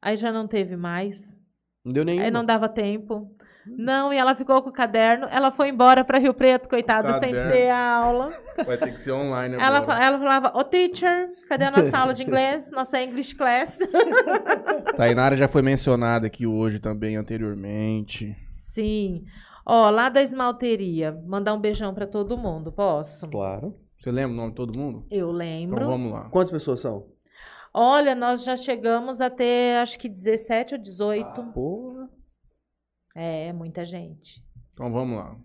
Aí já não teve mais. Não deu nenhuma. Aí não dava tempo. Não, e ela ficou com o caderno. Ela foi embora para Rio Preto, coitada, sem ter a aula. Vai ter que ser online Ela, agora. fa- ela falava, ô teacher, cadê a nossa aula de inglês? Nossa English class. Tainara já foi mencionada aqui hoje também, anteriormente. Sim. Ó, lá da esmalteria, mandar um beijão para todo mundo, posso? Claro. Você lembra o nome de todo mundo? Eu lembro. Então vamos lá. Quantas pessoas são? Olha, nós já chegamos a ter, acho que 17 ou 18. Porra. É, muita gente. Então vamos lá.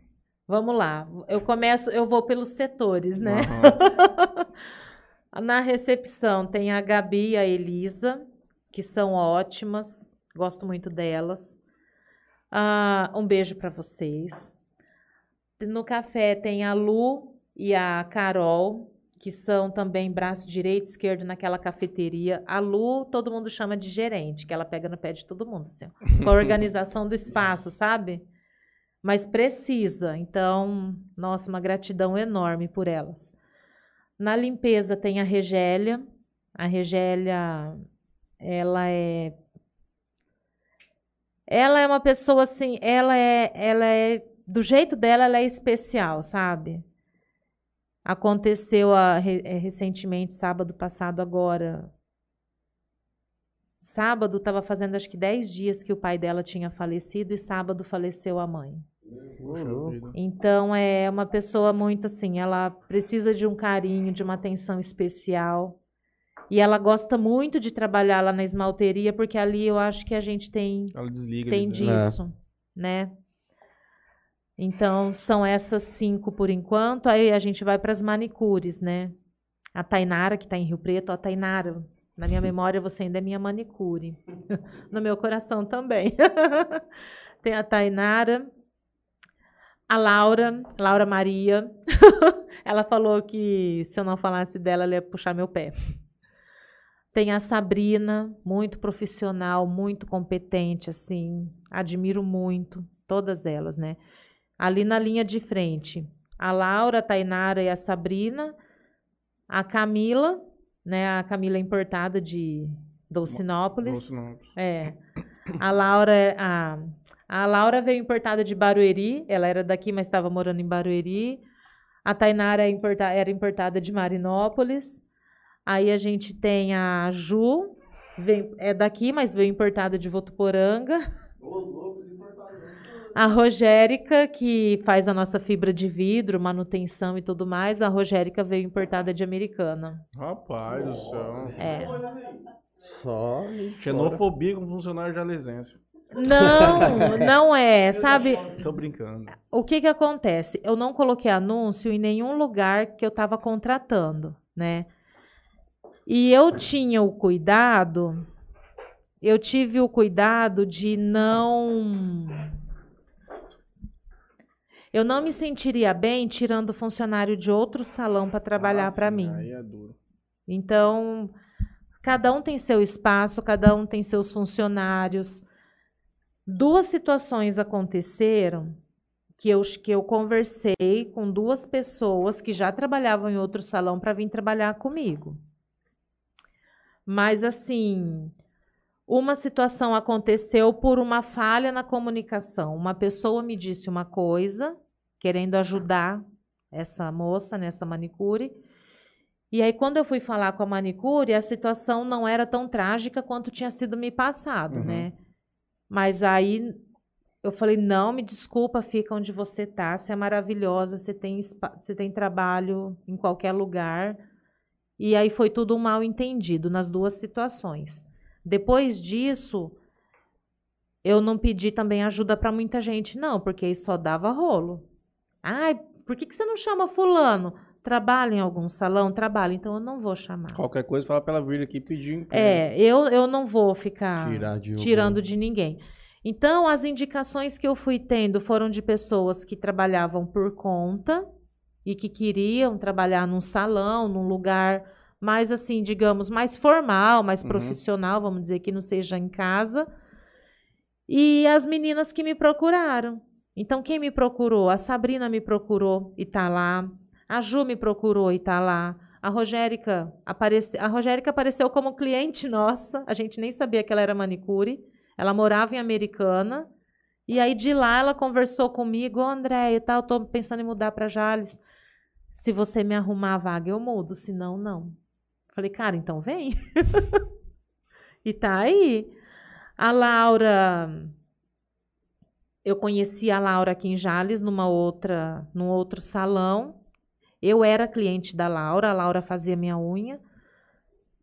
Vamos lá. Eu começo, eu vou pelos setores, né? Aham. Na recepção tem a Gabi e a Elisa, que são ótimas. Gosto muito delas. Ah, um beijo para vocês. No café tem a Lu e a Carol, que são também braço direito e esquerdo naquela cafeteria. A Lu, todo mundo chama de gerente, que ela pega no pé de todo mundo, assim, ó, com a organização do espaço, sabe? Mas precisa. Então, nossa, uma gratidão enorme por elas. Na limpeza tem a Regélia. A Regélia, ela é ela é uma pessoa assim, ela é ela é do jeito dela, ela é especial, sabe? Aconteceu a, re- eh, recentemente, sábado passado agora, Sábado estava fazendo acho que 10 dias que o pai dela tinha falecido e sábado faleceu a mãe. Então é uma pessoa muito assim, ela precisa de um carinho, de uma atenção especial. E ela gosta muito de trabalhar lá na esmalteria, porque ali eu acho que a gente tem Ela desliga. tem né? disso, né? Então, são essas cinco por enquanto. Aí a gente vai para as manicures, né? A Tainara, que está em Rio Preto. Ó, Tainara, na minha memória você ainda é minha manicure. no meu coração também. Tem a Tainara. A Laura, Laura Maria. ela falou que se eu não falasse dela, ela ia puxar meu pé. Tem a Sabrina, muito profissional, muito competente, assim, admiro muito todas elas, né? Ali na linha de frente, a Laura, a Tainara e a Sabrina, a Camila, né? A Camila é importada de Dolcinópolis. É. A Laura, é- a, a Laura veio importada de Barueri, ela era daqui, mas estava morando em Barueri. A Tainara é importa- era importada de Marinópolis. Aí a gente tem a Ju, vem- é daqui, mas veio importada de Votuporanga. A Rogérica, que faz a nossa fibra de vidro, manutenção e tudo mais, a Rogérica veio importada de Americana. Rapaz do céu. É. Só. Xenofobia com funcionário jalesense. Não, não é, sabe? Tô brincando. O que que acontece? Eu não coloquei anúncio em nenhum lugar que eu estava contratando, né? E eu tinha o cuidado, eu tive o cuidado de não. Eu não me sentiria bem tirando funcionário de outro salão para trabalhar Ah, para mim. Aí é duro. Então, cada um tem seu espaço, cada um tem seus funcionários. Duas situações aconteceram que eu, que eu conversei com duas pessoas que já trabalhavam em outro salão para vir trabalhar comigo. Mas, assim, uma situação aconteceu por uma falha na comunicação. Uma pessoa me disse uma coisa, querendo ajudar essa moça nessa manicure. E aí, quando eu fui falar com a manicure, a situação não era tão trágica quanto tinha sido me passado, Uhum. né? Mas aí eu falei: não, me desculpa, fica onde você tá. Você é maravilhosa, você tem, você tem trabalho em qualquer lugar. E aí foi tudo um mal entendido nas duas situações. Depois disso, eu não pedi também ajuda para muita gente, não, porque aí só dava rolo. Ai, por que, que você não chama fulano? Trabalha em algum salão? Trabalha, então eu não vou chamar. Qualquer coisa, fala pra ela vir aqui pedir emprego. É, eu, eu não vou ficar de tirando de ninguém. Então, as indicações que eu fui tendo foram de pessoas que trabalhavam por conta e que queriam trabalhar num salão, num lugar mais assim, digamos, mais formal, mais Uhum. profissional, vamos dizer que não seja em casa. E as meninas que me procuraram. Então, quem me procurou? A Sabrina me procurou e tá lá. A Ju me procurou e tá lá. A Rogérica, aparece... a Rogérica apareceu como cliente nossa. A gente nem sabia que ela era manicure. Ela morava em Americana. E aí de lá ela conversou comigo, ô André, e tal, tô pensando em mudar para Jales. Se você me arrumar a vaga, eu mudo, senão não. Falei, cara, então vem. e tá aí. A Laura, eu conheci a Laura aqui em Jales numa outra, num outro salão. Eu era cliente da Laura, a Laura fazia minha unha.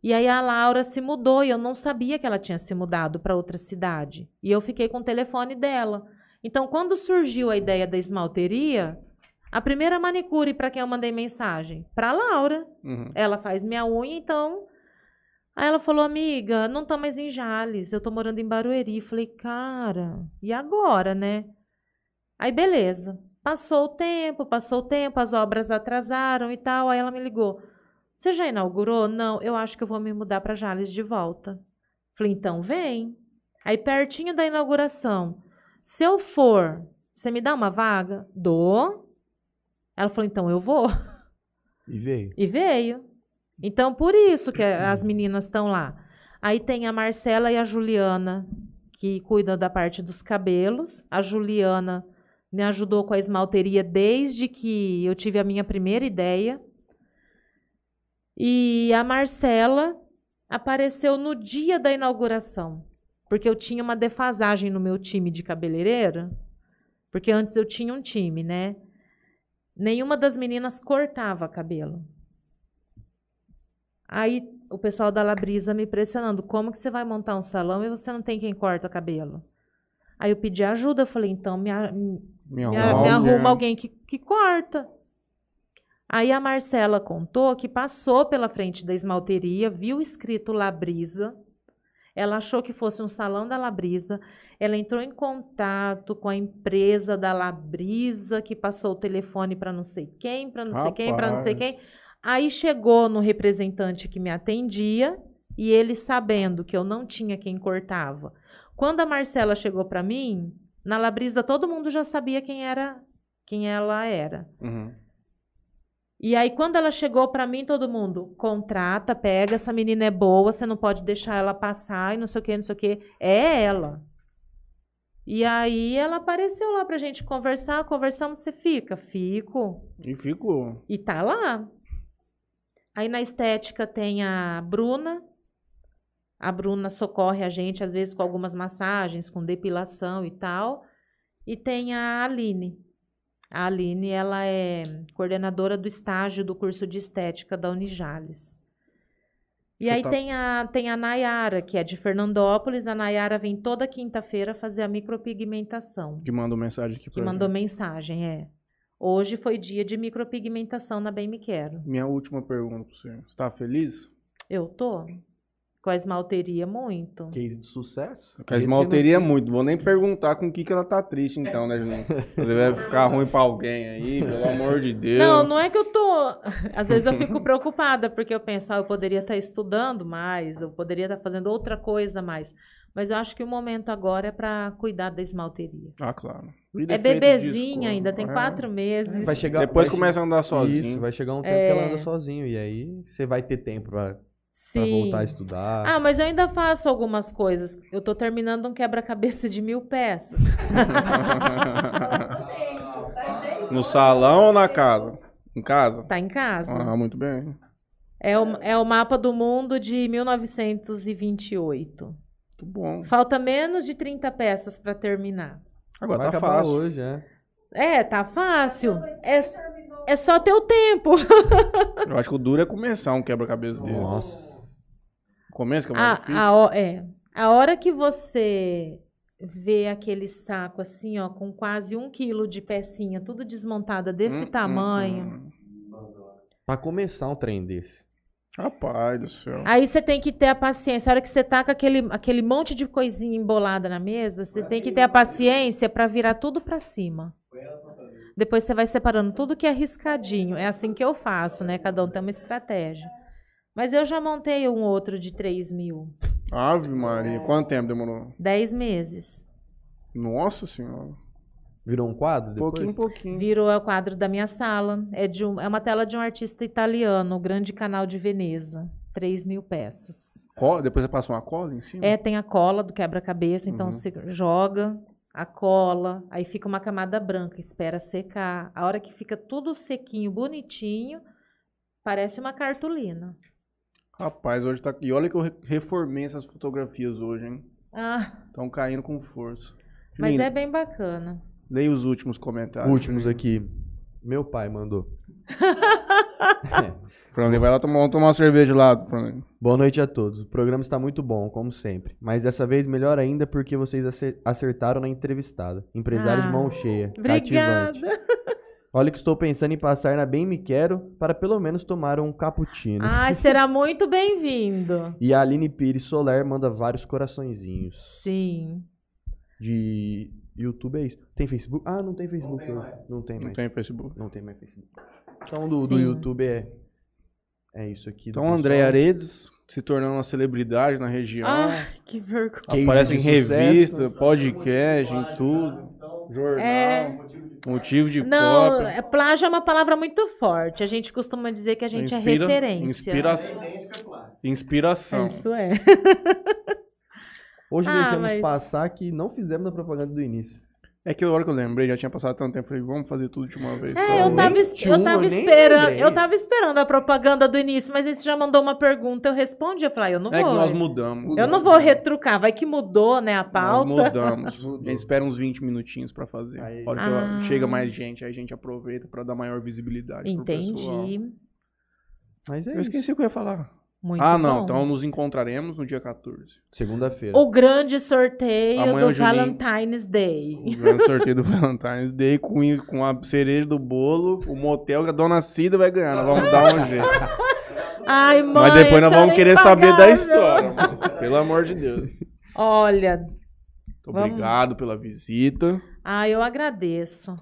E aí a Laura se mudou e eu não sabia que ela tinha se mudado para outra cidade. E eu fiquei com o telefone dela. Então, quando surgiu a ideia da esmalteria, a primeira manicure para quem eu mandei mensagem? Para Laura. Uhum. Ela faz minha unha, então. Aí ela falou, amiga, não tô mais em Jales, eu tô morando em Barueri. Falei, cara, e agora, né? Aí, beleza. Passou o tempo, passou o tempo, as obras atrasaram e tal. Aí ela me ligou. Você já inaugurou? Não, eu acho que eu vou me mudar para Jales de volta. Falei, então vem. Aí, pertinho da inauguração, se eu for, você me dá uma vaga? Dou. Ela falou, então eu vou. E veio. E veio. Então, por isso que as meninas estão lá. Aí tem a Marcela e a Juliana, que cuidam da parte dos cabelos. A Juliana me ajudou com a esmalteria desde que eu tive a minha primeira ideia. E a Marcela apareceu no dia da inauguração. Porque eu tinha uma defasagem no meu time de cabeleireira. Porque antes eu tinha um time, né? Nenhuma das meninas cortava cabelo. Aí o pessoal da Labrisa me pressionando: como que você vai montar um salão e você não tem quem corta cabelo? Aí eu pedi ajuda, eu falei: então me, me, Me me arruma alguém. arruma alguém que, que corta. Aí a Marcela contou que passou pela frente da esmalteria, viu escrito Labrisa. Ela achou que fosse um salão da Labrisa. Ela entrou em contato com a empresa da Labrisa, que passou o telefone para não sei quem, para não sei quem, para não sei Rapaz. quem. Aí chegou no representante que me atendia e ele sabendo que eu não tinha quem cortava. Quando a Marcela chegou para mim, na Labrisa todo mundo já sabia quem era, quem ela era. Uhum. E aí, quando ela chegou pra mim, todo mundo contrata, pega, essa menina é boa, você não pode deixar ela passar e não sei o que, não sei o que. É ela. E aí ela apareceu lá pra gente conversar, conversamos, você fica? Fico. E ficou. E tá lá. Aí na estética tem a Bruna. A Bruna socorre a gente, às vezes, com algumas massagens, com depilação e tal. E tem a Aline. A Aline, ela é coordenadora do estágio do curso de estética da Unijales. E aí tá- tem, a, tem a Nayara, que é de Fernandópolis. A Nayara vem toda quinta-feira fazer a micropigmentação. Que mandou mensagem aqui Que pra mandou gente. mensagem, é. Hoje foi dia de micropigmentação na Bem Me Quero. Minha última pergunta pra você. Você tá feliz? Eu tô. Com a esmalteria, muito. Case de sucesso. Com a esmalteria muito. Vou nem perguntar com o que, que ela tá triste, então, né, Juninho? Você vai ficar ruim pra alguém aí, pelo amor de Deus. Não, não é que eu tô. Às vezes eu fico preocupada, porque eu penso, ah, eu poderia estar estudando mais, eu poderia estar fazendo outra coisa mais. Mas eu acho que o momento agora é para cuidar da esmalteria. Ah, claro. É feita bebezinha ainda, tem é. quatro meses. Vai chegar, Depois vai che- começa a andar sozinho. Isso, vai chegar um tempo É. que ela anda sozinho. E aí você vai ter tempo pra, pra Sim. voltar a estudar. Ah, mas eu ainda faço algumas coisas. Eu tô terminando um quebra-cabeça de mil peças. no salão ou na casa? Em casa? Tá em casa. Ah, muito bem. É o, é o mapa do mundo de 1928. Muito bom. Falta menos de 30 peças para terminar. Agora vai tá fácil. hoje, é. É, tá fácil. É, é só ter o tempo. Eu acho que o duro é começar um quebra-cabeça desse. Nossa. O começo que é mais A, difícil. a, é, a hora que você vê aquele saco assim, ó, com quase um quilo de pecinha, tudo desmontada desse Hum, tamanho. hum, hum. Pra começar um trem desse. Rapaz do céu. Aí você tem que ter a paciência. A hora que você tá com aquele, aquele monte de coisinha embolada na mesa, você tem que ter a paciência para virar tudo para cima. Depois você vai separando tudo que é riscadinho. É assim que eu faço, né? Cada um tem uma estratégia. Mas eu já montei um outro de 3 mil. Ave Maria. Quanto tempo demorou? 10 meses. Nossa senhora. Virou um quadro depois? Pouquinho, pouquinho. Virou o quadro da minha sala. É, de um- é uma tela de um artista italiano, o Grande Canal de Veneza. 3 mil peças. Co- Depois você passa uma cola em cima? É, tem a cola do quebra-cabeça, então Uhum. você joga a cola, aí fica uma camada branca, espera secar. A hora que fica tudo sequinho, bonitinho, parece uma cartolina. Rapaz, hoje tá. E olha que eu re- reformei essas fotografias hoje, hein? Ah, Estão caindo com força. mas é bem bacana. Leia os últimos comentários. Últimos aqui. Meu pai mandou. Franley, vai lá tomar, vamos tomar uma cerveja lá, Franley. Boa noite a todos. O programa está muito bom, como sempre. Mas dessa vez melhor ainda porque vocês acer- acertaram na entrevistada. Empresário de Ah, mão cheia. Obrigada. Cativante. Olha que estou pensando em passar na Bem Me Quero para pelo menos tomar um cappuccino. Ai, será muito bem-vindo. E a Aline Pires Soler manda vários coraçõezinhos. Sim. De YouTube é isso. Tem Facebook? Ah, não tem Facebook. Não tem Não mais. tem Facebook. Não tem mais Facebook. Então do, do. YouTube é. É isso aqui. Então. André Aredes se tornando uma celebridade na região. Ai, que vergonha. Aparece em revista, podcast, em tudo. Jornal. É. Motivo de Não, cópia. é- plágio é uma palavra muito forte. A gente costuma dizer que a gente Inspira- é referência. Inspiração. Inspiração. Isso é. Hoje Ah, deixamos mas- passar que não fizemos a propaganda do início. É que a hora que eu lembrei, já tinha passado tanto tempo, falei, vamos fazer tudo de uma vez. É, só. eu tava, nem eu tava nem esperando, eu tava esperando a propaganda do início, mas aí você já mandou uma pergunta, eu respondi, eu falei, ah, eu não É que vou. nós mudamos. Eu não vou retrucar, vai que mudou, né, a Nós pauta. mudamos. Mudou. A gente espera uns 20 minutinhos pra fazer. Aí- A hora que Ah. chega mais gente, aí a gente aproveita pra dar maior visibilidade pro pessoal. Entendi. Mas é Eu isso. esqueci o que eu ia falar. Muito ah, não. bom. Então nos encontraremos no dia 14. Segunda-feira. O grande sorteio Amanhã do Juninho- Valentine's Day. O grande sorteio do Valentine's Day com, com a cereja do bolo, o motel que a dona Cida vai ganhar. Nós vamos dar um jeito. Ai, mãe, Mas depois nós essa vamos é querer saber da história. moça. Pelo amor de Deus. Olha, Muito Vamos. Obrigado pela visita. ah, eu agradeço.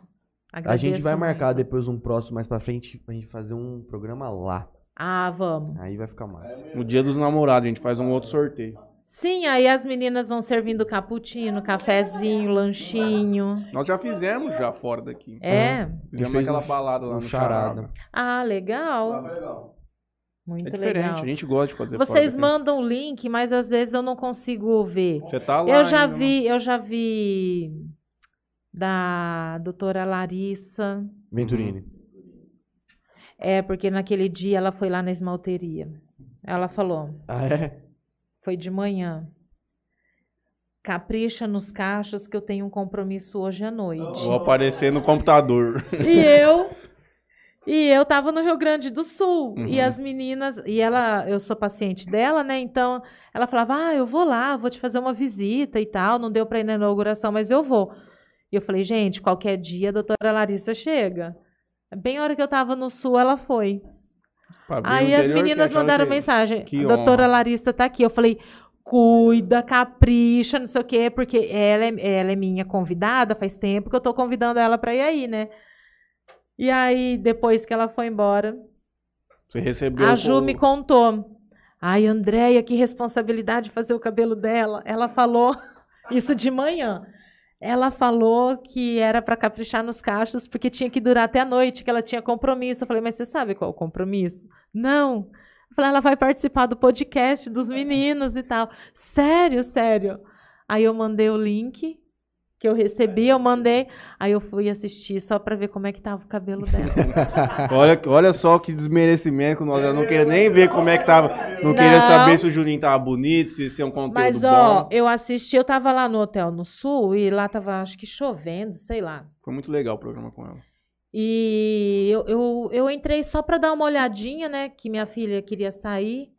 A Agradeço gente vai muito. marcar depois um próximo mais pra frente pra gente fazer um programa lá. Ah, vamos. Aí vai ficar massa. No dia dos namorados, a gente faz um outro sorteio. Sim, aí as meninas vão servindo cappuccino, cafezinho, lanchinho. Nós já fizemos já fora daqui. É. Fizemos fez aquela um- balada lá um no charada. Charada. Ah, legal. legal. Muito É diferente, legal. a gente gosta de fazer Vocês mandam o link, mas às vezes eu não consigo ver. Você tá lá Eu já ainda, vi, eu já vi da doutora Larissa. Venturini. É, porque naquele dia ela foi lá na esmalteria. Ela falou, Ah, é? foi de manhã. Capricha nos cachos que eu tenho um compromisso hoje à noite. Vou aparecer no computador. E eu e eu tava no Rio Grande do Sul Uhum. e as meninas e ela, eu sou paciente dela, né? Então ela falava: "Ah, eu vou lá, vou te fazer uma visita e tal, não deu para ir na inauguração, mas eu vou". E eu falei: "Gente, qualquer dia a doutora Larissa chega". Bem a hora que eu tava no sul, ela foi. Pra Aí as meninas mandaram que- mensagem: que "A doutora honra." Larissa tá aqui". Eu falei: "Cuida, capricha, não sei o quê, porque ela é, ela é minha convidada, faz tempo que eu tô convidando ela para ir aí, né?" E aí, depois que ela foi embora, Você recebeu. a Ju o- me contou. Ai, Andréia, que responsabilidade fazer o cabelo dela. Ela falou isso de manhã. Ela falou que era para caprichar nos cachos porque tinha que durar até a noite, que ela tinha compromisso. Eu falei, mas você sabe qual é o compromisso? Não. Eu falei, ela vai participar do podcast dos meninos e tal. Sério, sério. Aí eu mandei o link que eu recebi, eu mandei. Aí eu fui assistir só para ver como é que tava o cabelo dela. Olha, olha só que desmerecimento nós eu não queria nem ver como é que tava. Não, Não. queria saber se o Juninho tava bonito, se se é um conteúdo Mas, bom. ó, eu assisti, eu tava lá no hotel no sul e lá tava, acho que chovendo, sei lá. Foi muito legal o programa com ela. E eu, eu, eu entrei só pra dar uma olhadinha, né? Que minha filha queria sair.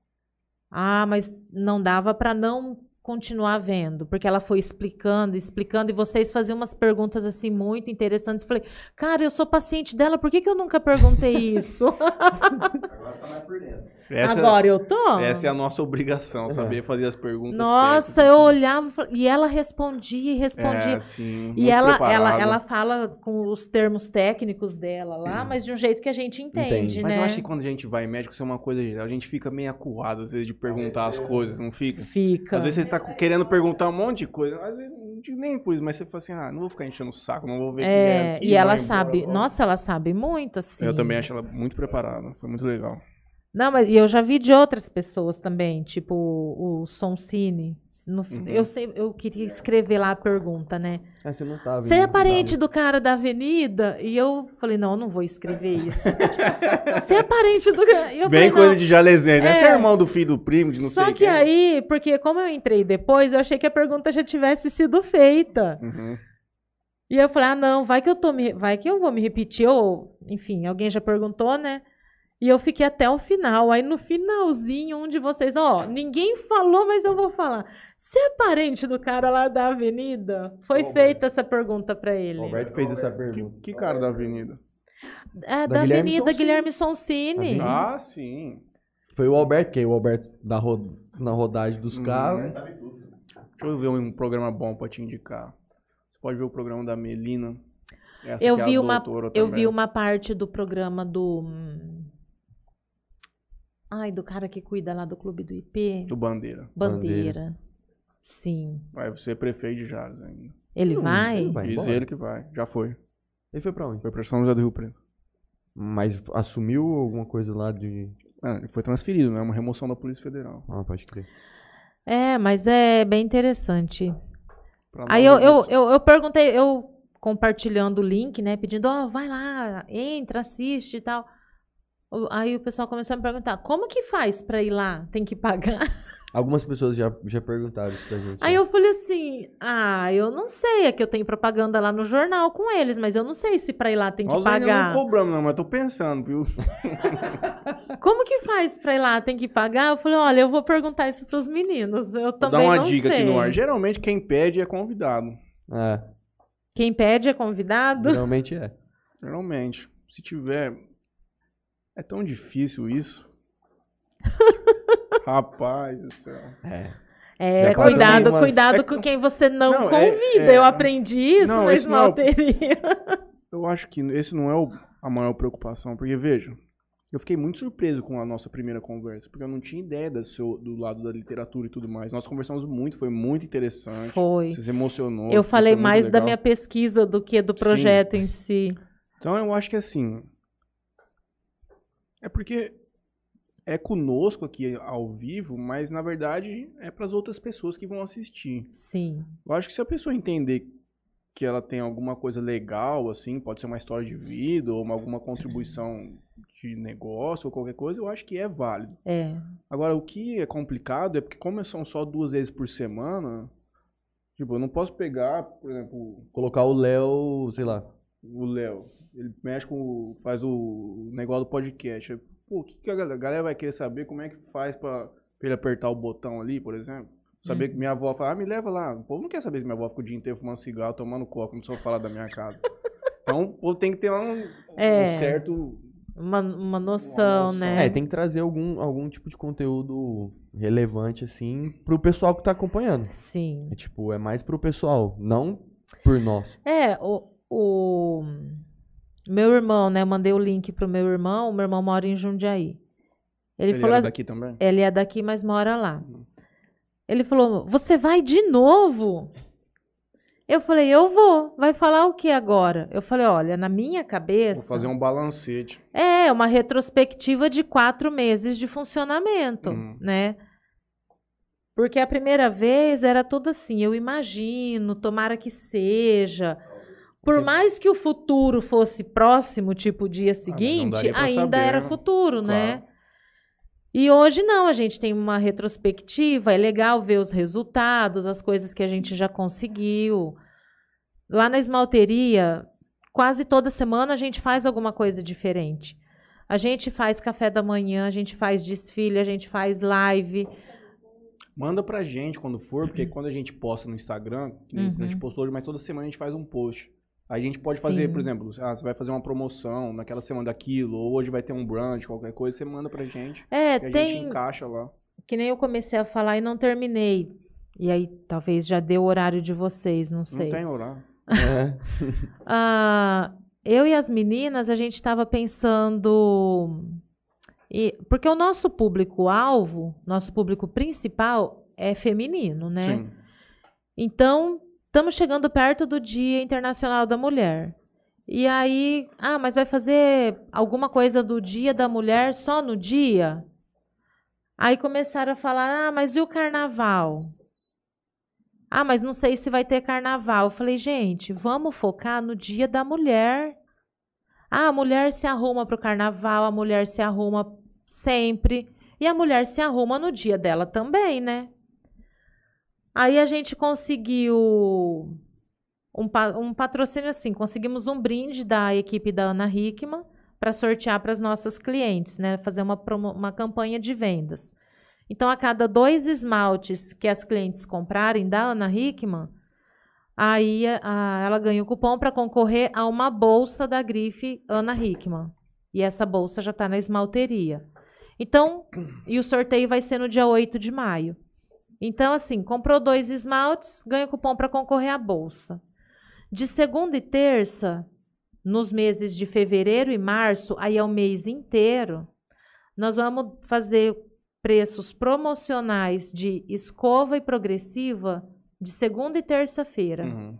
Ah, mas não dava pra não continuar vendo, porque ela foi explicando, explicando, e vocês faziam umas perguntas assim muito interessantes. Eu Falei, cara, eu sou paciente dela, por que, que eu nunca perguntei isso? Agora tá mais por dentro. Essa, Agora eu tô? essa é a nossa obrigação, saber fazer as perguntas Nossa, certas. eu olhava e e ela respondia e respondia. É, sim, E ela, ela, preparada. ela fala com os termos técnicos dela lá, mas de um jeito que a gente entende, Entende. Mas né? eu acho que quando a gente vai em médico, isso é uma coisa geral. A gente fica meio acuado, às vezes, de perguntar as coisas, não fica? Fica. Às vezes você tá querendo perguntar um monte de coisa. Às vezes, não digo nem por isso, mas você fala assim, ah, não vou ficar enchendo o saco, não vou ver quem É, é. aqui, e ela embora sabe, logo. nossa, ela sabe muito, assim. Eu também acho ela muito preparada. Foi muito legal. Não, mas eu já vi de outras pessoas também, tipo o Soncine. No, Uhum. eu, sei, eu queria escrever lá a pergunta, né? Ah, você não tava. Você é parente do cara da avenida? E eu falei, não, eu não vou escrever isso. Você é parente do cara. Bem falei, coisa de jalesense. né? É. Você é irmão do filho do primo, de não Só sei que quem. aí, porque como eu entrei depois, eu achei que a pergunta já tivesse sido feita. Uhum. E eu falei, ah, não, vai que eu tô me, vai que eu vou me repetir, ou, enfim, alguém já perguntou, né? E eu fiquei até o final. Aí no finalzinho, um de vocês, ó, ninguém falou, mas eu vou falar. Você é parente do cara lá da avenida? Foi Roberto. feita essa pergunta pra ele. O Alberto fez essa Que, pergunta. que cara da avenida? É, Da da, Guilherme avenida Sonsini. Guilherme Sonsini. Ah, sim. Foi o Alberto, que é o Alberto da ro... na rodagem dos Uhum. carros. Sabe tudo. Deixa eu ver um programa bom pra te indicar. Você pode ver o programa da Melina. Essa Eu que é a vi uma, doutora eu também. vi uma parte do programa do hum, Ai, do cara que cuida lá do clube do IP, Do Bandeira. Bandeira. Sim. Vai ser prefeito de Jales ainda. Ele Hum, vai? ele vai Diz ele que vai. Já foi. Ele foi pra onde? Foi pra São José do Rio Preto. Mas assumiu alguma coisa lá de. Ah, ele foi transferido, né? Uma remoção da Polícia Federal. Ah, pode crer. É, mas é bem interessante. Pra Aí eu, eu, eu, eu perguntei, eu compartilhando o link, né? Pedindo, ó, vai lá, entra, assiste e tal. Aí o pessoal começou a me perguntar, como que faz pra ir lá? Tem que pagar? Algumas pessoas já, já perguntaram isso pra gente. Aí né? eu falei assim, ah, eu não sei, é que eu tenho propaganda lá no jornal com eles, mas eu não sei se pra ir lá tem que Nós ainda pagar. não cobramos, não, mas tô pensando, viu? Como que faz pra ir lá? Tem que pagar? Eu falei, olha, eu vou perguntar isso pros meninos. Eu Vou também dar uma não dica sei. aqui no ar. Geralmente quem pede é convidado. É, Quem pede é convidado? geralmente é. Geralmente. Se tiver. É tão difícil isso. Rapaz do céu. É. É, Já cuidado, umas- cuidado É com que- quem você não, Não, é- convida. é- Eu aprendi isso Não, na é o- esmalteria. Eu acho que esse não é o- a maior preocupação, porque veja, eu fiquei muito surpreso com a nossa primeira conversa, porque eu não tinha ideia do, seu, do lado da literatura e tudo mais. Nós conversamos muito, foi muito interessante. Foi. Você se emocionou. Eu falei mais da minha pesquisa do que do projeto em si. Então eu acho que assim. É porque é conosco aqui ao vivo, mas na verdade é para as outras pessoas que vão assistir. Sim. Eu acho que se a pessoa entender que ela tem alguma coisa legal, assim, pode ser uma história de vida ou uma- alguma contribuição de negócio ou qualquer coisa, eu acho que é válido. É. Agora, o que é complicado é porque como são só duas vezes por semana, tipo, eu não posso pegar, por exemplo, Colocar o Léo, sei lá. o Léo, ele mexe com, o- faz o negócio do podcast. Pô, o que, que a galera a galera vai querer saber? Como é que faz pra, pra ele apertar o botão ali, por exemplo? Saber que minha avó fala, ah, me leva lá. O povo não quer saber se minha avó fica o dia inteiro fumando cigarro, tomando coca, não só falar da minha casa. Então, o povo tem que ter um, É. um certo... Uma, uma noção, noção. né? É, tem que trazer algum, algum tipo de conteúdo relevante, assim, pro pessoal que tá acompanhando. Sim. É tipo, é mais pro pessoal, não por nós. É, o, o meu irmão, né? Eu mandei o link pro meu irmão. O meu irmão mora em Jundiaí. Ele, Ele, falou assim- daqui também? Ele é daqui, mas mora lá. Ele falou: Você vai de novo? Eu falei: Eu vou. Vai falar o que agora? Eu falei: Olha, na minha cabeça. Vou fazer um balancete. É, uma retrospectiva de quatro meses de funcionamento, Uhum. né? Porque a primeira vez era tudo assim, eu imagino, tomara que seja. Por Você- mais que o futuro fosse próximo, tipo o dia Ah, seguinte, pra ainda saber, era né? futuro, né? Claro. E hoje não, a gente tem uma retrospectiva, é legal ver os resultados, as coisas que a gente já conseguiu. Lá na esmalteria, quase toda semana a gente faz alguma coisa diferente. A gente faz café da manhã, a gente faz desfile, a gente faz live. Manda pra gente quando for, porque quando a gente posta no Instagram, Uhum. a gente postou hoje, mas toda semana a gente faz um post. A gente pode fazer, Sim. por exemplo, ah, você vai fazer uma promoção naquela semana daquilo, ou hoje vai ter um brunch, qualquer coisa, você manda pra gente. É, que a gente tem. encaixa lá. Que nem eu comecei a falar e não terminei. E aí, talvez já deu o horário de vocês, não sei. Não tem horário. É. Ah, eu e as meninas, a gente estava pensando. e- porque o nosso público-alvo, nosso público principal é feminino, né? Sim. Então, estamos chegando perto do Dia Internacional da Mulher. E aí, ah, mas vai fazer alguma coisa do Dia da Mulher só no dia? Aí começaram a falar: ah, mas e o carnaval? Ah, mas não sei se vai ter carnaval. Eu falei, gente, vamos focar no Dia da Mulher. Ah, a mulher se arruma para o carnaval, a mulher se arruma sempre. E a mulher se arruma no dia dela também, né? Aí a gente conseguiu um, um patrocínio assim, conseguimos um brinde da equipe da Ana Hickman para sortear para as nossas clientes, né? Fazer uma, uma campanha de vendas. Então, a cada dois esmaltes que as clientes comprarem da Ana Hickman, aí a- ela ganha o cupom para concorrer a uma bolsa da grife Ana Hickman. E essa bolsa já está na esmalteria. Então, e o sorteio vai ser no dia 8 de maio. Então, assim, comprou dois esmaltes, ganha cupom para concorrer à bolsa. De segunda e terça, nos meses de fevereiro e março, aí é o mês inteiro, nós vamos fazer preços promocionais de escova e progressiva de segunda e terça-feira. Uhum.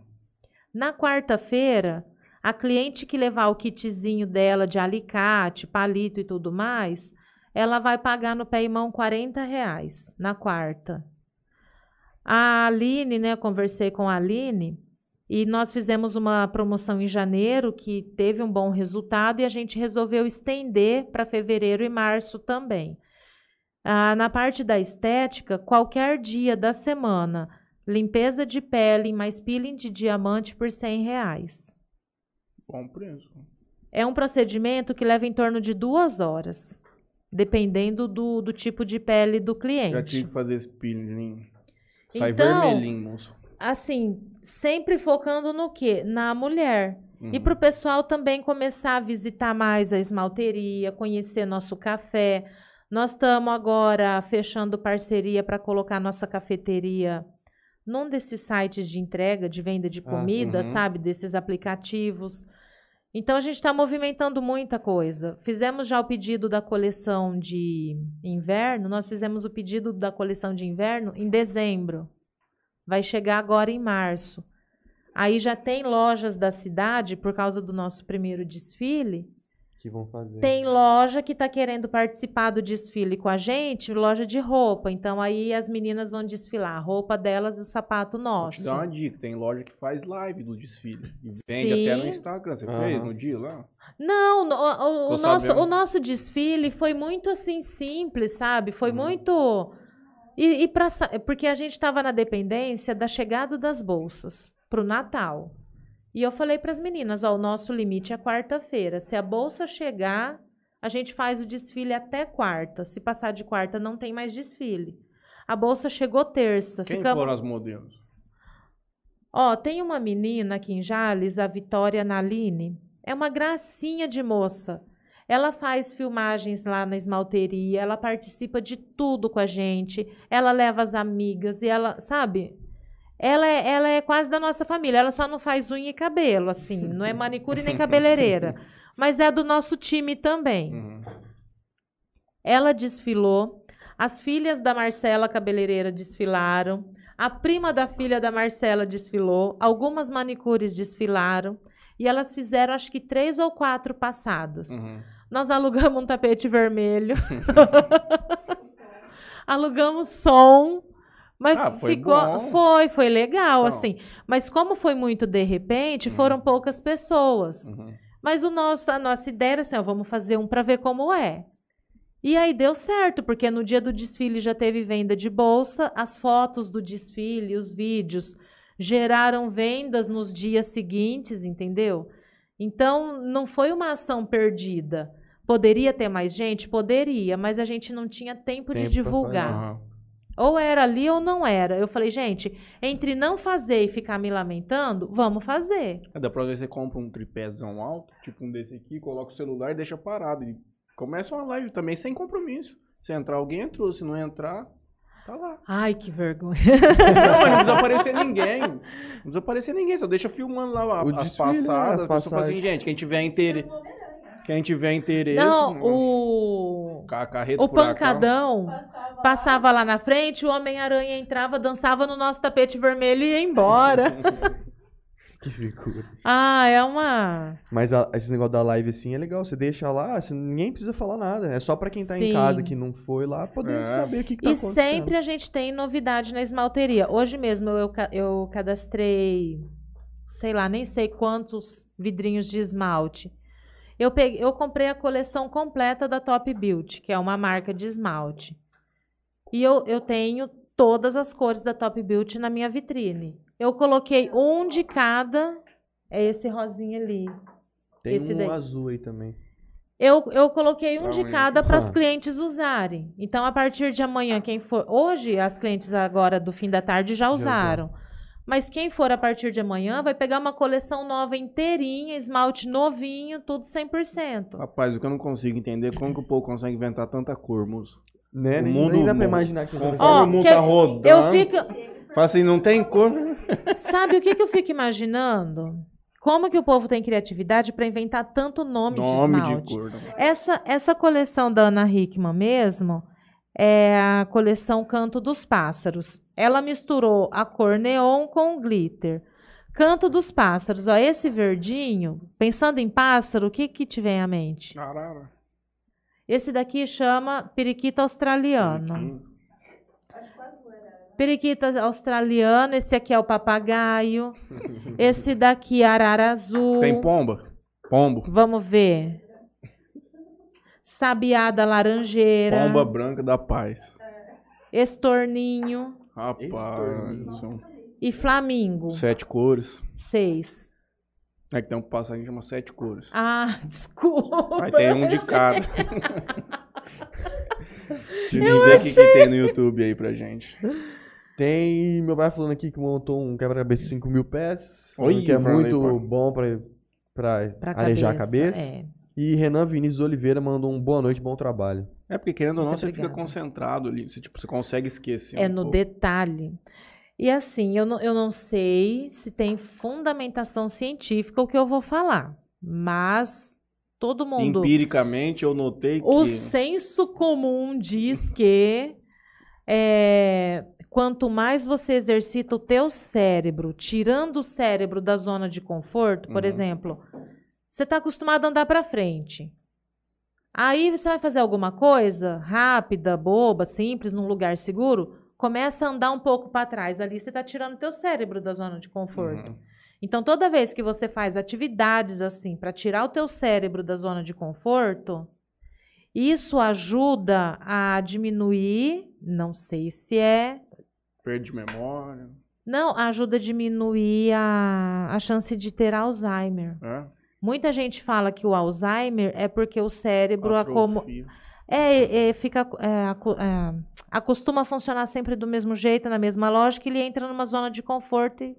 Na quarta-feira, a cliente que levar o kitzinho dela de alicate, palito e tudo mais, ela vai pagar no pé e mão 40 reais na quarta. A Aline, né? Eu conversei com a Aline. E nós fizemos uma promoção em janeiro que teve um bom resultado e a gente resolveu estender para fevereiro e março também. Ah, na parte da estética, qualquer dia da semana, limpeza de pele mais peeling de diamante por 100 reais. Bom preço. É um procedimento que leva em torno de duas horas, dependendo do, do tipo de pele do Já cliente. tive que fazer esse peeling. Sai Então, vermelhinho, moço. Assim, sempre focando no quê? Na mulher. E Uhum. para o pessoal também começar a visitar mais a esmalteria, conhecer nosso café. Nós estamos agora fechando parceria para colocar nossa cafeteria num desses sites de entrega, de venda de Ah, comida, uhum. sabe? Desses aplicativos. Então a gente está movimentando muita coisa. Fizemos já o pedido da coleção de inverno, nós fizemos o pedido da coleção de inverno em dezembro. Vai chegar agora em março. Aí já tem lojas da cidade, por causa do nosso primeiro desfile, Que vão fazer. tem loja que está querendo participar do desfile com a gente, loja de roupa. Então aí as meninas vão desfilar a roupa delas e o sapato Vou te nosso. dar uma dica, tem loja que faz live do desfile. E vende Sim. até no Instagram. Você Aham. fez no dia lá? Não, o, o Tô nosso, o nosso desfile foi muito assim simples, sabe? Foi Uhum. muito. E, e pra, porque a gente estava na dependência da chegada das bolsas para o Natal. E eu falei para as meninas: ó, o nosso limite é quarta-feira. Se a bolsa chegar, a gente faz o desfile até quarta. Se passar de quarta, não tem mais desfile. A bolsa chegou terça. Quem ficamos- foram as modelos? Ó, tem uma menina aqui em Jales, a Vitória Naline. É uma gracinha de moça. Ela faz filmagens lá na esmalteria, ela participa de tudo com a gente. Ela leva as amigas e ela, sabe? Ela é, ela é quase da nossa família. Ela só não faz unha e cabelo, assim. Não é manicure nem cabeleireira. Mas é do nosso time também. Uhum. Ela desfilou. As filhas da Marcela cabeleireira desfilaram. A prima da filha da Marcela desfilou. Algumas manicures desfilaram. E elas fizeram, acho que, três ou quatro passadas. Uhum. Nós alugamos um tapete vermelho. alugamos som. Mas Ah, foi ficou. bom. Foi, foi legal, Então. assim. Mas como foi muito de repente, Uhum. foram poucas pessoas. Uhum. Mas o nosso, a nossa ideia era assim, ó, vamos fazer um para ver como é. E aí deu certo, porque no dia do desfile já teve venda de bolsa, as fotos do desfile, os vídeos geraram vendas nos dias seguintes, entendeu? Então não foi uma ação perdida. Poderia ter mais gente? Poderia, mas a gente não tinha tempo, de Tempo pra divulgar. Ou era ali ou não era. Eu falei, gente, entre não fazer e ficar me lamentando, vamos fazer. É, Da próxima vez você compra um tripézão alto, tipo um desse aqui, coloca o celular e deixa parado. E começa uma live também sem compromisso. Se entrar alguém, entrou. Se não entrar, tá lá. Ai, que vergonha. Não, mas não precisa aparecer ninguém. Não precisa aparecer ninguém, só deixa filmando lá a- O as desfile, né, passadas. as fala assim, gente, quem tiver interesse. Quem tiver interesse. Não, o. ca- a carreta O furacão. Passava lá na frente, o Homem-Aranha entrava, dançava no nosso tapete vermelho e ia embora. Que figura. ah, é uma. Mas a- esse negócio da live assim é legal. Você deixa lá, você- ninguém precisa falar nada. É só pra quem tá Sim. em casa que não foi lá poder É. saber o que, que tá E acontecendo. sempre a gente tem novidade na esmalteria. Hoje mesmo eu, eu cadastrei, sei lá, nem sei quantos vidrinhos de esmalte. Eu, peguei, eu comprei a coleção completa da Top Beauty, que é uma marca de esmalte. E eu, eu tenho todas as cores da Top Beauty na minha vitrine. Eu coloquei um de cada. É esse rosinha ali. Tem esse um daí. azul aí também. Eu, eu coloquei um Pra de amanhã. cada para as clientes usarem. Então, a partir de amanhã, quem for. Hoje, as clientes agora do fim da tarde já usaram. Mas quem for a partir de amanhã vai pegar uma coleção nova inteirinha, esmalte novinho, tudo 100%. Rapaz, o que eu não consigo entender é como que o povo consegue inventar tanta cor, moço. Né? O Nem, mundo- nem dá pra imaginar que Conforme Ó, o mundo que- tá rodando. Eu fico. Fala assim, não tem cor. Sabe o que, que eu fico imaginando? Como que o povo tem criatividade para inventar tanto nome, de Nome esmalte? de cor. Essa, essa coleção da Ana Hickman mesmo é a coleção Canto dos Pássaros. Ela misturou a cor neon com o glitter. Canto dos Pássaros, ó, esse verdinho, pensando em pássaro, o que que te vem à mente? Arara. Esse daqui chama periquito australiano. Periquito australiano, esse aqui é o papagaio. Esse daqui, arara azul. Tem pomba? Pombo. Vamos ver. Sabiada laranjeira. Pomba branca da paz. Estorninho Rapaz. Estorninho. são e flamingo. Sete cores. Seis. É que tem um passarinho que chama sete cores. Ah, desculpa. Aí tem um de cada. Te dizer o que, que tem no YouTube aí pra gente. Tem meu pai falando aqui que montou um quebra-cabeça de 5 mil peças. falando Oi, que é muito pô. bom pra, pra, Pra arejar a cabeça, cabeça. é. E Renan Vinícius Oliveira mandou um boa noite, bom trabalho. É porque querendo ou não, Muito você fica obrigada. concentrado ali. Você, tipo, você consegue esquecer. É um no pouco. detalhe. E assim, eu não, eu não sei se tem fundamentação científica o que eu vou falar, mas todo mundo. Empiricamente, eu notei que. O senso comum diz que é, quanto mais você exercita o teu cérebro, tirando o cérebro da zona de conforto, por Uhum. exemplo, você está acostumado a andar para frente. Aí você vai fazer alguma coisa rápida, boba, simples, num lugar seguro, começa a andar um pouco para trás. Ali você está tirando o teu cérebro da zona de conforto. Uhum. Então, toda vez que você faz atividades assim para tirar o teu cérebro da zona de conforto, isso ajuda a diminuir, não sei se é, Perde memória. não, ajuda a diminuir a, a chance de ter Alzheimer. É? Muita gente fala que o Alzheimer é porque o cérebro acomo- Atrofia. É, é, fica, é, é, acostuma a funcionar sempre do mesmo jeito, na mesma lógica, ele entra numa zona de conforto e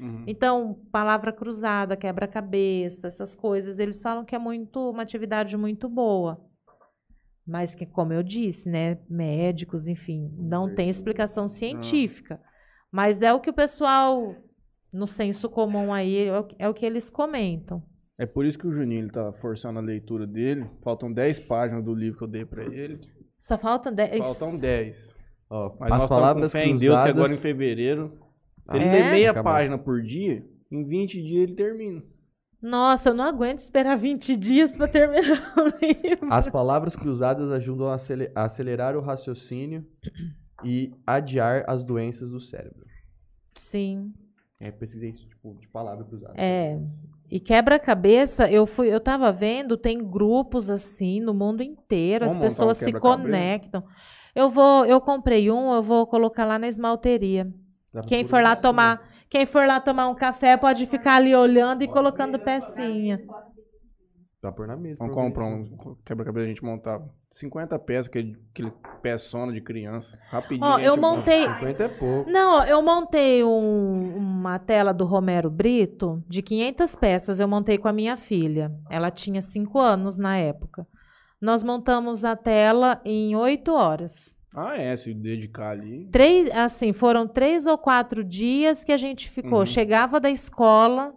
Uhum. Então, palavra cruzada, quebra-cabeça, essas coisas, eles falam que é muito uma atividade muito boa. Mas que, como eu disse, né, médicos, enfim, não tem explicação científica. Mas é o que o pessoal, no senso comum aí, é o, é o que eles comentam. É por isso que o Juninho ele tá forçando a leitura dele. Faltam 10 páginas do livro que eu dei pra ele. Só faltam 10. Faltam 10. Ó, Mas as nós palavras com fé em Deus que cruzadas- agora em fevereiro, se ele É? ler meia Acabou. página por dia, em 20 dias ele termina. Nossa, eu não aguento esperar 20 dias para terminar o livro. As palavras cruzadas ajudam a acelerar o raciocínio e adiar as doenças do cérebro. Sim. É, pesquisei isso, tipo, de palavra cruzada. É. E quebra-cabeça, eu fui, eu tava vendo, tem grupos assim no mundo inteiro, as Vamos um pessoas se quebra-cabeça? conectam. Eu vou, eu comprei um, eu vou colocar lá na esmalteria. Quem for lá tomar, quem for lá tomar um café pode ficar ali olhando e colocando pecinha. Dá pra pôr na mesa. Vamos comprar um quebra-cabeça, a gente montar 50 peças, aquele, aquele peçona de criança. Rapidinho. Ó, eu monta. montei, 50 é pouco. Não, eu montei um- uma tela do Romero Brito de 500 peças. Eu montei com a minha filha. Ela tinha 5 anos na época. Nós montamos a tela em 8 horas. Ah, é, se dedicar ali. Três, assim, foram três ou quatro dias que a gente ficou. Uhum. Chegava da escola,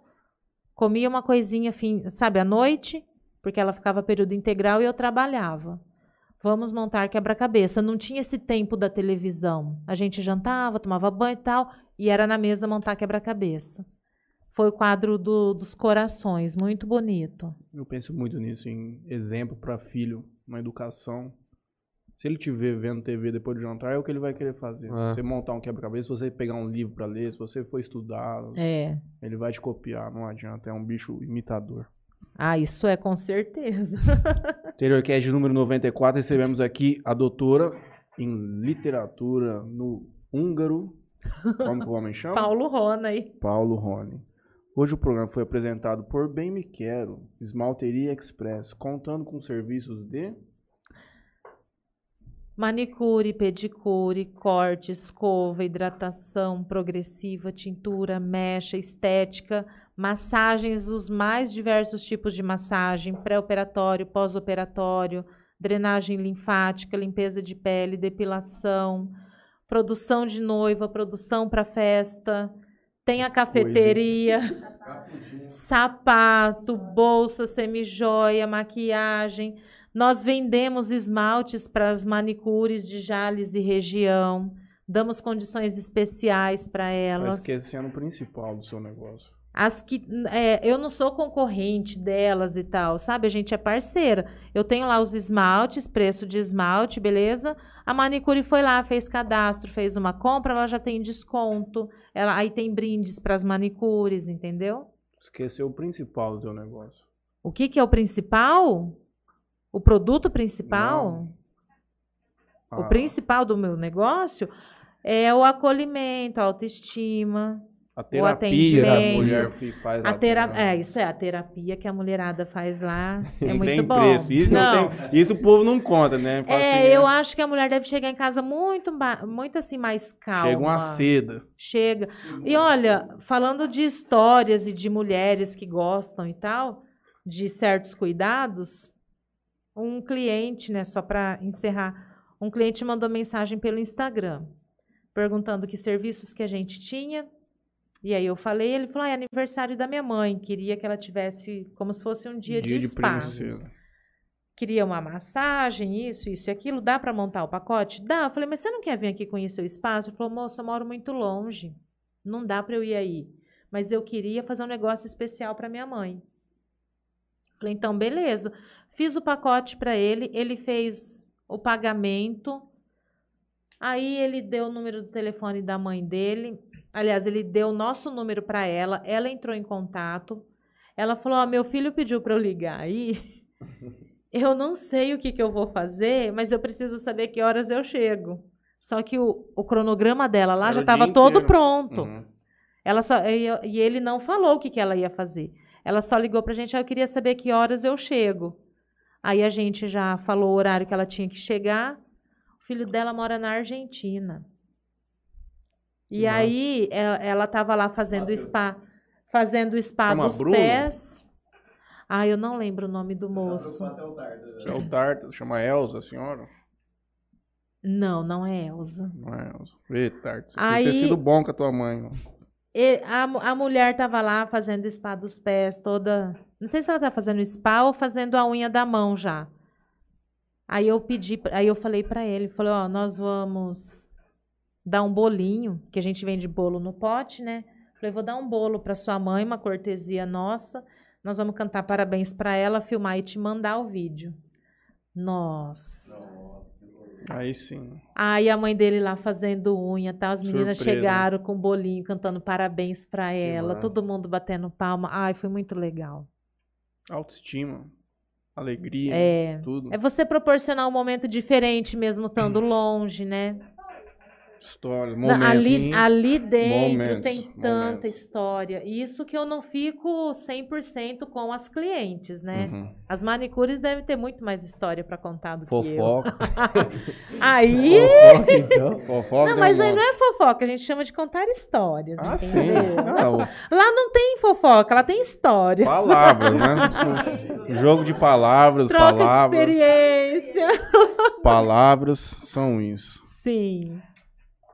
comia uma coisinha, fim, sabe, à noite, porque ela ficava período integral e eu trabalhava. Vamos montar quebra-cabeça. Não tinha esse tempo da televisão. A gente jantava, tomava banho e tal, e era na mesa montar quebra-cabeça. Foi o quadro do- dos corações, muito bonito. Eu penso muito nisso, em exemplo para filho, na educação. Se ele te ver vendo TV depois do jantar, é o que ele vai querer fazer. É. Se você montar um quebra-cabeça, se você pegar um livro para ler, se você for estudar, É. ele vai te copiar, não adianta. É um bicho imitador. Ah, isso é com certeza. Interiorcast número 94, recebemos aqui a doutora em literatura no húngaro. Como que o homem chama? Paulo Rona aí. Paulo Rony. Hoje o programa foi apresentado por Bem Me Quero, Esmalteria Express, contando com serviços de Manicure, pedicure, corte, escova, hidratação progressiva, tintura, mecha, estética, massagens, os mais diversos tipos de massagem, pré-operatório, pós-operatório, drenagem linfática, limpeza de pele, depilação, produção de noiva, produção para festa, tem a cafeteria, sapato, bolsa, semijoia, maquiagem. Nós vendemos esmaltes para as manicures de Jales e região. Damos condições especiais para elas. esquecendo o principal do seu negócio. As que. é, eu não sou concorrente delas e tal, sabe? A gente é parceira. Eu tenho lá os esmaltes, preço de esmalte, beleza? A manicure foi lá, fez cadastro, fez uma compra, ela já tem desconto. Ela, aí tem brindes para as manicures, entendeu? Esqueceu o principal do teu negócio. O que, que é o principal? O produto principal? O Ah, principal do meu negócio é o acolhimento, a autoestima, A terapia que a mulher faz lá a tera... dentro. É, isso é, a terapia que a mulherada faz lá. É não muito tem bom. preço. Isso, não. tem, isso o povo não conta, né? Fala É, assim, eu acho que a mulher deve chegar em casa muito, muito assim, mais calma. Chega uma seda. Chega. E olha, falando de histórias e de mulheres que gostam e tal, de certos cuidados, um cliente, né, só para encerrar, um cliente mandou mensagem pelo Instagram, perguntando que serviços que a gente tinha. E aí eu falei, ele falou: ah, é aniversário da minha mãe, queria que ela tivesse como se fosse um dia, de spa. princesa. Queria uma massagem, isso, isso e aquilo, dá para montar o pacote? Dá. Eu falei, mas você não quer vir aqui conhecer o espaço? Ele falou, moça, eu moro muito longe. Não dá para eu ir aí. Mas eu queria fazer um negócio especial para minha mãe. Falei, então, beleza. Fiz o pacote para ele, ele fez o pagamento. Aí ele deu o número do telefone da mãe dele. Aliás, ele deu o nosso número para ela. Ela entrou em contato. Ela falou: Ó, meu filho pediu para eu ligar aí. Eu não sei o que, que eu vou fazer, mas eu preciso saber que horas eu chego. Só que o, o cronograma dela lá Era já estava todo inteiro. pronto. Uhum. Ela só, e, e ele não falou o que, que ela ia fazer. Ela só ligou pra gente, ah, eu queria saber que horas eu chego. Aí a gente já falou o horário que ela tinha que chegar. O filho dela mora na Argentina. E massa. aí ela, ela tava lá fazendo o spa, fazendo spa Chama dos Bruno? pés. Ah, eu não lembro o nome do moço. É o Tarta, chama Elza, a senhora? Não, não é Elza. Não é Elza. Você Aí- ter sido bom com a tua mãe. E a, a mulher tava lá fazendo spa dos pés, toda. Não sei se ela tá fazendo spa ou fazendo a unha da mão já. Aí eu pedi, aí eu falei pra ele, falei, ó, nós vamos dar um bolinho, que a gente vende bolo no pote, né? Falei, vou dar um bolo pra sua mãe, uma cortesia nossa. Nós vamos cantar parabéns pra ela, filmar e te mandar o vídeo. Nossa. Aí sim. Aí a mãe dele lá fazendo unha, tá? As meninas Surpresa. chegaram com um bolinho, cantando parabéns pra ela, todo mundo batendo palma. Ai, foi muito legal. Autoestima, alegria, É. tudo. É você proporcionar um momento diferente mesmo estando longe, né? História, momentos. ali, ali dentro Momentos, tem tanta momentos. história. Isso que eu não fico 100% com as clientes, né? Uhum. As manicures devem ter muito mais história pra contar do que eu. Fofoca. Aí, Fofoca, então. Fofoca não, mas aí não é fofoca, a gente chama de contar histórias, Ah, sim. entendeu? Não, Lá não tem fofoca, lá tem histórias. palavras, né? Jogo de palavras, Troca palavras. de experiência. Palavras são isso. Sim.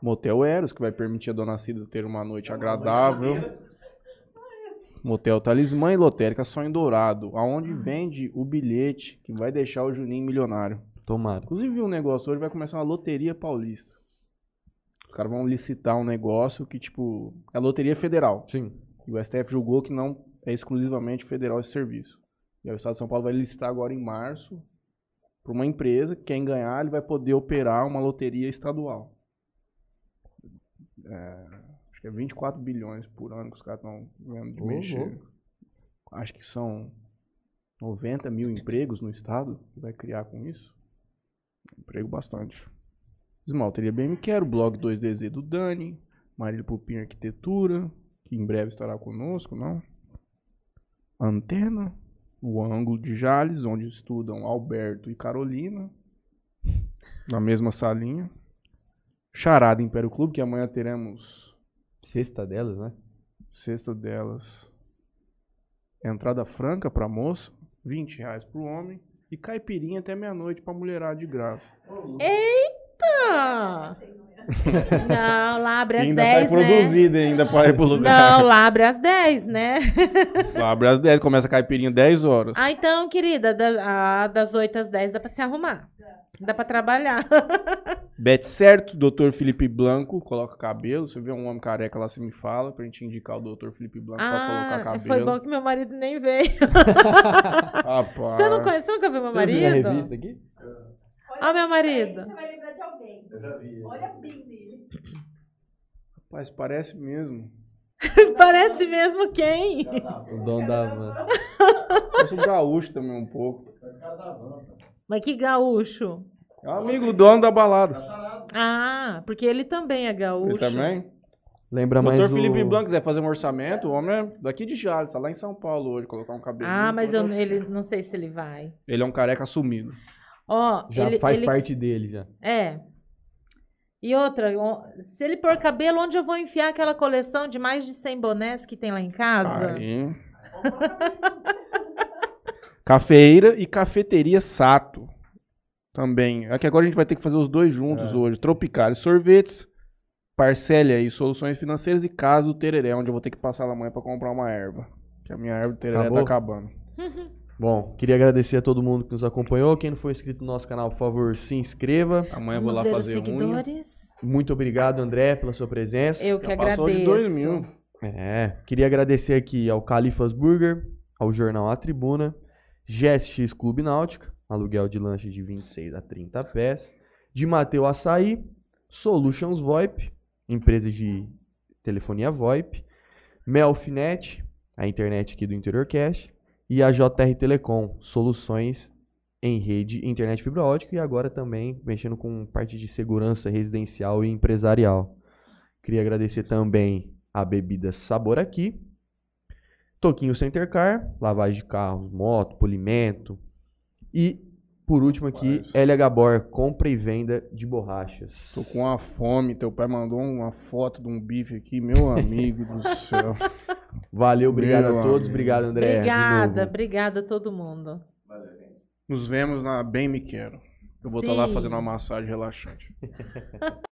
Motel Eros, que vai permitir a dona Cida ter uma noite agradável. Motel Talismã e Lotérica Sonho Dourado, aonde vende o bilhete que vai deixar o Juninho milionário. Tomara. Inclusive, um negócio hoje, vai começar uma loteria paulista. Os caras vão licitar um negócio que, tipo, é loteria federal. Sim. E o STF julgou que não é exclusivamente federal esse serviço. E aí o Estado de São Paulo vai licitar agora em março para uma empresa que quem ganhar ele vai poder operar uma loteria estadual. É, acho que é 24 bilhões por ano que os caras estão vendo de mexer. Acho que são 90 mil empregos no estado que vai criar com isso. Emprego bastante. Esmalteria bem me quero, blog 2DZ do Dani, Marília Pupim Arquitetura, que em breve estará conosco, não? Antena, o ângulo de Jales, onde estudam Alberto e Carolina, na mesma salinha. Charada Império Clube, que amanhã teremos Sexta delas, né? sexta delas. Entrada franca pra moça, 20 reais pro homem. E caipirinha até meia-noite pra mulherada de graça. Eita! Não, lá abre às ainda 10, sai né? produzida ainda pra ir pro lugar. Não, lá abre às 10, né? Lá abre às 10, começa a caipirinha 10 horas. Ah, então, querida, da- ah, das 8 às 10 dá pra se arrumar. Dá pra trabalhar. Bete certo, Dr. Felipe Blanco, coloca cabelo. Se vê um homem careca lá, você me fala pra gente indicar o Dr. Felipe Blanco pra colocar Ah, cabelo. foi bom que meu marido nem veio. Rapaz. Você não conhece, você nunca viu meu Você viu a marido? revista aqui? Olha Ah, meu a marido. Você vai lembrar de alguém. Eu já vi. Olha bem dele. Rapaz, parece mesmo. Parece mesmo quem? O dono da van. Parece um gaúcho também um pouco. Mas que gaúcho. É um amigo do dono da balada. Ah, porque ele também é gaúcho. Ele também? Lembra mais Doutor o... Felipe Blanco quiser fazer um orçamento, o homem é daqui de Jales, tá lá em São Paulo hoje, colocar um cabelo. Ah, mas eu, ele não sei se ele vai. Ele é um careca assumido. Ó, Já ele, faz ele- parte dele, já. É. E outra, se ele pôr cabelo, onde eu vou enfiar aquela coleção de mais de 100 bonés que tem lá em casa? Aí. Cafeira e cafeteria Sato. Também. É que agora a gente vai ter que fazer os dois juntos É. hoje. Tropicário Sorvetes, parcele aí soluções financeiras e Casa do Tereré, onde eu vou ter que passar lá amanhã pra comprar uma erva. Que a minha erva do tereré Acabou? tá acabando. Bom, queria agradecer a todo mundo que nos acompanhou. Quem não for inscrito no nosso canal, por favor, se inscreva. Amanhã eu vou Vamos lá fazer seguidores. Muito obrigado, André, pela sua presença. Eu que Já passou de agradeço. 2 mil. É, queria agradecer aqui ao Califas Burger, ao jornal A Tribuna, GSX Clube Náutica, aluguel de lanche de 26 a 30 pés, de Mateu Açaí, Solutions VoIP, empresa de telefonia VoIP, Melfinet, a internet aqui do InteriorCast, e a JR Telecom, soluções em rede internet fibra ótica. E agora também mexendo com parte de segurança residencial e empresarial. Queria agradecer também a bebida Sabor Aqui, Toquinho Center Car, lavagem de carros, moto, polimento e por último aqui. LH Gabor, compra e venda de borrachas. Tô com uma fome. Teu pai mandou uma foto de um bife aqui, meu amigo do céu. Valeu, obrigado Meu a todos, amigo. obrigado André. Obrigada, obrigada a todo mundo. Nos vemos na Bem Me Quero. Eu vou estar lá Sim. fazendo uma massagem relaxante.